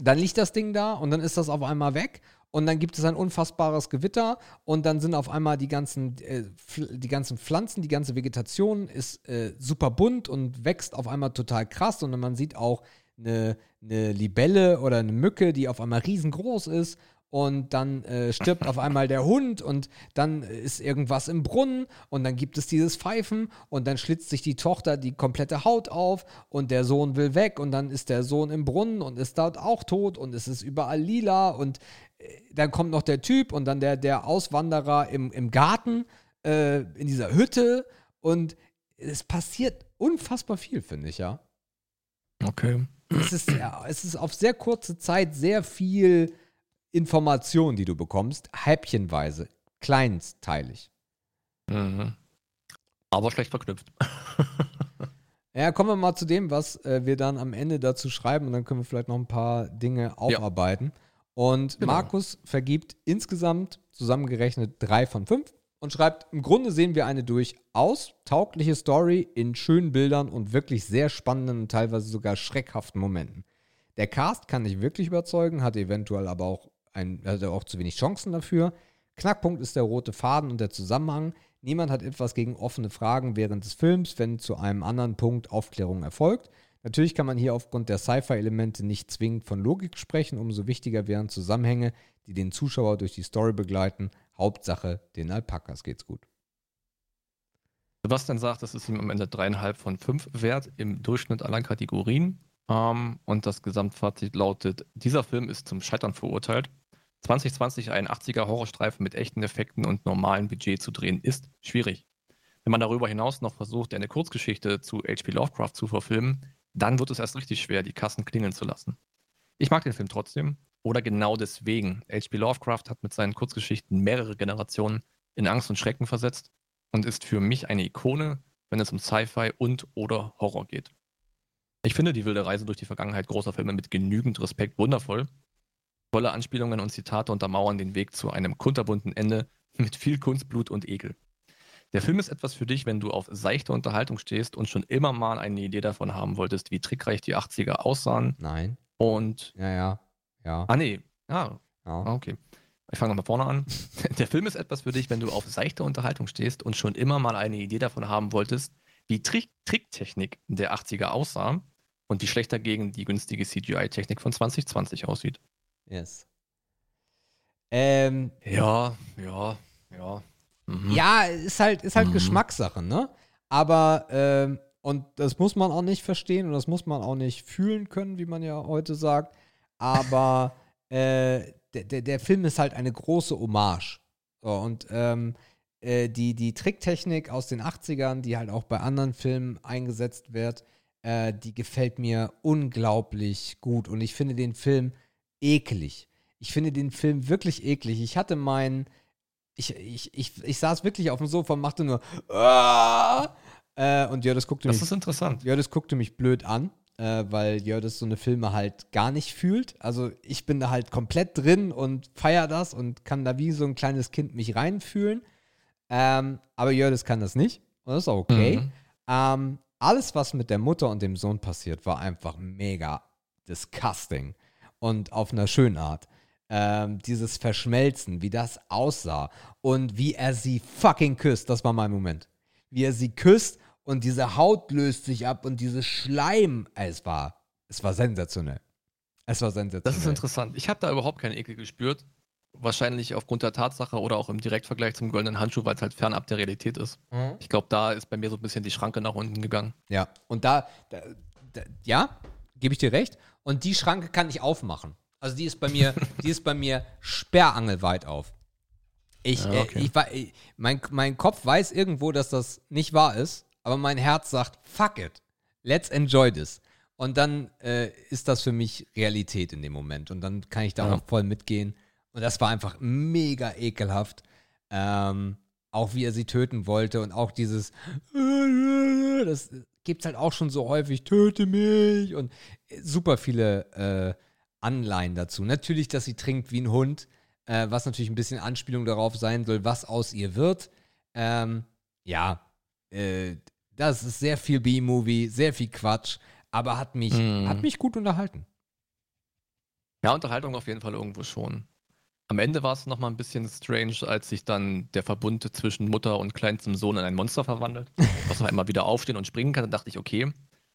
dann liegt das Ding da und dann ist das auf einmal weg und dann gibt es ein unfassbares Gewitter und dann sind auf einmal die ganzen, äh, die ganzen Pflanzen, die ganze Vegetation ist äh, super bunt und wächst auf einmal total krass und man sieht auch eine, eine Libelle oder eine Mücke, die auf einmal riesengroß ist und dann äh, stirbt auf einmal der Hund und dann ist irgendwas im Brunnen und dann gibt es dieses Pfeifen und dann schlitzt sich die Tochter die komplette Haut auf und der Sohn will weg und dann ist der Sohn im Brunnen und ist dort auch tot und es ist überall lila und äh, dann kommt noch der Typ und dann der, der Auswanderer im, im Garten äh, in dieser Hütte und es passiert unfassbar viel, finde ich, ja. Okay. Es ist, ja, es ist auf sehr kurze Zeit sehr viel Informationen, die du bekommst, häppchenweise, kleinsteilig. Mhm. Aber schlecht verknüpft. ja, kommen wir mal zu dem, was äh, wir dann am Ende dazu schreiben und dann können wir vielleicht noch ein paar Dinge aufarbeiten. Ja. Und genau. Markus vergibt insgesamt zusammengerechnet drei von fünf und schreibt, im Grunde sehen wir eine durchaus taugliche Story in schönen Bildern und wirklich sehr spannenden und teilweise sogar schreckhaften Momenten. Der Cast kann nicht wirklich überzeugen, hat eventuell aber auch ein, hatte auch zu wenig Chancen dafür. Knackpunkt ist der rote Faden und der Zusammenhang. Niemand hat etwas gegen offene Fragen während des Films, wenn zu einem anderen Punkt Aufklärung erfolgt. Natürlich kann man hier aufgrund der Sci-Fi-Elemente nicht zwingend von Logik sprechen, umso wichtiger wären Zusammenhänge, die den Zuschauer durch die Story begleiten. Hauptsache, den Alpakas geht's gut. Sebastian sagt, das ist ihm am Ende dreieinhalb von fünf wert im Durchschnitt aller Kategorien. Ähm, und das Gesamtfazit lautet: Dieser Film ist zum Scheitern verurteilt. 2020 einen 80er Horrorstreifen mit echten Effekten und normalem Budget zu drehen, ist schwierig. Wenn man darüber hinaus noch versucht, eine Kurzgeschichte zu H.P. Lovecraft zu verfilmen, dann wird es erst richtig schwer, die Kassen klingeln zu lassen. Ich mag den Film trotzdem, oder genau deswegen. H.P. Lovecraft hat mit seinen Kurzgeschichten mehrere Generationen in Angst und Schrecken versetzt und ist für mich eine Ikone, wenn es um Sci-Fi und oder Horror geht. Ich finde die wilde Reise durch die Vergangenheit großer Filme mit genügend Respekt wundervoll Tolle Anspielungen und Zitate untermauern den Weg zu einem kunterbunten Ende mit viel Kunst, Blut und Ekel. Der Film ist etwas für dich, wenn du auf seichte Unterhaltung stehst und schon immer mal eine Idee davon haben wolltest, wie trickreich die 80er aussahen. Nein. Und. Ja, ja. Ja. Ah, nee. Ah, ja. okay. Ich fange nochmal vorne an. Der Film ist etwas für dich, wenn du auf seichte Unterhaltung stehst und schon immer mal eine Idee davon haben wolltest, wie Trick Tricktechnik der 80er aussah und die schlechter gegen die günstige CGI-Technik von 2020 aussieht. Yes. Ähm, ja, ja, ja. Mhm. Ja, ist halt, ist halt mhm. Geschmackssache, ne? Aber, ähm, und das muss man auch nicht verstehen und das muss man auch nicht fühlen können, wie man ja heute sagt. Aber äh, der, der, der Film ist halt eine große Hommage. So, und ähm, äh, die, die Tricktechnik aus den 80ern, die halt auch bei anderen Filmen eingesetzt wird, äh, die gefällt mir unglaublich gut. Und ich finde den Film eklig. Ich finde den Film wirklich eklig. Ich hatte meinen. Ich, ich, ich, ich saß wirklich auf dem Sofa und machte nur. Äh, und Jördis guckte das mich. Das ist interessant. Jördis guckte mich blöd an, äh, weil Jördis so eine Filme halt gar nicht fühlt. Also ich bin da halt komplett drin und feier das und kann da wie so ein kleines Kind mich reinfühlen. Ähm, aber Jördis kann das nicht. Und das ist auch okay. Mhm. Ähm, alles, was mit der Mutter und dem Sohn passiert, war einfach mega disgusting und auf einer schönen Art. Ähm, dieses Verschmelzen, wie das aussah und wie er sie fucking küsst, das war mein Moment. Wie er sie küsst und diese Haut löst sich ab und dieses Schleim, es war, es war sensationell. Es war sensationell. Das ist interessant. Ich habe da überhaupt keinen Ekel gespürt. Wahrscheinlich aufgrund der Tatsache oder auch im Direktvergleich zum goldenen Handschuh, weil es halt fernab der Realität ist. Mhm. Ich glaube, da ist bei mir so ein bisschen die Schranke nach unten gegangen. Ja, und da, da, da ja, gebe ich dir recht. Und die Schranke kann ich aufmachen. Also die ist bei mir, die ist bei mir sperrangelweit auf. Ich, ja, okay. äh, ich, ich, mein, mein Kopf weiß irgendwo, dass das nicht wahr ist, aber mein Herz sagt, fuck it, let's enjoy this. Und dann äh, ist das für mich Realität in dem Moment. Und dann kann ich da ja. auch voll mitgehen. Und das war einfach mega ekelhaft. Ähm, auch wie er sie töten wollte und auch dieses, das gibt es halt auch schon so häufig, töte mich und super viele äh, Anleihen dazu. Natürlich, dass sie trinkt wie ein Hund, äh, was natürlich ein bisschen Anspielung darauf sein soll, was aus ihr wird. Ähm, ja, äh, das ist sehr viel B-Movie, sehr viel Quatsch, aber hat mich, mm. hat mich gut unterhalten. Ja, Unterhaltung auf jeden Fall irgendwo schon. Am Ende war es nochmal ein bisschen strange, als sich dann der Verbund zwischen Mutter und kleinstem Sohn in ein Monster verwandelt, was auf einmal wieder aufstehen und springen kann. Da dachte ich, okay,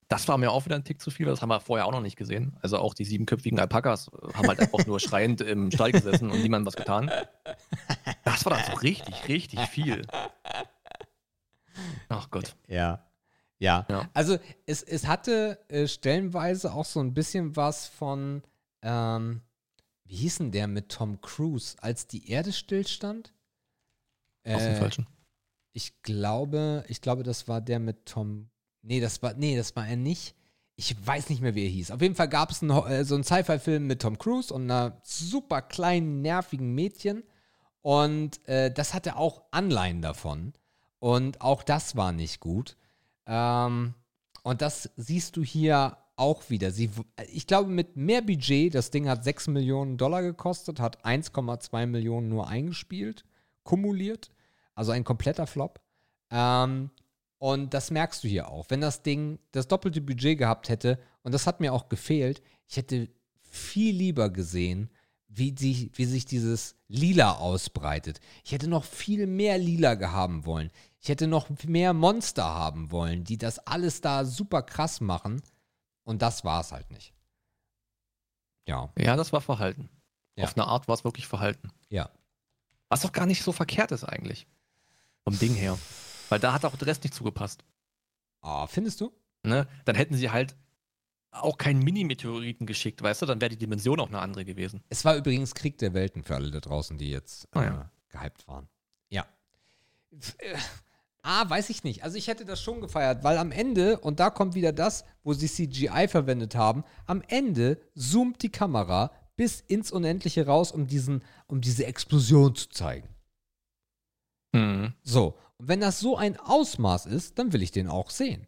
das war mir auch wieder ein Tick zu viel, das haben wir vorher auch noch nicht gesehen. Also auch die siebenköpfigen Alpakas haben halt einfach nur schreiend im Stall gesessen und niemand was getan. Das war dann so richtig, richtig viel. Ach Gott. Ja. Ja. Ja. Also es, es hatte äh, stellenweise auch so ein bisschen was von, ähm, wie hieß denn der mit Tom Cruise, als die Erde stillstand? Aus dem Äh, Falschen. Ich glaube, ich glaube, das war der mit Tom. Nee, das war, nee, das war er nicht. Ich weiß nicht mehr, wie er hieß. Auf jeden Fall gab es einen, äh, so einen Sci-Fi-Film mit Tom Cruise und einer super kleinen, nervigen Mädchen. Und äh, das hatte auch Anleihen davon. Und auch das war nicht gut. Ähm, und das siehst du hier auch wieder. Sie, ich glaube, mit mehr Budget, das Ding hat 6 Millionen Dollar gekostet, hat 1,2 Millionen nur eingespielt, kumuliert. Also ein kompletter Flop. Ähm, und das merkst du hier auch. Wenn das Ding das doppelte Budget gehabt hätte, und das hat mir auch gefehlt, ich hätte viel lieber gesehen, wie, die, wie sich dieses Lila ausbreitet. Ich hätte noch viel mehr Lila gehaben wollen. Ich hätte noch mehr Monster haben wollen, die das alles da super krass machen. Und das war es halt nicht. Ja, Ja, das war Verhalten. Ja. Auf eine Art war es wirklich Verhalten. ja. Was doch gar nicht so verkehrt ist eigentlich. Vom Ding her. Weil da hat auch der Rest nicht zugepasst. Ah, findest du? Ne? Dann hätten sie halt auch keinen Mini-Meteoriten geschickt, weißt du? Dann wäre die Dimension auch eine andere gewesen. Es war übrigens Krieg der Welten für alle da draußen, die jetzt äh, Ah, ja. gehypt waren. Ja. Ah, weiß ich nicht. Also ich hätte das schon gefeiert, weil am Ende, und da kommt wieder das, wo sie CGI verwendet haben, am Ende zoomt die Kamera bis ins Unendliche raus, um, diesen, um diese Explosion zu zeigen. Mhm. So, und wenn das so ein Ausmaß ist, dann will ich den auch sehen.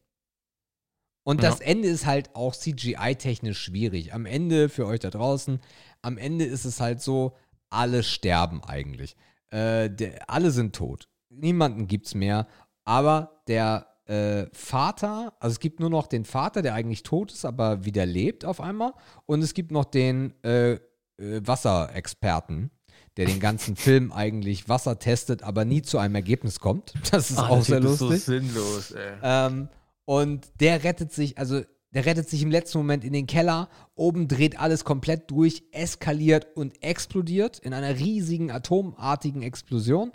Und Ja. das Ende ist halt auch CGI-technisch schwierig. Am Ende, für euch da draußen, am Ende ist es halt so, alle sterben eigentlich. Äh, der, alle sind tot. Niemanden gibt's mehr. Aber der äh, Vater, also es gibt nur noch den Vater, der eigentlich tot ist, aber wieder lebt auf einmal. Und es gibt noch den äh, äh, Wasserexperten, der den ganzen Film eigentlich Wasser testet, aber nie zu einem Ergebnis kommt. Das ist Ah, auch der sehr Typ ist lustig. so sinnlos, ey. Ähm, und der rettet sich, also der rettet sich im letzten Moment in den Keller. Oben dreht alles komplett durch, eskaliert und explodiert in einer riesigen atomartigen Explosion.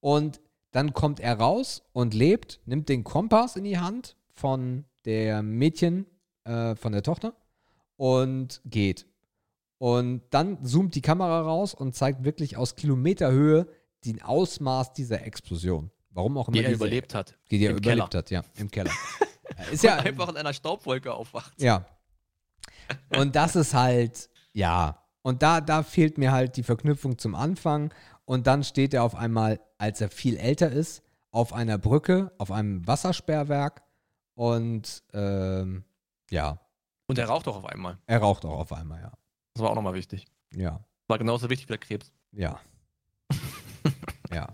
Und dann kommt er raus und lebt, nimmt den Kompass in die Hand von der Mädchen, äh, von der Tochter und geht. Und dann zoomt die Kamera raus und zeigt wirklich aus Kilometerhöhe den Ausmaß dieser Explosion. Warum auch immer Die er überlebt hat. die er Im überlebt Keller. hat, ja, im Keller. Ist Ja, ja einfach in einer Staubwolke aufwacht. ja. Und das ist halt, ja. Und da, da fehlt mir halt die Verknüpfung zum Anfang. Und dann steht er auf einmal, als er viel älter ist, auf einer Brücke, auf einem Wassersperrwerk. Und ähm, ja, Und er raucht auch auf einmal. er raucht auch auf einmal, ja. Das war auch nochmal wichtig. Ja, War genauso wichtig wie der Krebs. ja. ja.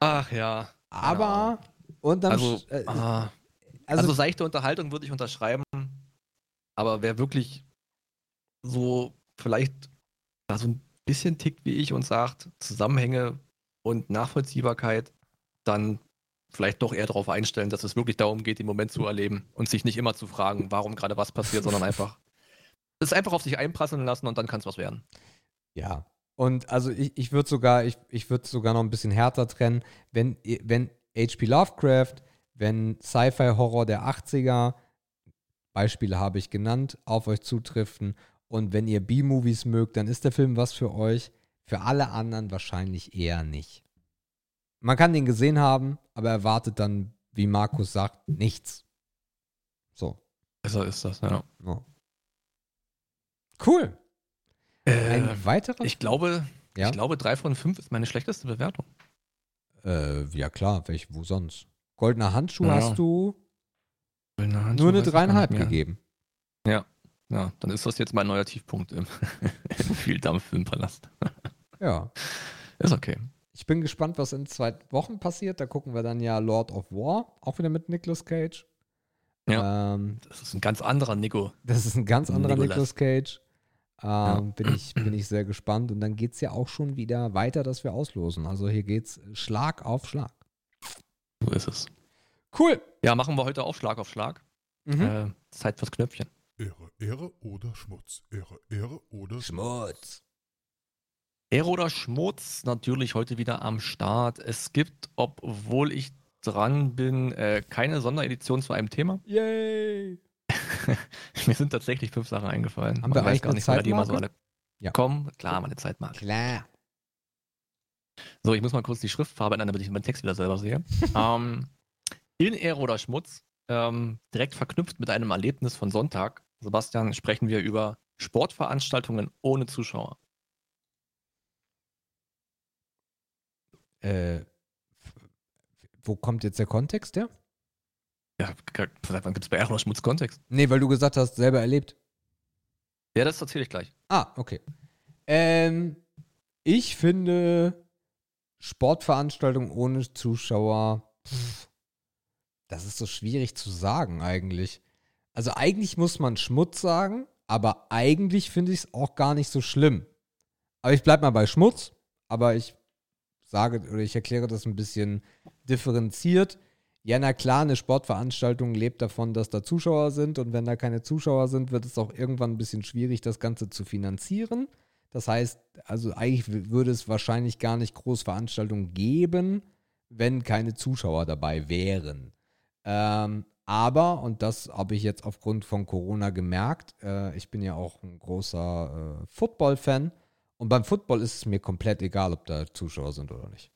Ach ja. Aber, und dann, Also, äh, ah, also, also, seichte Unterhaltung würde ich unterschreiben. Aber wer wirklich so vielleicht da so ein bisschen tickt wie ich und sagt, Zusammenhänge und Nachvollziehbarkeit, dann vielleicht doch eher darauf einstellen, dass es wirklich darum geht, den Moment zu erleben und sich nicht immer zu fragen, warum gerade was passiert, sondern einfach es einfach auf sich einprasseln lassen und dann kann es was werden. Ja. Und also ich, ich würde sogar, ich, ich würde sogar noch ein bisschen härter trennen, wenn, wenn H.P. Lovecraft, wenn Sci-Fi-Horror der 80er, Beispiele habe ich genannt, auf euch zutriften und wenn ihr B-Movies mögt, dann ist der Film was für euch. Für alle anderen wahrscheinlich eher nicht. Man kann den gesehen haben, aber erwartet dann, wie Markus sagt, nichts. So. Besser ist das, ja. ja. Cool. Ein Äh, weiterer? ich glaube, Ja? ich glaube, drei von fünf ist meine schlechteste Bewertung. Äh, ja klar, welch, wo sonst? Goldener Handschuh Ja. hast du Nur nur eine dreieinhalb gegeben. Ja, dann ist das jetzt mein neuer Tiefpunkt im, im Vieldampf-Filmpalast. Ja. Ist okay. Ich bin gespannt, was in zwei Wochen passiert. Da gucken wir dann ja Lord of War, auch wieder mit Nicolas Cage. Ja. Ähm, das ist ein ganz anderer Nico. Das ist ein ganz anderer Nicolas, Nicolas Cage. Ähm, ja. bin, ich, bin ich sehr gespannt. Und dann geht es ja auch schon wieder weiter, dass wir auslosen. Also hier geht es Schlag auf Schlag. So ist es. Cool. Ja, machen wir heute auch Schlag auf Schlag. Mhm. Äh, Zeit fürs Knöpfchen. Ehre, Ehre oder Schmutz. Ehre, Ehre oder Schmutz. Ehre oder Schmutz natürlich heute wieder am Start. Es gibt, obwohl ich dran bin, äh, keine Sonderedition zu einem Thema. Yay! Mir sind tatsächlich fünf Sachen eingefallen. Haben wir eigentlich gar nicht, Zeitmarke? die immer so alle ja. kommen. Klar, meine Zeitmarke. Klar. So, ich muss mal kurz die Schriftfarbe ändern, damit ich meinen Text wieder selber sehe. ähm, in Ehre oder Schmutz, ähm, direkt verknüpft mit einem Erlebnis von Sonntag, Sebastian, sprechen wir über Sportveranstaltungen ohne Zuschauer. Äh, wo kommt jetzt der Kontext her? Ja, wann gibt es bei Ehre oder Schmutz Kontext? Nee, weil du gesagt hast, selber erlebt. Ja, das erzähle ich gleich. Ah, okay. Ähm, ich finde Sportveranstaltungen ohne Zuschauer, pff, das ist so schwierig zu sagen eigentlich. Also eigentlich muss man Schmutz sagen, aber eigentlich finde ich es auch gar nicht so schlimm. Aber ich bleibe mal bei Schmutz, aber ich sage oder ich erkläre das ein bisschen differenziert. Ja, na klar, eine Sportveranstaltung lebt davon, dass da Zuschauer sind und wenn da keine Zuschauer sind, wird es auch irgendwann ein bisschen schwierig, das Ganze zu finanzieren. Das heißt, also eigentlich würde es wahrscheinlich gar nicht Großveranstaltungen geben, wenn keine Zuschauer dabei wären. Ähm, aber, und das habe ich jetzt aufgrund von Corona gemerkt, äh, ich bin ja auch ein großer äh, Football-Fan und beim Football ist es mir komplett egal, ob da Zuschauer sind oder nicht.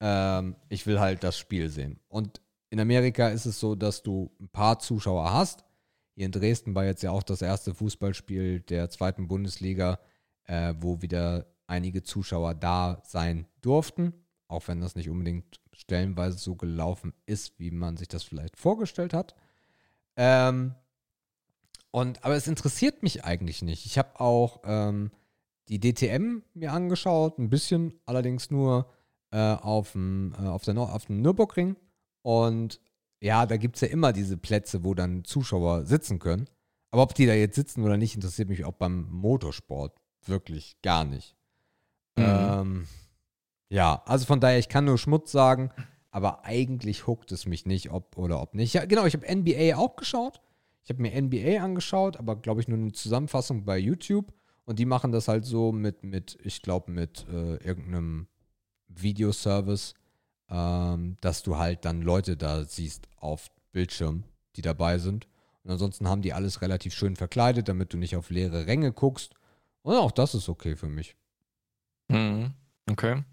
Ähm, ich will halt das Spiel sehen. Und in Amerika ist es so, dass du ein paar Zuschauer hast. Hier in Dresden war jetzt ja auch das erste Fußballspiel der zweiten Bundesliga, äh, wo wieder einige Zuschauer da sein durften, auch wenn das nicht unbedingt stellenweise so gelaufen ist, wie man sich das vielleicht vorgestellt hat. Ähm, und, aber es interessiert mich eigentlich nicht. Ich habe auch ähm, die DTM mir angeschaut, ein bisschen, allerdings nur äh, auf, dem, äh, auf, der, auf dem Nürburgring. Und ja, da gibt es ja immer diese Plätze, wo dann Zuschauer sitzen können. Aber ob die da jetzt sitzen oder nicht, interessiert mich auch beim Motorsport wirklich gar nicht. Mhm. Ähm, ja, also von daher, ich kann nur Schmutz sagen, aber eigentlich huckt es mich nicht, ob oder ob nicht. Ja, genau, ich habe NBA auch geschaut. Ich habe mir NBA angeschaut, aber glaube ich nur eine Zusammenfassung bei YouTube. Und die machen das halt so mit, mit ich glaube, mit äh, irgendeinem Videoservice, ähm, dass du halt dann Leute da siehst auf Bildschirm, die dabei sind. Und ansonsten haben die alles relativ schön verkleidet, damit du nicht auf leere Ränge guckst. Und auch das ist okay für mich. Mhm. Okay.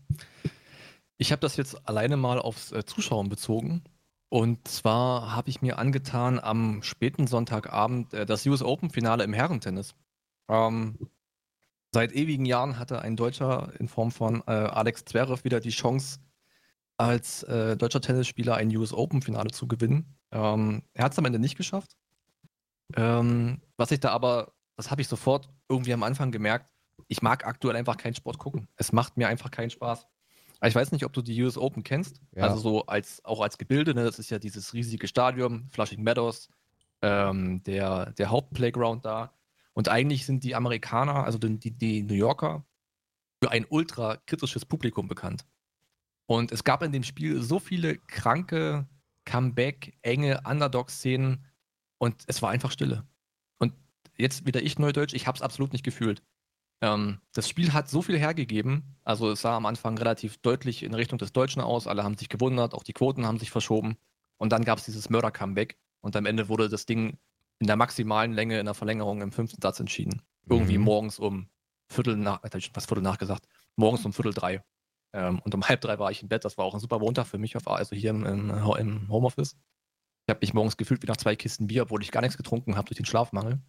Ich habe das jetzt alleine mal aufs äh, Zuschauen bezogen. Und zwar habe ich mir angetan am späten Sonntagabend äh, das US Open Finale im Herrentennis. Ähm, Seit ewigen Jahren hatte ein Deutscher in Form von äh, Alex Zverev wieder die Chance, als äh, deutscher Tennisspieler ein US Open-Finale zu gewinnen. Ähm, er hat es am Ende nicht geschafft. Ähm, was ich da aber, das habe ich sofort irgendwie am Anfang gemerkt, ich mag aktuell einfach keinen Sport gucken. Es macht mir einfach keinen Spaß. Ich weiß nicht, ob du die US Open kennst. Ja. Also so als auch als Gebilde, ne? das ist ja dieses riesige Stadion, Flushing Meadows, ähm, der, der Hauptplayground da. Und eigentlich sind die Amerikaner, also die, die New Yorker, für ein ultra kritisches Publikum bekannt. Und es gab in dem Spiel so viele kranke Comeback, enge Underdog-Szenen und es war einfach Stille. Und jetzt wieder ich Neudeutsch, ich habe es absolut nicht gefühlt. Ähm, das Spiel hat so viel hergegeben, also es sah am Anfang relativ deutlich in Richtung des Deutschen aus, alle haben sich gewundert, auch die Quoten haben sich verschoben. Und dann gab es dieses Mörder-Comeback und am Ende wurde das Ding in der maximalen Länge in der Verlängerung im fünften Satz entschieden. Irgendwie mhm. morgens um Viertel nach, äh, was Viertel nachgesagt, morgens um Viertel drei. Ähm, und um halb drei war ich im Bett. Das war auch ein super Montag für mich, also hier im, im, im Homeoffice. Ich habe mich morgens gefühlt wie nach zwei Kisten Bier, obwohl ich gar nichts getrunken habe durch den Schlafmangel.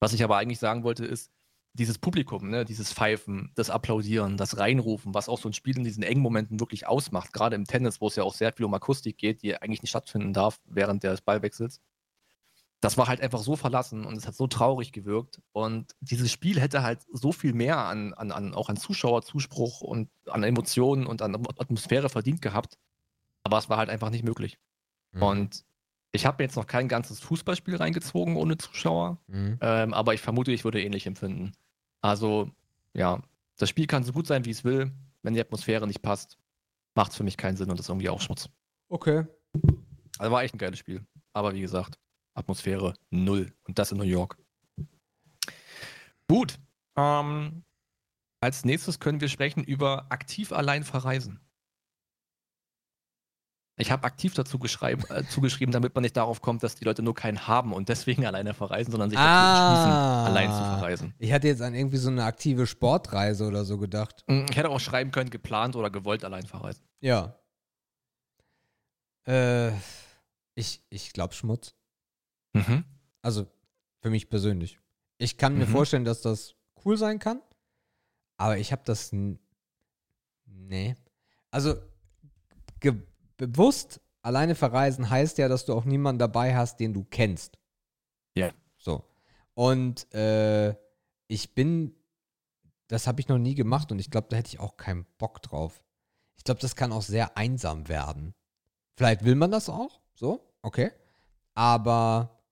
Was ich aber eigentlich sagen wollte, ist, dieses Publikum, ne, dieses Pfeifen, das Applaudieren, das Reinrufen, was auch so ein Spiel in diesen engen Momenten wirklich ausmacht, gerade im Tennis, wo es ja auch sehr viel um Akustik geht, die eigentlich nicht stattfinden darf während des Ballwechsels das war halt einfach so verlassen und es hat so traurig gewirkt. Und dieses Spiel hätte halt so viel mehr an, an, an auch an Zuschauerzuspruch und an Emotionen und an Atmosphäre verdient gehabt. Aber es war halt einfach nicht möglich. Mhm. Und Ich habe mir jetzt noch kein ganzes Fußballspiel reingezogen ohne Zuschauer, Mhm. ähm, aber ich vermute, ich würde ähnlich empfinden. Also, ja, das Spiel kann so gut sein, wie es will. Wenn die Atmosphäre nicht passt, macht es für mich keinen Sinn und ist irgendwie auch Schmutz. Okay. Also war echt ein geiles Spiel. Aber wie gesagt, Atmosphäre null. Und das in New York. Gut. Ähm, als nächstes können wir sprechen über aktiv allein verreisen. Ich habe aktiv dazu äh, zugeschrieben, damit man nicht darauf kommt, dass die Leute nur keinen haben und deswegen alleine verreisen, sondern sich dazu entschließen, Ah. allein zu verreisen. Ich hatte jetzt an irgendwie so eine aktive Sportreise oder so gedacht. Mm, Ich hätte auch schreiben können, geplant oder gewollt allein verreisen. Ja. Äh, ich ich glaube Schmutz. Mhm. Also für mich persönlich. Ich kann mir Mhm. vorstellen, dass das cool sein kann, aber ich habe das. Nee. Also ge bewusst alleine verreisen heißt ja, dass du auch niemanden dabei hast, den du kennst. Ja. So. Und äh, ich bin. Das habe ich noch nie gemacht und ich glaube, da hätte ich auch keinen Bock drauf. Ich glaube, das kann auch sehr einsam werden. Vielleicht will man das auch, so, okay. Aber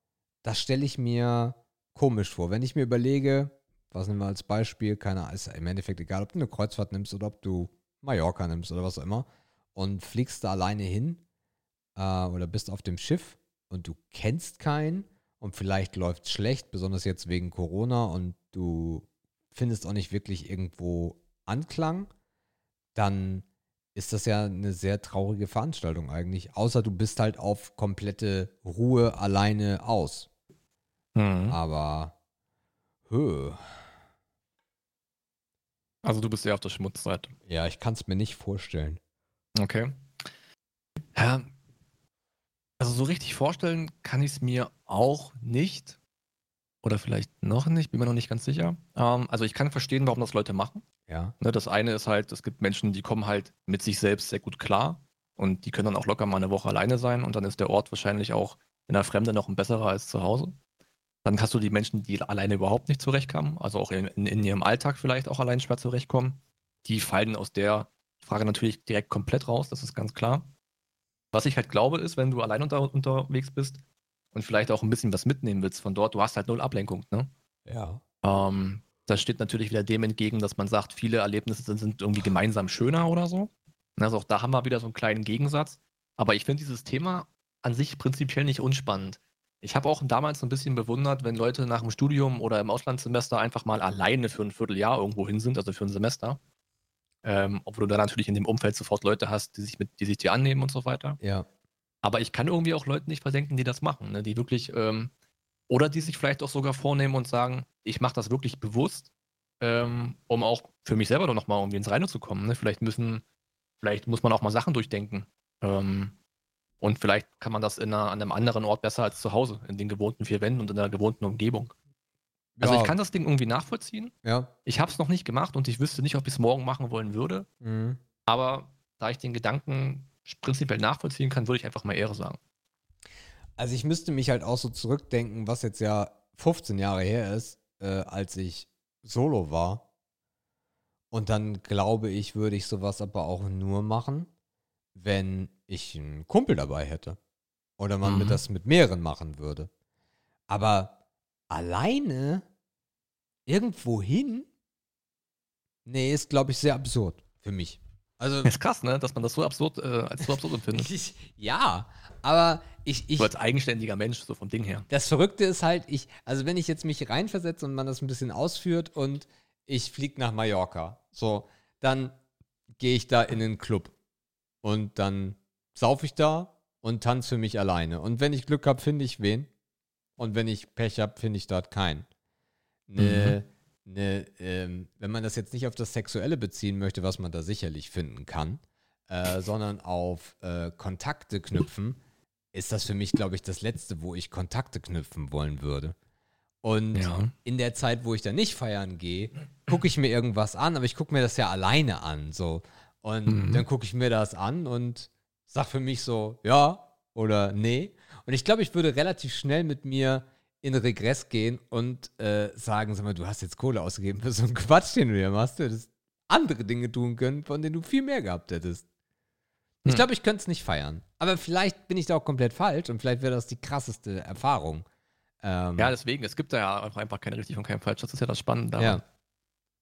das stelle ich mir komisch vor. Wenn ich mir überlege, was nehmen wir als Beispiel, keine Ahnung, ist im Endeffekt egal, ob du eine Kreuzfahrt nimmst oder ob du Mallorca nimmst oder was auch immer und fliegst da alleine hin äh, oder bist auf dem Schiff und du kennst keinen und vielleicht läuft es schlecht, besonders jetzt wegen Corona und du findest auch nicht wirklich irgendwo Anklang, dann ist das ja eine sehr traurige Veranstaltung eigentlich. Außer du bist halt auf komplette Ruhe alleine aus. Mhm. Aber hö, Also du bist eher auf der Schmutzseite. ja, ich kann es mir nicht vorstellen. Okay. Ja, also so richtig vorstellen kann ich es mir auch nicht. Oder vielleicht noch nicht, bin mir noch nicht ganz sicher. Ähm, also ich kann verstehen, warum das Leute machen. Ja. Ne, das eine ist halt, es gibt Menschen, die kommen halt mit sich selbst sehr gut klar und die können dann auch locker mal eine Woche alleine sein und dann ist der Ort wahrscheinlich auch in der Fremde noch ein besserer als zu Hause. Dann hast du die Menschen, die alleine überhaupt nicht zurechtkommen, also auch in, in, in ihrem Alltag vielleicht auch allein schwer zurechtkommen. Die fallen aus der Frage natürlich direkt komplett raus, das ist ganz klar. Was ich halt glaube, ist, wenn du allein unter, unterwegs bist und vielleicht auch ein bisschen was mitnehmen willst von dort, du hast halt null Ablenkung, ne? Ja. Ähm, das steht natürlich wieder dem entgegen, dass man sagt, viele Erlebnisse sind, sind irgendwie gemeinsam schöner oder so. Also auch da haben wir wieder so einen kleinen Gegensatz. Aber ich finde dieses Thema an sich prinzipiell nicht unspannend. Ich habe auch damals so ein bisschen bewundert, wenn Leute nach dem Studium oder im Auslandssemester einfach mal alleine für ein Vierteljahr irgendwo hin sind, also für ein Semester. Ähm, obwohl du da natürlich in dem Umfeld sofort Leute hast, die sich, mit, die sich dir annehmen und so weiter. Ja. Aber ich kann irgendwie auch Leuten nicht verdenken, die das machen, ne? die wirklich, ähm, oder die sich vielleicht auch sogar vornehmen und sagen, ich mache das wirklich bewusst, ähm, um auch für mich selber noch mal irgendwie ins Reine zu kommen. Ne? Vielleicht müssen, vielleicht muss man auch mal Sachen durchdenken. Ähm, und vielleicht kann man das in einer, an einem anderen Ort besser als zu Hause, in den gewohnten vier Wänden und in der gewohnten Umgebung. Also ja. ich kann das Ding irgendwie nachvollziehen. Ja. Ich habe es noch nicht gemacht und ich wüsste nicht, ob ich es morgen machen wollen würde. Mhm. Aber da ich den Gedanken prinzipiell nachvollziehen kann, würde ich einfach mal Ehre sagen. Also ich müsste mich halt auch so zurückdenken, was jetzt ja 15 Jahre her ist, äh, als ich solo war. Und dann glaube ich, würde ich sowas aber auch nur machen, wenn ich einen Kumpel dabei hätte. Oder man Mhm. das mit mehreren machen würde. Aber alleine irgendwo hin, nee, ist, glaube ich, sehr absurd für mich. Also, Ist krass, ne? Dass man das so absurd, äh, als so absurd empfindet. ich, ja, aber ich, ich, So als eigenständiger Mensch, so vom Ding her. das Verrückte ist halt, ich, also wenn ich jetzt mich reinversetze und man das ein bisschen ausführt und ich fliege nach Mallorca, so, dann gehe ich da in den Club und dann saufe ich da und tanze für mich alleine. Und wenn ich Glück habe, finde ich wen. Und wenn ich Pech habe, finde ich dort keinen. Ne, ne, ähm, wenn man das jetzt nicht auf das Sexuelle beziehen möchte, was man da sicherlich finden kann, äh, sondern auf äh, Kontakte knüpfen, ist das für mich, glaube ich, das Letzte, wo ich Kontakte knüpfen wollen würde. Und Ja. in der Zeit, wo ich dann nicht feiern gehe, gucke ich mir irgendwas an, aber ich gucke mir das ja alleine an. So. Und Mhm. dann gucke ich mir das an und sag für mich so, ja oder nee. Und ich glaube, ich würde relativ schnell mit mir in Regress gehen und äh, sagen, sag mal, du hast jetzt Kohle ausgegeben für so einen Quatsch, den du hier machst. Du hättest andere Dinge tun können, von denen du viel mehr gehabt hättest. Ich glaube, ich könnte es nicht feiern. Aber vielleicht bin ich da auch komplett falsch und vielleicht wäre das die krasseste Erfahrung. Ähm, Ja, deswegen, es gibt da ja einfach, einfach keine richtig und kein falsch. Das ist ja das Spannende ja.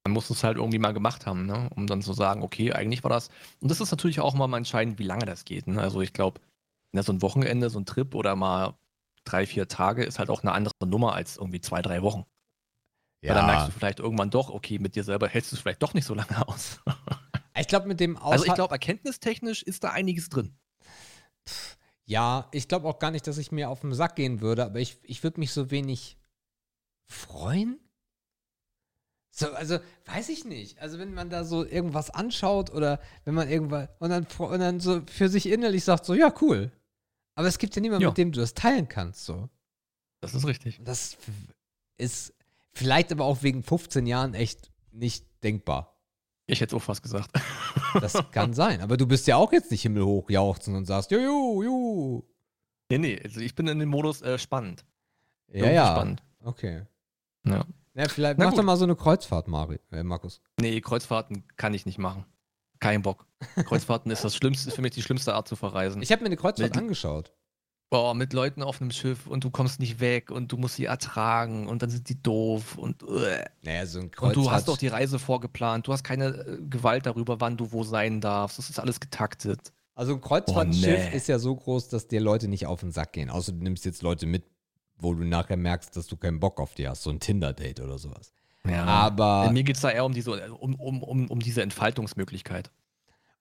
Man muss es halt irgendwie mal gemacht haben, ne? um dann zu sagen, okay, eigentlich war das. Und das ist natürlich auch mal entscheidend, wie lange das geht. Ne? Also ich glaube, ja, so ein Wochenende, so ein Trip oder mal drei, vier Tage ist halt auch eine andere Nummer als irgendwie zwei, drei Wochen. Weil dann merkst du vielleicht irgendwann doch, okay, mit dir selber hältst du es vielleicht doch nicht so lange aus. Ich glaube, mit dem Also ich glaube, erkenntnistechnisch ist da einiges drin. Ja, ich glaube auch gar nicht, dass ich mir auf den Sack gehen würde, aber ich, ich würde mich so wenig freuen. So, also, weiß ich nicht. Also, wenn man da so irgendwas anschaut oder wenn man irgendwas und dann, und dann so für sich innerlich sagt, so, ja, cool. Aber es gibt ja niemanden, Ja. mit dem du das teilen kannst, so. Das ist richtig. Das ist vielleicht aber auch wegen 15 Jahren echt nicht denkbar. Ich hätte es auch fast gesagt. Das kann sein. Aber du bist ja auch jetzt nicht himmelhoch jauchzen und sagst, juhu, juhu. nee, nee, also ich bin in dem Modus äh, spannend. Ja, Irgendwie ja. Spannend. Okay. Ja. Ja, vielleicht Na mach gut. doch mal so eine Kreuzfahrt, Mari, äh, Markus. Nee, Kreuzfahrten kann ich nicht machen. Kein Bock. Kreuzfahrten ist das Schlimmste, ist für mich die schlimmste Art zu verreisen. Ich habe mir eine Kreuzfahrt Mit- angeschaut. Boah, mit Leuten auf einem Schiff und du kommst nicht weg und du musst sie ertragen und dann sind die doof und, äh. Naja, so ein und Kreuzfahrt. du hast doch die Reise vorgeplant. Du hast keine äh, Gewalt darüber, wann du wo sein darfst. Das ist alles getaktet. also ein Kreuzfahrtschiff Oh, nee. ist ja so groß, dass dir Leute nicht auf den Sack gehen. Außer du nimmst jetzt Leute mit, wo du nachher merkst, dass du keinen Bock auf die hast. So ein Tinder-Date oder sowas. Ja. Aber Mir geht es da eher um diese, um, um, um, um diese Entfaltungsmöglichkeit.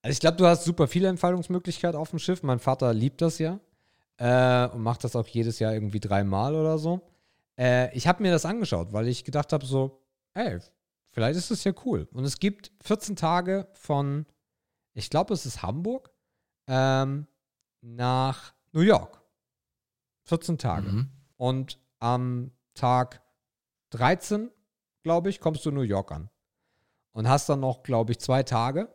Also ich glaube, du hast super viele Entfaltungsmöglichkeiten auf dem Schiff. Mein Vater liebt das ja äh, und macht das auch jedes Jahr irgendwie dreimal oder so. Äh, ich habe mir das angeschaut, weil ich gedacht habe so, ey, vielleicht ist das ja cool. Und es gibt 14 Tage von, ich glaube, es ist Hamburg, ähm, nach New York. 14 Tage. Mhm. Und am Tag 13, glaube ich, kommst du in New York an. Und hast dann noch, glaube ich, zwei Tage.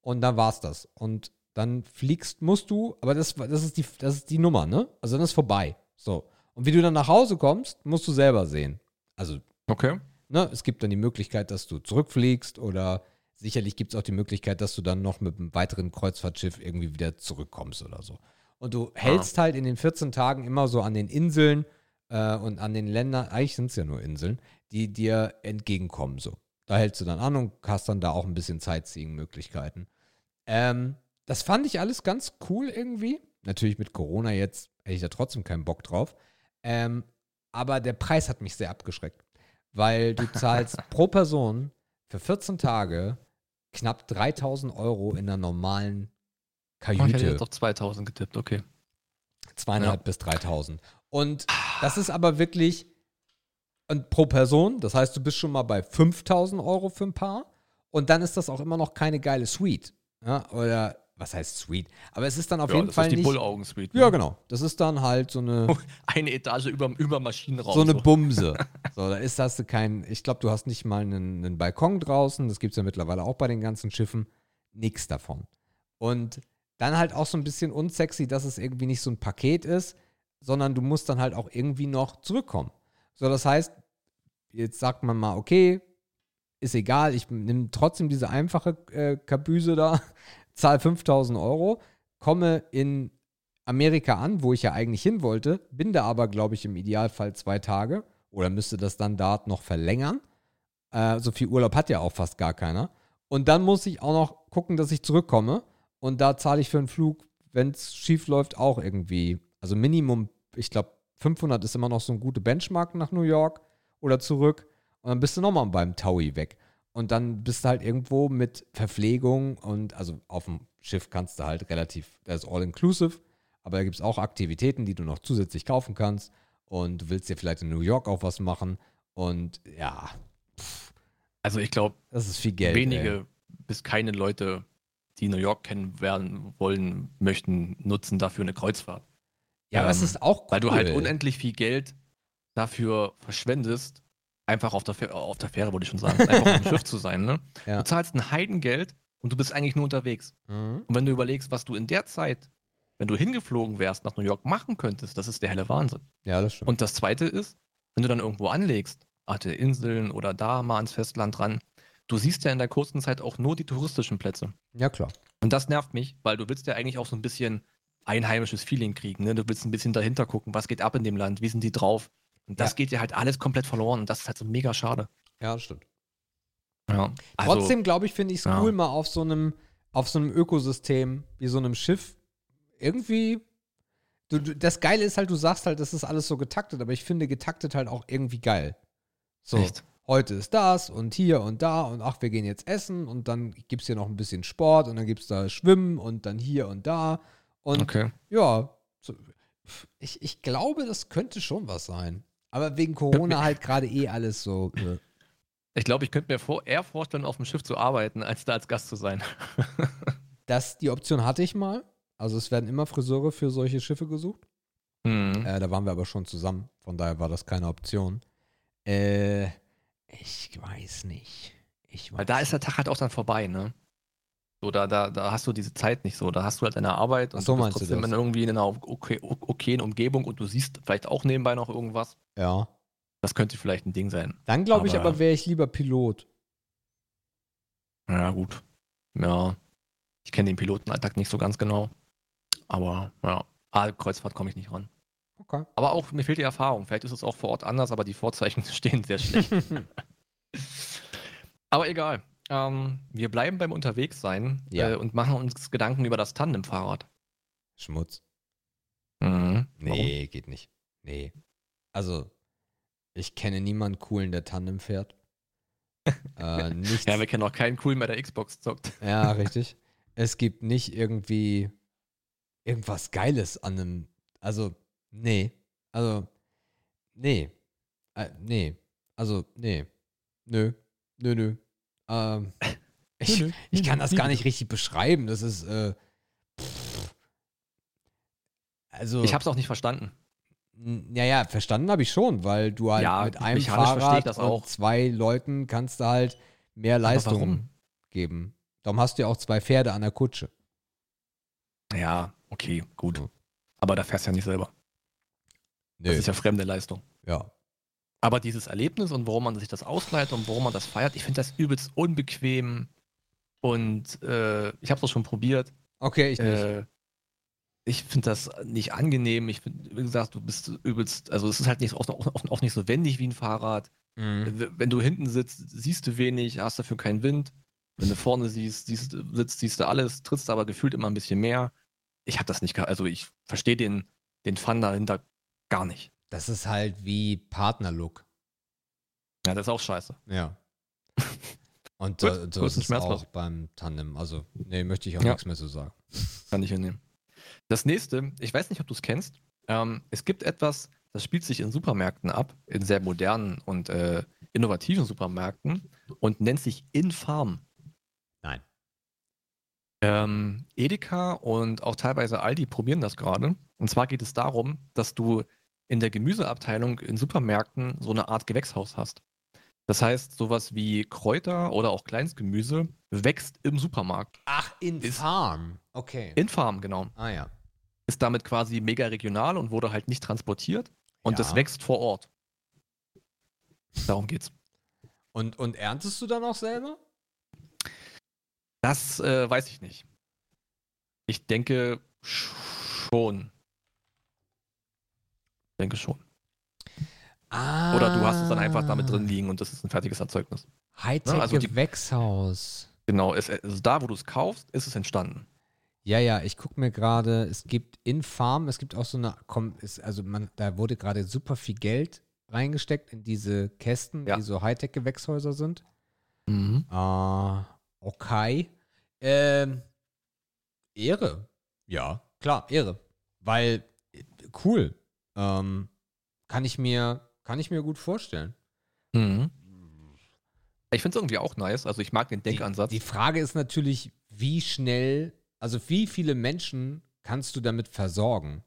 Und dann war's das. Und dann fliegst, musst du, aber das, das, ist die, das ist die Nummer, ne? Also dann ist vorbei. So. Und wie du dann nach Hause kommst, musst du selber sehen. Also, Okay. ne, es gibt dann die Möglichkeit, dass du zurückfliegst oder sicherlich gibt es auch die Möglichkeit, dass du dann noch mit einem weiteren Kreuzfahrtschiff irgendwie wieder zurückkommst oder so. Und du hältst halt in den 14 Tagen immer so an den Inseln äh, und an den Ländern, eigentlich sind es ja nur Inseln, die dir entgegenkommen so. Da hältst du dann an und hast dann da auch ein bisschen Sightseeing-Möglichkeiten. Ähm, das fand ich alles ganz cool irgendwie. Natürlich mit Corona jetzt hätte ich da trotzdem keinen Bock drauf. Ähm, aber der Preis hat mich sehr abgeschreckt. Weil du zahlst pro Person für 14 Tage knapp 3000 Euro in einer normalen Oh, ich hätte Kajüte. jetzt auf 2000 getippt, okay. Zweieinhalb Ja. bis 3000. Und das ist aber wirklich und pro Person. Das heißt, du bist schon mal bei 5000 Euro für ein Paar. Und dann ist das auch immer noch keine geile Suite. Ja, oder was heißt Suite? Aber es ist dann auf ja, jeden das Fall ist die nicht. Bullaugen-Suite. Ja, ne? genau. Das ist dann halt so eine, Eine Etage über, über Maschinenraum. so eine Bumse. So, da ist, hast du keinen, ich glaube, du hast nicht mal einen, einen Balkon draußen. Das gibt es ja mittlerweile auch bei den ganzen Schiffen. Nix davon. Und dann halt auch so ein bisschen unsexy, dass es irgendwie nicht so ein Paket ist, sondern du musst dann halt auch irgendwie noch zurückkommen. So, das heißt, jetzt sagt man mal, okay, ist egal, ich nehme trotzdem diese einfache äh, Kabüse da, zahle 5000 Euro, komme in Amerika an, wo ich ja eigentlich hin wollte, bin da aber, glaube ich, im Idealfall zwei Tage oder müsste das dann dort noch verlängern. Äh, so viel Urlaub hat ja auch fast gar keiner. Und dann muss ich auch noch gucken, dass ich zurückkomme. Und da zahle ich für einen Flug, wenn es schief läuft, auch irgendwie. Also Minimum, ich glaube, 500 ist immer noch so ein guter Benchmark nach New York oder zurück. Und dann bist du nochmal beim Taui weg. Und dann bist du halt irgendwo mit Verpflegung und also auf dem Schiff kannst du halt relativ, das ist all-inclusive, aber da gibt es auch Aktivitäten, die du noch zusätzlich kaufen kannst. Und du willst dir vielleicht in New York auch was machen. Und ja, Also ich glaube, das ist viel Geld. wenige Ey. bis keine Leute, die New York kennen werden wollen, möchten, nutzen dafür eine Kreuzfahrt. Ja, Ähm, ist auch cool. Weil du halt unendlich viel Geld dafür verschwendest, einfach auf der, Fähre, auf der Fähre, wollte ich schon sagen, einfach auf dem Schiff zu sein. Ne? Ja. Du zahlst ein Heidengeld und du bist eigentlich nur unterwegs. Mhm. Und wenn du überlegst, was du in der Zeit, wenn du hingeflogen wärst, nach New York machen könntest, das ist der helle Wahnsinn. Ja, das stimmt. Und das zweite ist, wenn du dann irgendwo anlegst, Arte Inseln oder da mal ans Festland ran, du siehst ja in der kurzen Zeit auch nur die touristischen Plätze. Ja, klar. Und das nervt mich, weil du willst ja eigentlich auch so ein bisschen einheimisches Feeling kriegen. Ne? Du willst ein bisschen dahinter gucken, was geht ab in dem Land, wie sind die drauf. Und das Ja. geht dir halt alles komplett verloren und das ist halt so mega schade. Ja, das stimmt. Ja. Also, Trotzdem, glaube ich, finde ich es ja. cool, mal auf so einem, auf so einem Ökosystem wie so einem Schiff irgendwie. Du, du, das Geile ist halt, du sagst halt, das ist alles so getaktet, aber ich finde getaktet halt auch irgendwie geil. So, Echt? Heute ist das und hier und da und ach, wir gehen jetzt essen und dann gibt es hier noch ein bisschen Sport und dann gibt es da Schwimmen und dann hier und da. Und Okay. ja, ich, ich glaube, das könnte schon was sein. Aber wegen Corona halt gerade eh alles so. Äh. Ich glaube, ich könnte mir vor, eher vorstellen, auf dem Schiff zu arbeiten, als da als Gast zu sein. Das, die Option hatte ich mal. Also es werden immer Friseure für solche Schiffe gesucht. Mhm. Äh, da waren wir aber schon zusammen. Von daher war das keine Option. Äh, ich weiß nicht. Ich weiß Weil da ist der Tag halt auch dann vorbei, ne? So, da, da, da hast du diese Zeit nicht so. Da hast du halt deine Arbeit und so, du bist du trotzdem das? in irgendwie in einer okay, okayen Umgebung und du siehst vielleicht auch nebenbei noch irgendwas. Ja. Das könnte vielleicht ein Ding sein. Dann glaube ich Aber- wäre ich lieber Pilot. Ja, gut. Ja. Ich kenne den Pilotenalltag nicht so ganz genau. Aber ja, A-Kreuzfahrt komme ich nicht ran. Okay. Aber auch, mir fehlt die Erfahrung. Vielleicht ist es auch vor Ort anders, aber die Vorzeichen stehen sehr schlecht. aber egal. Ähm, wir bleiben beim Unterwegssein Ja. äh, und machen uns Gedanken über das Tandemfahrrad. Schmutz. Mhm. Nee, geht nicht. Nee. Also, ich kenne niemanden coolen, der Tandem fährt. äh, nichts, Ja, wir kennen auch keinen cool mehr, der Xbox zockt. Ja, richtig. Es gibt nicht irgendwie irgendwas Geiles an einem. Also, nee. Also, nee. Äh, nee. Also, nee. Nö. Nö, nö. Ähm, ich, Nö, nö. ich kann Nö, das gar nicht richtig beschreiben. Das ist, äh, pff. also, Ich habe es auch nicht verstanden. n- ja, ja, verstanden habe ich schon, weil du halt Ja, mit einem Fahrrad das und auch. zwei Leuten kannst du halt mehr Leistung warum? geben. Darum hast du ja auch zwei Pferde an der Kutsche. Ja, okay, gut. Aber da fährst du ja nicht selber. Das Nö. ist ja fremde Leistung. Ja. Aber dieses Erlebnis und warum man sich das ausleiht und warum man das feiert, ich finde das übelst unbequem. Und äh, ich habe es auch schon probiert. Okay, ich nicht. Äh, ich finde das nicht angenehm. Ich finde, wie gesagt, du bist übelst, also es ist halt nicht, auch, auch, auch nicht so wendig wie ein Fahrrad. Mhm. Wenn du hinten sitzt, siehst du wenig, hast dafür keinen Wind. Wenn du vorne siehst, siehst sitzt, siehst du alles, trittst aber gefühlt immer ein bisschen mehr. Ich habe das nicht, also ich verstehe den, den Fun dahinter gar nicht. Das ist halt wie Partnerlook. Ja, das ist auch scheiße. Ja. Und Gut, so gut, ist es auch beim Tandem. Also, nee, möchte ich auch Ja. nichts mehr zu sagen. Kann ich hinnehmen. Das nächste, ich weiß nicht, ob du es kennst. Ähm, es gibt etwas, das spielt sich in Supermärkten ab, in sehr modernen und äh, innovativen Supermärkten und nennt sich Infarm. Nein. Ähm, Edeka und auch teilweise Aldi probieren das gerade. Und zwar geht es darum, dass du in der Gemüseabteilung in Supermärkten so eine Art Gewächshaus hast. Das heißt, sowas wie Kräuter oder auch Kleinstgemüse wächst im Supermarkt. Ach, in Ist- Farm. Okay. In Farm, genau. ah ja. ist damit quasi mega regional und wurde halt nicht transportiert und Ja. es wächst vor Ort. Darum geht's. Und, und erntest du dann auch selber? Das äh, weiß ich nicht. Ich denke schon. Denke schon. Ah. Oder du hast es dann einfach damit drin liegen und das ist ein fertiges Erzeugnis. Hightech also die- Gewächshaus. Genau, es, also da, wo du es kaufst, ist es entstanden. Ja, ja, ich gucke mir gerade, es gibt in Farm, es gibt auch so eine, komm, ist, also man, da wurde gerade super viel Geld reingesteckt in diese Kästen, Ja. die so Hightech-Gewächshäuser sind. Mhm. Ah, okay. Ähm, Ehre. Ja, klar, Ehre. Weil, äh, cool. Ähm, kann ich mir, kann ich mir gut vorstellen. Mhm. Ich finde es irgendwie auch nice. Also ich mag den Denkansatz. Die, die Frage ist natürlich, wie schnell, also wie viele Menschen kannst du damit versorgen?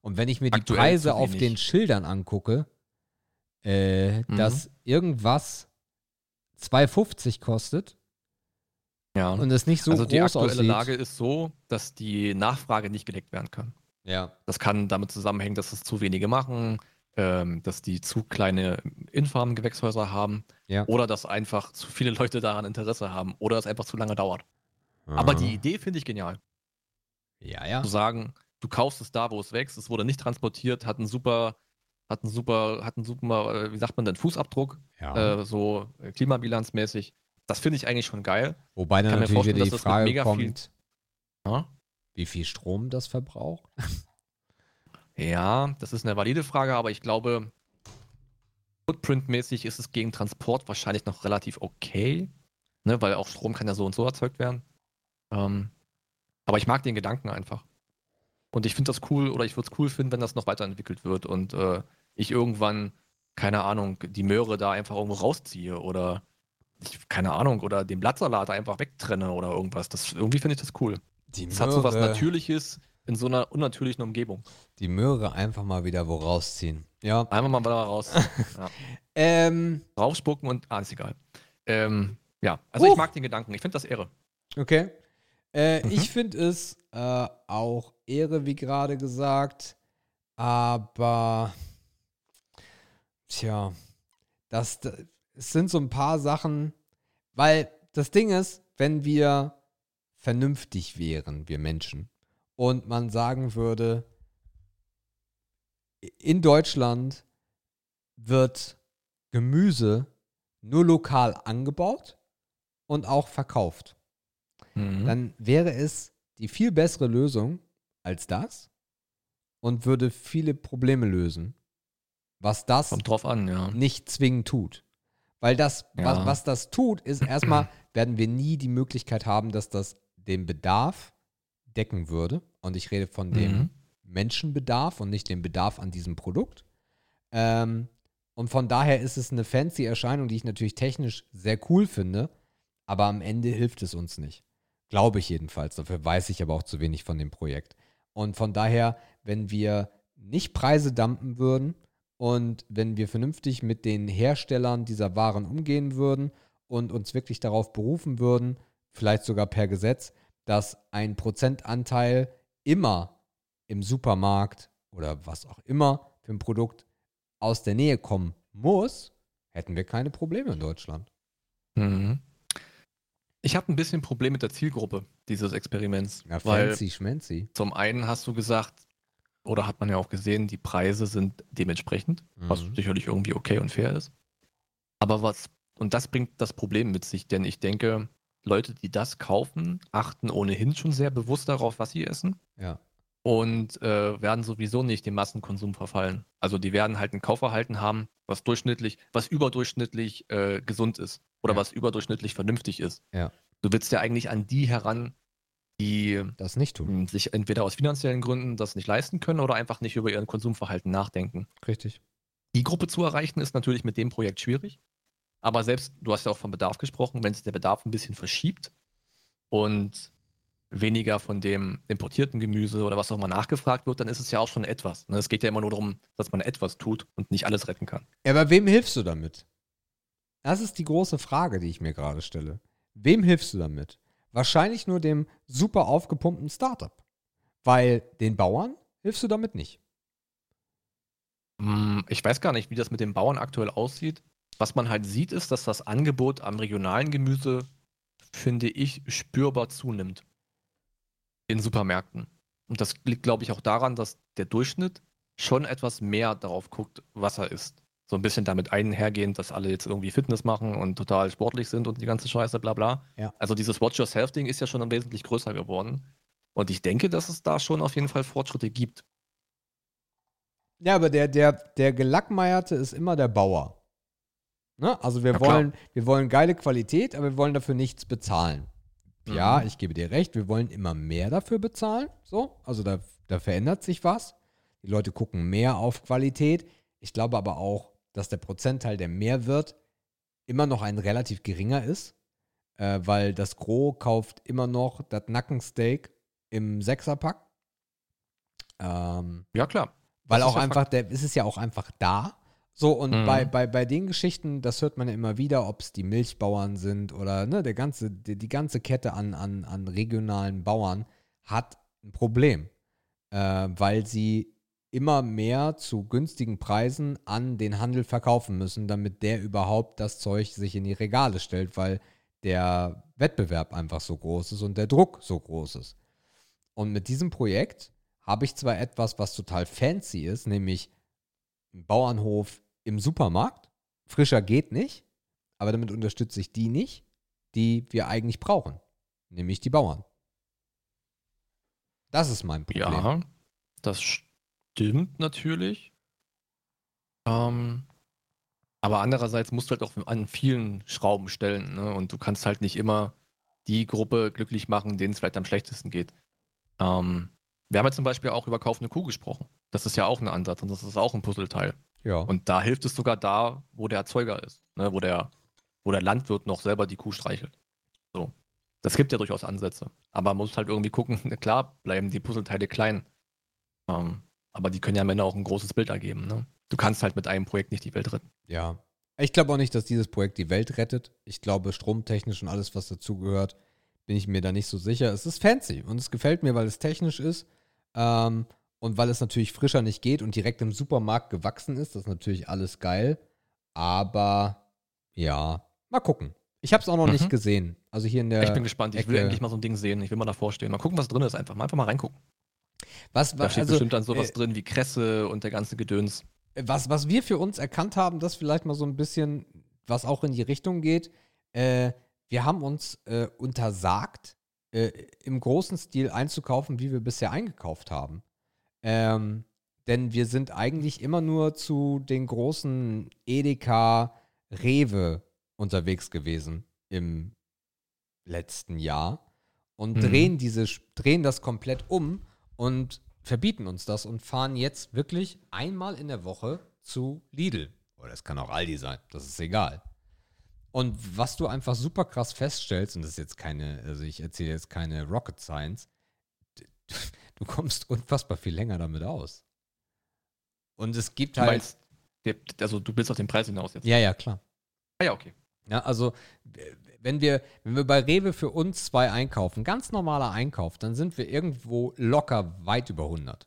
Und wenn ich mir die Aktuell Preise zu auf den Schildern angucke, äh, Mhm. dass irgendwas 2,50 kostet ja. und es nicht so also die groß aktuelle aussieht. Lage ist so, dass die Nachfrage nicht gedeckt werden kann. Ja. Das kann damit zusammenhängen, dass es zu wenige machen. ähm, dass die zu kleine Infarm-Gewächshäuser haben Ja. oder dass einfach zu viele Leute daran Interesse haben oder es einfach zu lange dauert. Aber die Idee finde ich genial. Ja, ja. Zu sagen, du kaufst es da, wo es wächst, es wurde nicht transportiert, hat einen super, hat einen super, hat einen super, äh, wie sagt man denn, Fußabdruck, ja. äh, so äh, klimabilanzmäßig. Das finde ich eigentlich schon geil. Wobei dann kann mir natürlich vorstellen, wieder die dass das mit Frage mega viel- kommt, Ja? Wie viel Strom das verbraucht. Ja, das ist eine valide Frage, aber ich glaube, footprintmäßig ist es gegen Transport wahrscheinlich noch relativ okay, ne, weil auch Strom kann ja so und so erzeugt werden. Ähm, aber ich mag den Gedanken einfach. Und ich finde das cool oder ich würde es cool finden, wenn das noch weiterentwickelt wird und äh, ich irgendwann, keine Ahnung, die Möhre da einfach irgendwo rausziehe oder ich, keine Ahnung, oder den Blattsalat einfach wegtrenne oder irgendwas. Das, irgendwie finde ich das cool. Die Es hat so was Natürliches in so einer unnatürlichen Umgebung. die Möhre einfach mal wieder wo rausziehen. Ja. Einmal mal wieder raus. ja. Ähm, Draufspucken und, ah, ist egal. Ähm, ja, also ich Huch. mag den Gedanken. Ich finde das Ehre. okay. Äh, Mhm. Ich finde es äh, auch Ehre, wie gerade gesagt. Aber, tja, das, das es sind so ein paar Sachen, weil das Ding ist, wenn wir vernünftig wären, wir Menschen, und man sagen würde, in Deutschland wird Gemüse nur lokal angebaut und auch verkauft Mhm. dann wäre es die viel bessere Lösung als das und würde viele Probleme lösen, was das Kommt drauf an, ja. nicht zwingend tut. Weil das, was, Ja. was das tut, ist erstmal, werden wir nie die Möglichkeit haben, dass das den Bedarf decken würde. Und ich rede von dem Mhm. Menschenbedarf und nicht dem Bedarf an diesem Produkt. Ähm, und von daher ist es eine fancy Erscheinung, die ich natürlich technisch sehr cool finde, aber am Ende hilft es uns nicht. Glaube ich jedenfalls. Dafür weiß ich aber auch zu wenig von dem Projekt. Und von daher, wenn wir nicht Preise dumpen würden und wenn wir vernünftig mit den Herstellern dieser Waren umgehen würden und uns wirklich darauf berufen würden, vielleicht sogar per Gesetz, dass ein Prozentanteil immer im Supermarkt oder was auch immer für ein Produkt aus der Nähe kommen muss, hätten wir keine Probleme in Deutschland. Mhm. Ich habe ein bisschen Problem mit der Zielgruppe dieses Experiments. Ja, weil fancy schmancy. zum einen hast du gesagt, oder hat man ja auch gesehen, die Preise sind dementsprechend, was Mhm. sicherlich irgendwie okay und fair ist. Aber was, und das bringt das Problem mit sich, denn ich denke, Leute, die das kaufen, achten ohnehin schon sehr bewusst darauf, was sie essen. Ja. und äh, werden sowieso nicht dem Massenkonsum verfallen. Also die werden halt ein Kaufverhalten haben, was durchschnittlich, was überdurchschnittlich äh, gesund ist oder Ja. was überdurchschnittlich vernünftig ist. Ja. Du willst ja eigentlich an die heran, die Das nicht tun. mh, sich entweder aus finanziellen Gründen das nicht leisten können oder einfach nicht über ihren Konsumverhalten nachdenken. Richtig. Die Gruppe zu erreichen ist natürlich mit dem Projekt schwierig. Aber selbst, du hast ja auch vom Bedarf gesprochen, wenn sich der Bedarf ein bisschen verschiebt und weniger von dem importierten Gemüse oder was auch immer nachgefragt wird, dann ist es ja auch schon etwas. ne? Es geht ja immer nur darum, dass man etwas tut und nicht alles retten kann. Ja, aber wem hilfst du damit? Das ist die große Frage, die ich mir gerade stelle. Wem hilfst du damit? Wahrscheinlich nur dem super aufgepumpten Startup. Weil den Bauern hilfst du damit nicht. Hm, Ich weiß gar nicht, wie das mit den Bauern aktuell aussieht. Was man halt sieht, ist, dass das Angebot am regionalen Gemüse, finde ich, spürbar zunimmt. In Supermärkten. Und das liegt, glaube ich, auch daran, dass der Durchschnitt schon etwas mehr darauf guckt, was er isst. So ein bisschen damit einhergehend, dass alle jetzt irgendwie Fitness machen und total sportlich sind und die ganze Scheiße, bla bla. Ja. Also dieses Watch Yourself-Ding ist ja schon wesentlich größer geworden. Und ich denke, dass es da schon auf jeden Fall Fortschritte gibt. Ja, aber der, der, der Gelackmeierte ist immer der Bauer. Ne? Also wir Ja, klar. wollen, wir wollen geile Qualität, aber wir wollen dafür nichts bezahlen. Ja, Mhm. ich gebe dir recht, wir wollen immer mehr dafür bezahlen. So, also da, da verändert sich was. Die Leute gucken mehr auf Qualität. Ich glaube aber auch, dass der Prozentteil, der mehr wird, immer noch ein relativ geringer ist, äh, weil das Gros kauft immer noch das Nackensteak im Sechserpack. Ähm, Ja, klar. weil Das ist auch einfach, der, es ist ja auch einfach da. So, und Mhm. bei, bei, bei den Geschichten, das hört man ja immer wieder, ob es die Milchbauern sind oder ne, der ganze, die, die ganze Kette an, an, an regionalen Bauern hat ein Problem, äh, weil sie immer mehr zu günstigen Preisen an den Handel verkaufen müssen, damit der überhaupt das Zeug sich in die Regale stellt, weil der Wettbewerb einfach so groß ist und der Druck so groß ist. Und mit diesem Projekt habe ich zwar etwas, was total fancy ist, nämlich einen Bauernhof im Supermarkt. Frischer geht nicht, aber damit unterstütze ich die nicht, die wir eigentlich brauchen, nämlich die Bauern. Das ist mein Problem. Ja, das stimmt natürlich. Ähm, aber andererseits musst du halt auch an vielen Schrauben stellen. Ne? Und du kannst halt nicht immer die Gruppe glücklich machen, denen es vielleicht am schlechtesten geht. Ähm, wir haben ja zum Beispiel auch über kaufende Kuh gesprochen. Das ist ja auch ein Ansatz und das ist auch ein Puzzleteil. Ja. Und da hilft es sogar da, wo der Erzeuger ist, ne? wo, der, wo der Landwirt noch selber die Kuh streichelt. So. Das gibt ja durchaus Ansätze. Aber man muss halt irgendwie gucken, klar bleiben die Puzzleteile klein. Ähm, aber die können ja am Ende auch ein großes Bild ergeben. Ne? Du kannst halt mit einem Projekt nicht die Welt retten. Ja. Ich glaube auch nicht, dass dieses Projekt die Welt rettet. Ich glaube, stromtechnisch und alles, was dazugehört, bin ich mir da nicht so sicher. Es ist fancy und es gefällt mir, weil es technisch ist ähm, und weil es natürlich frischer nicht geht und direkt im Supermarkt gewachsen ist. Das ist natürlich alles geil. Aber ja, mal gucken. Ich habe es auch noch Mhm. nicht gesehen. Also hier in der. ich bin gespannt. Ich will Ecke. endlich mal so ein Ding sehen. Ich will mal davor stehen. Mal gucken, was drin ist. Einfach mal, einfach mal reingucken. was, Da was, steht also, bestimmt dann sowas äh, drin wie Kresse und der ganze Gedöns. was, was wir für uns erkannt haben, das vielleicht mal so ein bisschen, was auch in die Richtung geht. Äh, wir haben uns äh, untersagt, äh, im großen Stil einzukaufen, wie wir bisher eingekauft haben. Ähm, denn wir sind eigentlich immer nur zu den großen Edeka, Rewe unterwegs gewesen im letzten Jahr und Mhm. drehen diese drehen das komplett um und verbieten uns das und fahren jetzt wirklich einmal in der Woche zu Lidl. Oder es kann auch Aldi sein, das ist egal. Und was du einfach super krass feststellst, und das ist jetzt keine, also ich erzähle jetzt keine Rocket Science, du kommst unfassbar viel länger damit aus. Und es gibt Du halt. meinst, der, also du bist auf den Preis hinaus jetzt. Ja, ja, klar. Ah ja, okay. Ja, also wenn wir, wenn wir bei Rewe für uns zwei einkaufen, ganz normaler Einkauf, dann sind wir irgendwo locker weit über 100.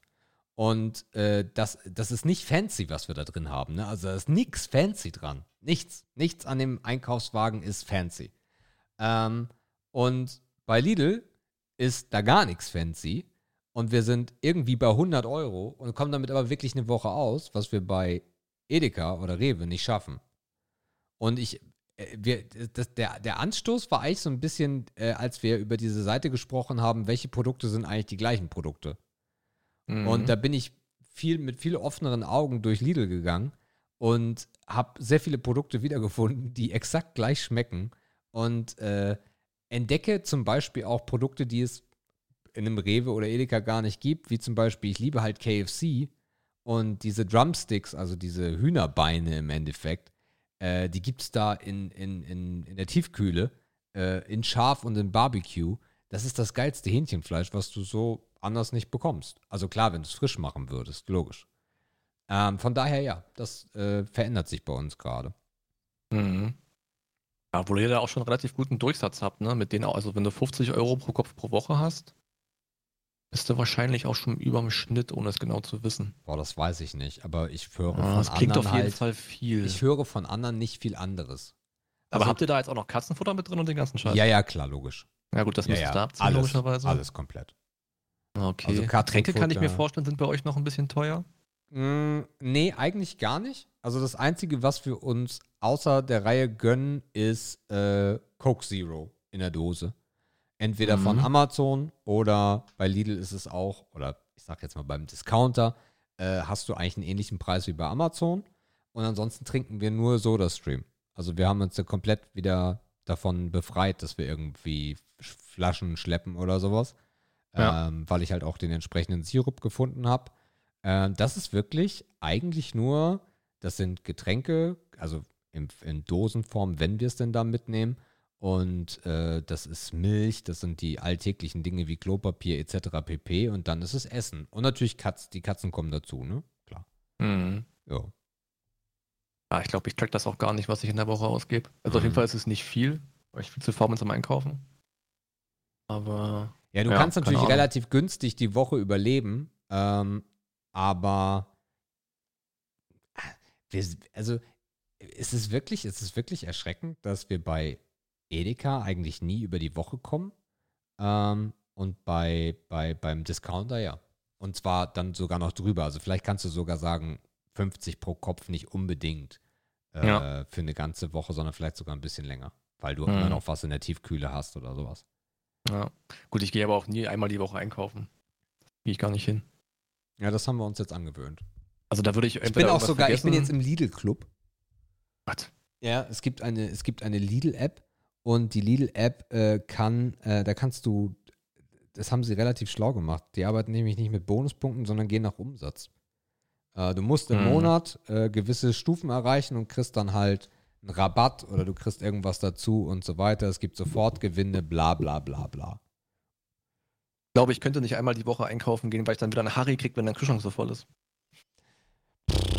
Und äh, das, das ist nicht fancy, was wir da drin haben. Ne? Also da ist nichts fancy dran. Nichts. Nichts an dem Einkaufswagen ist fancy. Ähm, und bei Lidl ist da gar nichts fancy. Und wir sind irgendwie bei 100 Euro und kommen damit aber wirklich eine Woche aus, was wir bei Edeka oder Rewe nicht schaffen. Und ich, äh, wir, das, der, der Anstoß war eigentlich so ein bisschen, äh, als wir über diese Seite gesprochen haben, welche Produkte sind eigentlich die gleichen Produkte. Mhm. Und da bin ich viel mit viel offeneren Augen durch Lidl gegangen und habe sehr viele Produkte wiedergefunden, die exakt gleich schmecken und äh, entdecke zum Beispiel auch Produkte, die es in einem Rewe oder Edeka gar nicht gibt, wie zum Beispiel, ich liebe halt KFC und diese Drumsticks, also diese Hühnerbeine im Endeffekt, äh, die gibt es da in, in, in, in der Tiefkühle, äh, in Schaf und in Barbecue. Das ist das geilste Hähnchenfleisch, was du so anders nicht bekommst. Also klar, wenn du es frisch machen würdest, logisch. Ähm, von daher ja, das äh, verändert sich bei uns gerade. Mhm. Ja, obwohl ihr da auch schon relativ guten Durchsatz habt, ne? Mit denen auch, also wenn du 50 Euro pro Kopf pro Woche hast, bist du wahrscheinlich auch schon über dem Schnitt, ohne es genau zu wissen. Boah, das weiß ich nicht, aber ich höre Ah, von das klingt anderen auf jeden halt, Fall viel. ich höre von anderen nicht viel anderes. Aber also- habt ihr da jetzt auch noch Katzenfutter mit drin und den ganzen Scheiß? Ja, ja, klar, logisch. Ja gut, das Ja, müsstest ja, du abziehen, alles, logischerweise. alles komplett. Okay. Also Getränke kann ich mir vorstellen, sind bei euch noch ein bisschen teuer. Mm, nee, eigentlich gar nicht. Also das Einzige, was wir uns außer der Reihe gönnen, ist äh, Coke Zero in der Dose. Entweder von Mhm. Amazon oder bei Lidl ist es auch, oder ich sag jetzt mal beim Discounter, äh, hast du eigentlich einen ähnlichen Preis wie bei Amazon. Und ansonsten trinken wir nur SodaStream. Also wir haben uns ja komplett wieder davon befreit, dass wir irgendwie Sch- Flaschen schleppen oder sowas. Ja. Ähm, weil ich halt auch den entsprechenden Sirup gefunden habe. Ähm, das ist wirklich eigentlich nur, das sind Getränke, also in, in Dosenform, wenn wir es denn da mitnehmen. Und äh, das ist Milch, das sind die alltäglichen Dinge wie Klopapier etc. pp. Und dann ist es Essen. Und natürlich Katz, die Katzen kommen dazu, ne? Klar. Mhm. Ja. Ja, ich glaube, ich track das auch gar nicht, was ich in der Woche ausgebe. Also auf jeden Mhm. Fall ist es nicht viel, weil ich viel zu faul bin zum Einkaufen. Aber Ja, du Ja, kannst natürlich relativ günstig die Woche überleben. Ähm, aber wir, also es ist wirklich, es ist wirklich erschreckend, dass wir bei Edeka eigentlich nie über die Woche kommen. Ähm, und bei, bei, beim Discounter ja. Und zwar dann sogar noch drüber. Also vielleicht kannst du sogar sagen, 50 pro Kopf nicht unbedingt äh, Ja. für eine ganze Woche, sondern vielleicht sogar ein bisschen länger. Weil du Mhm. immer noch was in der Tiefkühle hast oder sowas. Ja. Gut, ich gehe aber auch nie einmal die Woche einkaufen. Gehe ich gar nicht hin. Ja, das haben wir uns jetzt angewöhnt. Also da würde ich Ich bin auch sogar, ich bin jetzt vergessen- im Lidl-Club. Was? Ja, es gibt eine, es gibt eine Lidl-App und die Lidl-App äh, kann, äh, da kannst du, das haben sie relativ schlau gemacht. Die arbeiten nämlich nicht mit Bonuspunkten, sondern gehen nach Umsatz. Äh, du musst im Mhm. Monat äh, gewisse Stufen erreichen und kriegst dann halt einen Rabatt oder du kriegst irgendwas dazu und so weiter. Es gibt sofort Gewinne, bla bla bla bla. Ich glaube, ich könnte nicht einmal die Woche einkaufen gehen, weil ich dann wieder eine Harry kriege, wenn der Kühlschrank so voll ist.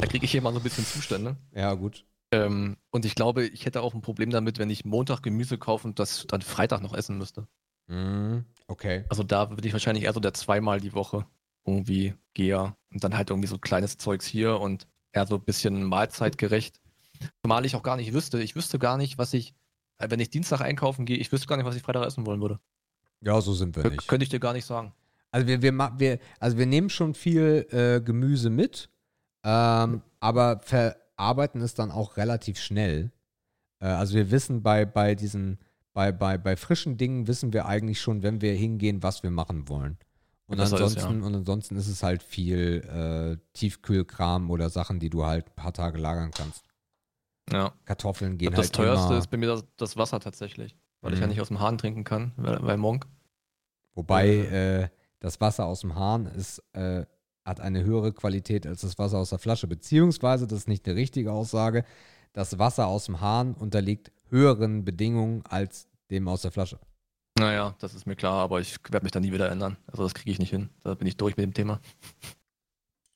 Da kriege ich hier mal so ein bisschen Zustände. Ja, gut. Ähm, und ich glaube, ich hätte auch ein Problem damit, wenn ich Montag Gemüse kaufe und das dann Freitag noch essen müsste. Mhm, okay. Also da würde ich wahrscheinlich eher so der zweimal die Woche irgendwie gehe und dann halt irgendwie so kleines Zeugs hier und eher so ein bisschen mahlzeitgerecht. Zumal ich auch gar nicht wüsste, ich wüsste gar nicht, was ich, äh, wenn ich Dienstag einkaufen gehe, ich wüsste gar nicht, was ich Freitag essen wollen würde. Ja, so sind wir nicht. Könnte ich dir gar nicht sagen. Also wir, wir, wir, also wir nehmen schon viel äh, Gemüse mit, ähm, aber verarbeiten es dann auch relativ schnell. Äh, also wir wissen bei, bei diesen, bei, bei, bei frischen Dingen wissen wir eigentlich schon, wenn wir hingehen, was wir machen wollen. Und Das ansonsten, und ansonsten ist es halt viel äh, Tiefkühlkram oder Sachen, die du halt ein paar Tage lagern kannst. Ja. Kartoffeln gehen glaub, das halt teuerste immer, ist bei mir das, das Wasser tatsächlich, weil ich ja Mhm. nicht aus dem Hahn trinken kann, weil, weil Monk. Wobei äh, das Wasser aus dem Hahn ist, äh, hat eine höhere Qualität als das Wasser aus der Flasche. Beziehungsweise, das ist nicht eine richtige Aussage, das Wasser aus dem Hahn unterliegt höheren Bedingungen als dem aus der Flasche. Naja, das ist mir klar, aber ich werde mich da nie wieder ändern. Also das kriege ich nicht hin. Da bin ich durch mit dem Thema.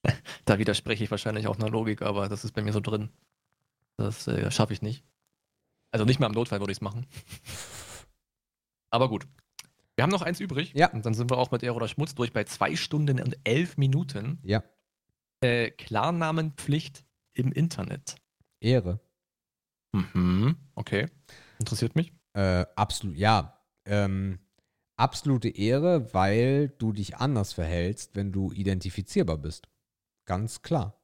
da widerspreche ich wahrscheinlich auch einer Logik, aber das ist bei mir so drin. Das äh, schaffe ich nicht. Also nicht mal im Notfall würde ich es machen. Aber gut. Wir haben noch eins übrig. Ja. Und dann sind wir auch mit Ehre oder Schmutz durch bei zwei Stunden und elf Minuten. Ja, Äh, Klarnamenpflicht im Internet. Ehre. Mhm. Okay. Interessiert mich. Äh, absolut, ja. Ähm, absolute Ehre, weil du dich anders verhältst, wenn du identifizierbar bist. Ganz klar.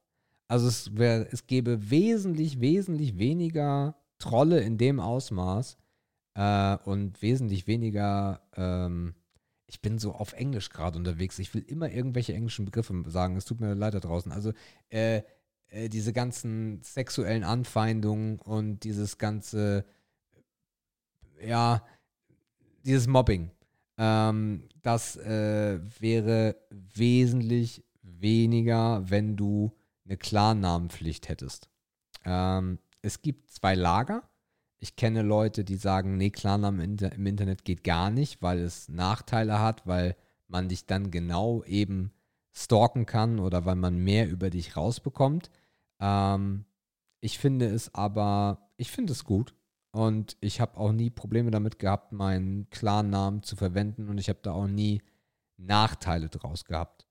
Also es, wär, es gäbe wesentlich, wesentlich weniger Trolle in dem Ausmaß äh, und wesentlich weniger, ähm, ich bin so auf Englisch gerade unterwegs. Ich will immer irgendwelche englischen Begriffe sagen. Es tut mir leid da draußen. Also äh, äh, diese ganzen sexuellen Anfeindungen und dieses ganze, ja, dieses Mobbing. Ähm, das äh, wäre wesentlich weniger, wenn du eine Klarnamenpflicht hättest. Ähm, es gibt zwei Lager. Ich kenne Leute, die sagen, nee, Klarnamen im Inter- im Internet geht gar nicht, weil es Nachteile hat, weil man dich dann genau eben stalken kann oder weil man mehr über dich rausbekommt. Ähm, ich finde es aber, ich finde es gut. Und ich habe auch nie Probleme damit gehabt, meinen Klarnamen zu verwenden und ich habe da auch nie Nachteile draus gehabt.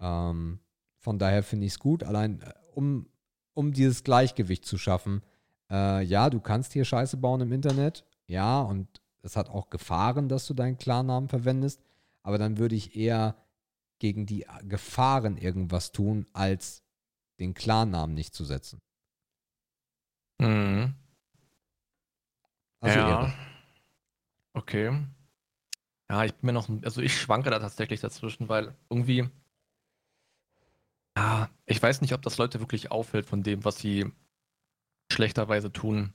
Ähm, von daher finde ich es gut, allein äh, um, um dieses Gleichgewicht zu schaffen. Äh, ja, du kannst hier Scheiße bauen im Internet, ja, und es hat auch Gefahren, dass du deinen Klarnamen verwendest, aber dann würde ich eher gegen die Gefahren irgendwas tun, als den Klarnamen nicht zu setzen. Mhm. Also ja. Ehre. Okay. Ja, ich bin mir noch, also ich schwanke da tatsächlich dazwischen, weil irgendwie, ja, ich weiß nicht, ob das Leute wirklich auffällt von dem, was sie schlechterweise tun.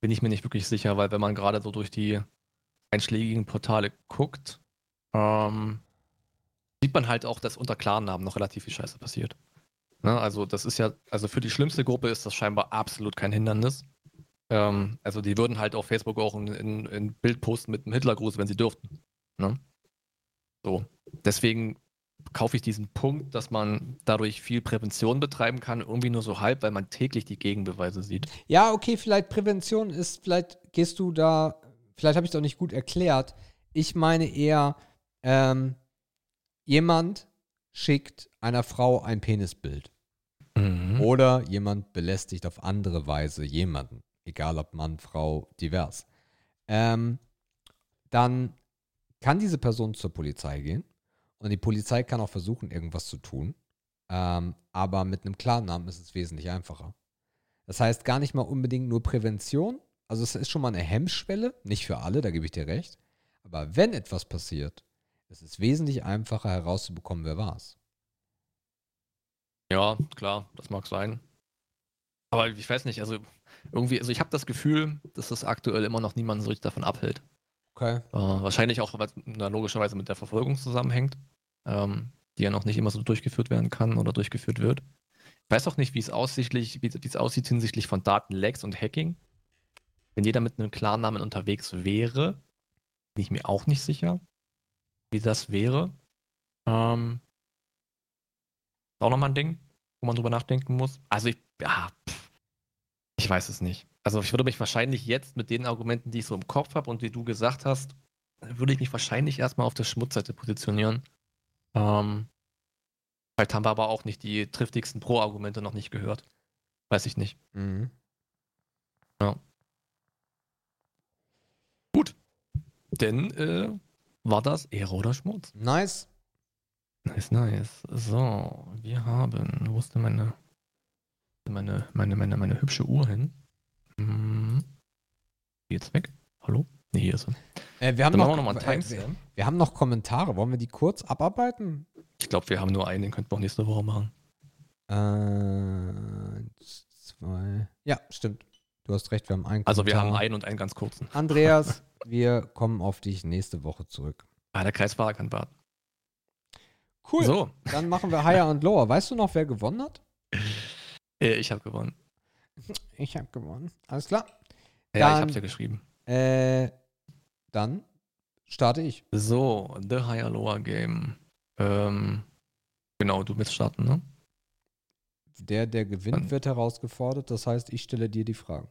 Bin ich mir nicht wirklich sicher, weil wenn man gerade so durch die einschlägigen Portale guckt, ähm, sieht man halt auch, dass unter Klarnamen noch relativ viel Scheiße passiert. Ne? Also das ist ja, also für die schlimmste Gruppe ist das scheinbar absolut kein Hindernis. Ähm, also die würden halt auf Facebook auch ein Bild posten mit einem Hitlergruß, wenn sie dürften. Ne? So. Deswegen kaufe ich diesen Punkt, dass man dadurch viel Prävention betreiben kann, irgendwie nur so halb, weil man täglich die Gegenbeweise sieht. Ja, okay, vielleicht Prävention ist, vielleicht gehst du da, vielleicht habe ich es auch nicht gut erklärt. Ich meine eher, ähm, jemand schickt einer Frau ein Penisbild. Mhm. Oder jemand belästigt auf andere Weise jemanden, egal ob Mann, Frau, divers, ähm, dann kann diese Person zur Polizei gehen und die Polizei kann auch versuchen, irgendwas zu tun. Ähm, aber mit einem Klarnamen ist es wesentlich einfacher. Das heißt gar nicht mal unbedingt nur Prävention. Also es ist schon mal eine Hemmschwelle, nicht für alle, da gebe ich dir recht. Aber wenn etwas passiert, ist es wesentlich einfacher herauszubekommen, wer war es. Ja, klar, das mag sein. Aber ich weiß nicht, also irgendwie, also ich habe das Gefühl, dass das aktuell immer noch niemanden so richtig davon abhält. Okay. Äh, wahrscheinlich auch, weil es logischerweise mit der Verfolgung zusammenhängt, ähm, die ja noch nicht immer so durchgeführt werden kann oder durchgeführt wird. Ich weiß auch nicht, wie es aussichtlich, wie es aussieht hinsichtlich von Datenlecks und Hacking. Wenn jeder mit einem Klarnamen unterwegs wäre, bin ich mir auch nicht sicher, wie das wäre. Ähm, auch nochmal ein Ding, wo man drüber nachdenken muss. Also ich, ja, pff, ich weiß es nicht. Also ich würde mich wahrscheinlich jetzt mit den Argumenten, die ich so im Kopf habe und die du gesagt hast, würde ich mich wahrscheinlich erstmal auf der Schmutzseite positionieren. Ähm, vielleicht haben wir aber auch nicht die triftigsten Pro-Argumente noch nicht gehört. Weiß ich nicht. Mhm. Denn äh, war das Ehre oder Schmutz? Nice. Nice, nice. So, wir haben. Wo ist denn meine. Meine, meine, meine, meine hübsche Uhr hin? Hm. Jetzt weg? Hallo? Ne, hier ist. Äh, wir, haben noch, wir einen äh, wir, wir haben noch Kommentare. Wollen wir die kurz abarbeiten? Ich glaube, wir haben nur einen, den könnten wir auch nächste Woche machen. Äh, zwei. Ja, stimmt. Du hast recht, wir haben einen. Also wir haben Kommentar. einen und einen ganz kurzen. Andreas, wir kommen auf dich nächste Woche zurück. Ah, der Kreisfahrer kann warten. Cool. So, Dann machen wir Higher und Lower. Weißt du noch, wer gewonnen hat? äh, ich habe gewonnen. Ich habe gewonnen. Alles klar. Ja, ich Dann- hab's ja geschrieben. Äh, dann starte ich. So, The Higher Lower Game. Ähm, genau, du willst starten, ne? Der, der gewinnt, Dann- wird herausgefordert. Das heißt, ich stelle dir die Fragen.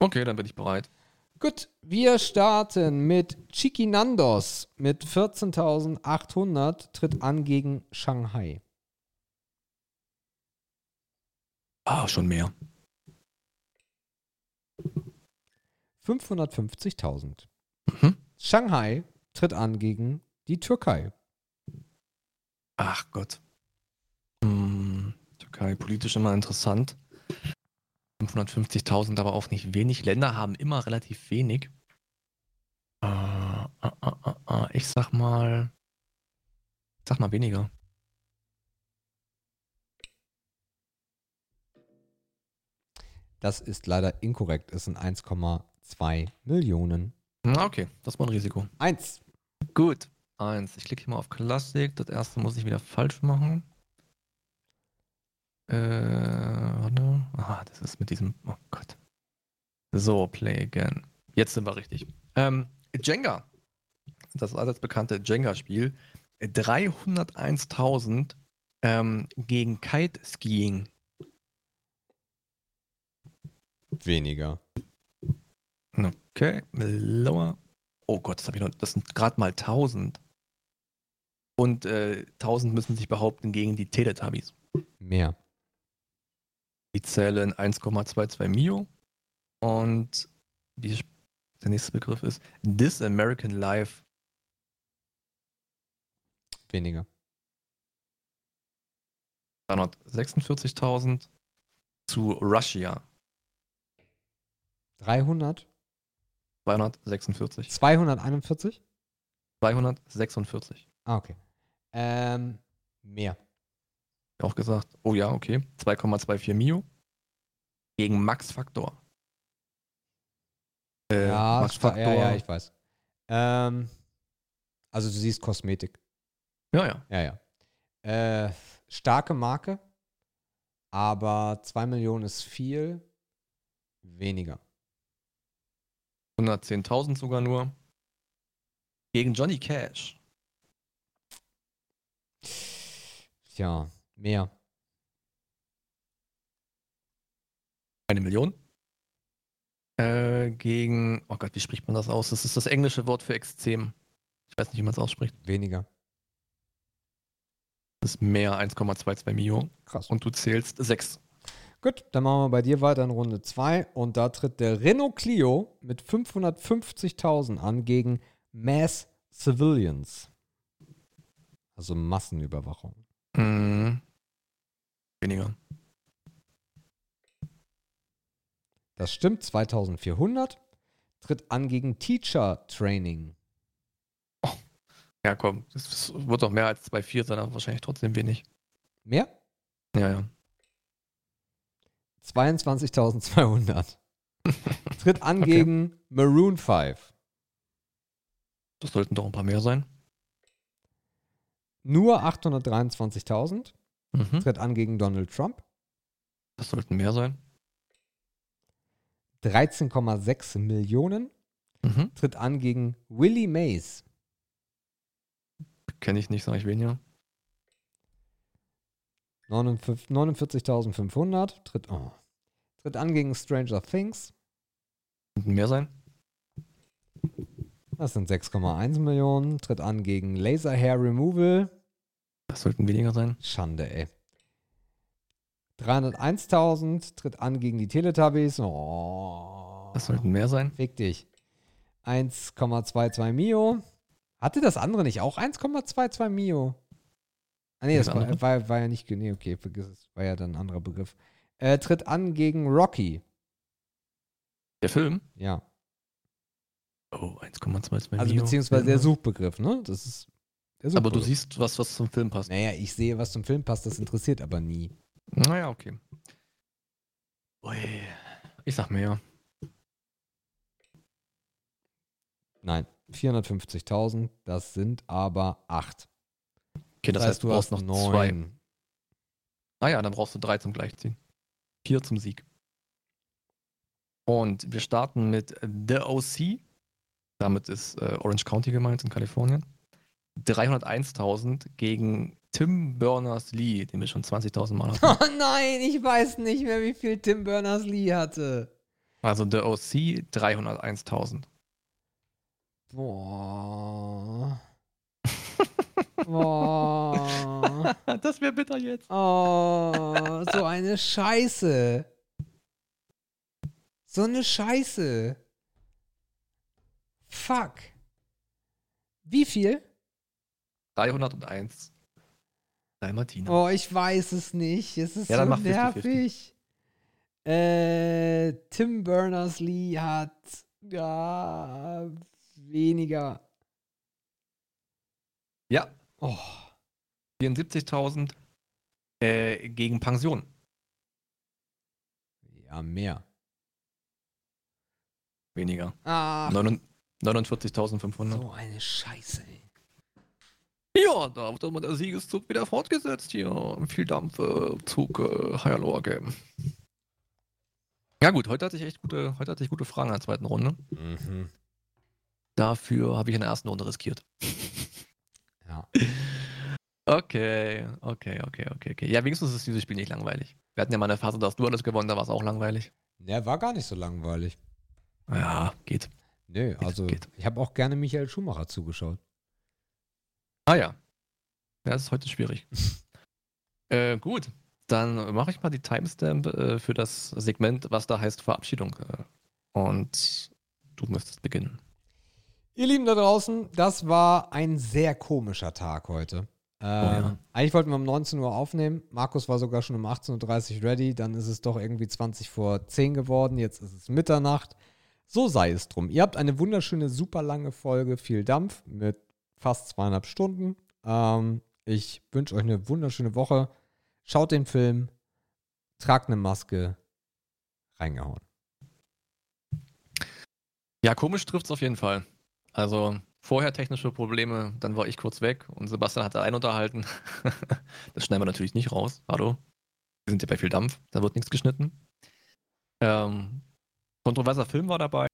Okay, dann bin ich bereit. Gut, wir starten mit Chiquinandos mit 14.800, tritt an gegen Shanghai. Ah, schon mehr. 550.000. Mhm. Shanghai tritt an gegen die Türkei. Ach Gott. Hm, Türkei, politisch immer interessant. 550.000, aber auch nicht wenig. Länder haben immer relativ wenig. Ah, ah, ah, ich sag mal. Ich sag mal weniger. Das ist leider inkorrekt. Es sind 1,2 Millionen. Na, okay, das war ein Risiko. Eins. Gut. Eins. Ich klicke hier mal auf Klassik. Das erste muss ich wieder falsch machen. Äh, warte. Ah, das ist mit diesem. Oh Gott. So, play again. Jetzt sind wir richtig. Ähm, Jenga. Das allseits bekannte Jenga-Spiel. 301.000 ähm, gegen Kite-Skiing. Weniger. Okay, lower. Oh Gott, das, hab ich noch, das sind gerade mal 1000. Und äh, 1000 müssen sich behaupten gegen die Teletubbies. Mehr. Die zählen 1,22 Mio. Und die, der nächste Begriff ist This American Life. Weniger. 346.000 zu Russia. 300. 246. 241. 246. Ah, okay. Ähm, mehr. Auch gesagt. Oh ja, okay. 2,24 Mio. Gegen Max Factor. Äh, ja, Max sta- ja, ja, ich weiß. Ähm, also du siehst Kosmetik. ja, ja. Ja, ja. Äh, starke Marke, aber 2 Millionen ist viel. Weniger. 110.000 sogar nur. Gegen Johnny Cash. Tja, mehr. Eine Million. Äh, gegen, oh Gott, wie spricht man das aus? Das ist das englische Wort für extrem. Ich weiß nicht, wie man es ausspricht. Weniger. Das ist mehr 1,22 Mio. Krass. Und du zählst 6. Gut, dann machen wir bei dir weiter in Runde 2 und da tritt der Renault Clio mit 550.000 an gegen Mass Civilians. Also Massenüberwachung. Mhm. Weniger. Das stimmt, 2400. Tritt an gegen Teacher Training. Ja, komm, das wird doch mehr als 2,4 sein, aber wahrscheinlich trotzdem wenig. Mehr? Ja, ja. 22.200. Tritt an Okay. gegen Maroon 5. Das sollten doch ein paar mehr sein. Nur 823.000. Mhm. Tritt an gegen Donald Trump. Das sollten mehr sein. 13,6 Millionen. Mhm. Tritt an gegen Willie Mays. Kenne ich nicht, sage ich weniger. 49 49.500. Tritt, oh. Tritt an gegen Stranger Things. Sollten mehr sein. Das sind 6,1 Millionen. Tritt an gegen Laser Hair Removal. Das sollten weniger sein. Schande, ey. 301.000. Tritt an gegen die Teletubbies. Oh. Das sollten mehr sein. Fick dich. 1,22 Mio. Hatte das andere nicht auch 1,22 Mio? Ah, nee, das Das war, war, war ja nicht. Nee, okay, vergiss es. War ja dann ein anderer Begriff. Äh, tritt an gegen Rocky. Der Film? Ja. Oh, 1,22 Also Mio. beziehungsweise der Ja. Suchbegriff, ne? Das ist Aber du siehst was, was zum Film passt. Naja, ich sehe, was zum Film passt, das interessiert aber nie. Naja, okay. Ui. Ich sag mehr. Nein, 450.000, das sind aber 8. Okay, das, heißt, du brauchst noch zwei. neun. Ah ja, dann brauchst du drei zum Gleichziehen. Vier zum Sieg. Und wir starten mit The OC. Damit ist äh, Orange County gemeint in Kalifornien. 301.000 gegen Tim Berners-Lee, den wir schon 20.000 Mal hatten. Oh nein, ich weiß nicht mehr, wie viel Tim Berners-Lee hatte. Also The OC 301.000. Boah. Boah. das wäre bitter jetzt. Oh, so eine Scheiße. So eine Scheiße. Fuck. Wie viel? 301. Dalmatiner. Oh, ich weiß es nicht. Es ist Ja, so mach 50-50. nervig. Äh, Tim Berners-Lee hat ja weniger. Ja, Oh, 74.000 äh, gegen Pension. ja, mehr. Weniger. Ah, 49.500. so eine Scheiße, ey. Ja, da wird immer der Siegeszug wieder fortgesetzt hier. Viel Dampf, äh, Zug, äh, Lower Game. Ja gut, heute hatte ich echt gute, heute hatte ich gute Fragen in der zweiten Runde. Mhm. Dafür habe ich in der ersten Runde riskiert. Ja. Okay, okay, okay, okay, okay. Ja, wenigstens ist dieses Spiel nicht langweilig. Wir hatten ja mal eine Phase, da hast du alles gewonnen, da war es auch langweilig. Der war gar nicht so langweilig. Ja, geht. Nö, also geht. ich habe auch gerne Michael Schumacher zugeschaut. Ah ja. Ja, das ist heute schwierig. äh, gut, dann mache ich mal die Timestamp äh, für das Segment, was da heißt Verabschiedung. Äh, und du müsstest beginnen. Ihr Lieben da draußen, das war ein sehr komischer Tag heute. Ähm, ja. Eigentlich wollten wir um 19 Uhr aufnehmen. Markus war sogar schon um 18.30 Uhr ready. Dann ist es doch irgendwie 20 vor 10 geworden. Jetzt ist es Mitternacht. So sei es drum. Ihr habt eine wunderschöne, super lange Folge, viel Dampf mit fast zweieinhalb Stunden. Ähm, ich wünsche euch eine wunderschöne Woche. Schaut den Film, tragt eine Maske, reingehauen. Ja, komisch trifft es auf jeden Fall. Also vorher technische Probleme, dann war ich kurz weg und Sebastian hatte einen unterhalten. das schneiden wir natürlich nicht raus. Hallo. Wir sind ja bei viel Dampf, da wird nichts geschnitten. Ähm, kontroverser Film war dabei.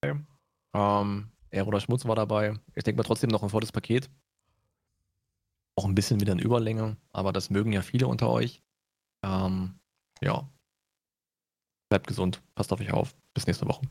Ähm, er oder Schmutz war dabei. Ich denke mal trotzdem noch ein volles Paket. Auch ein bisschen wieder in Überlänge, aber das mögen ja viele unter euch. Ähm, ja. Bleibt gesund, passt auf euch auf. Bis nächste Woche.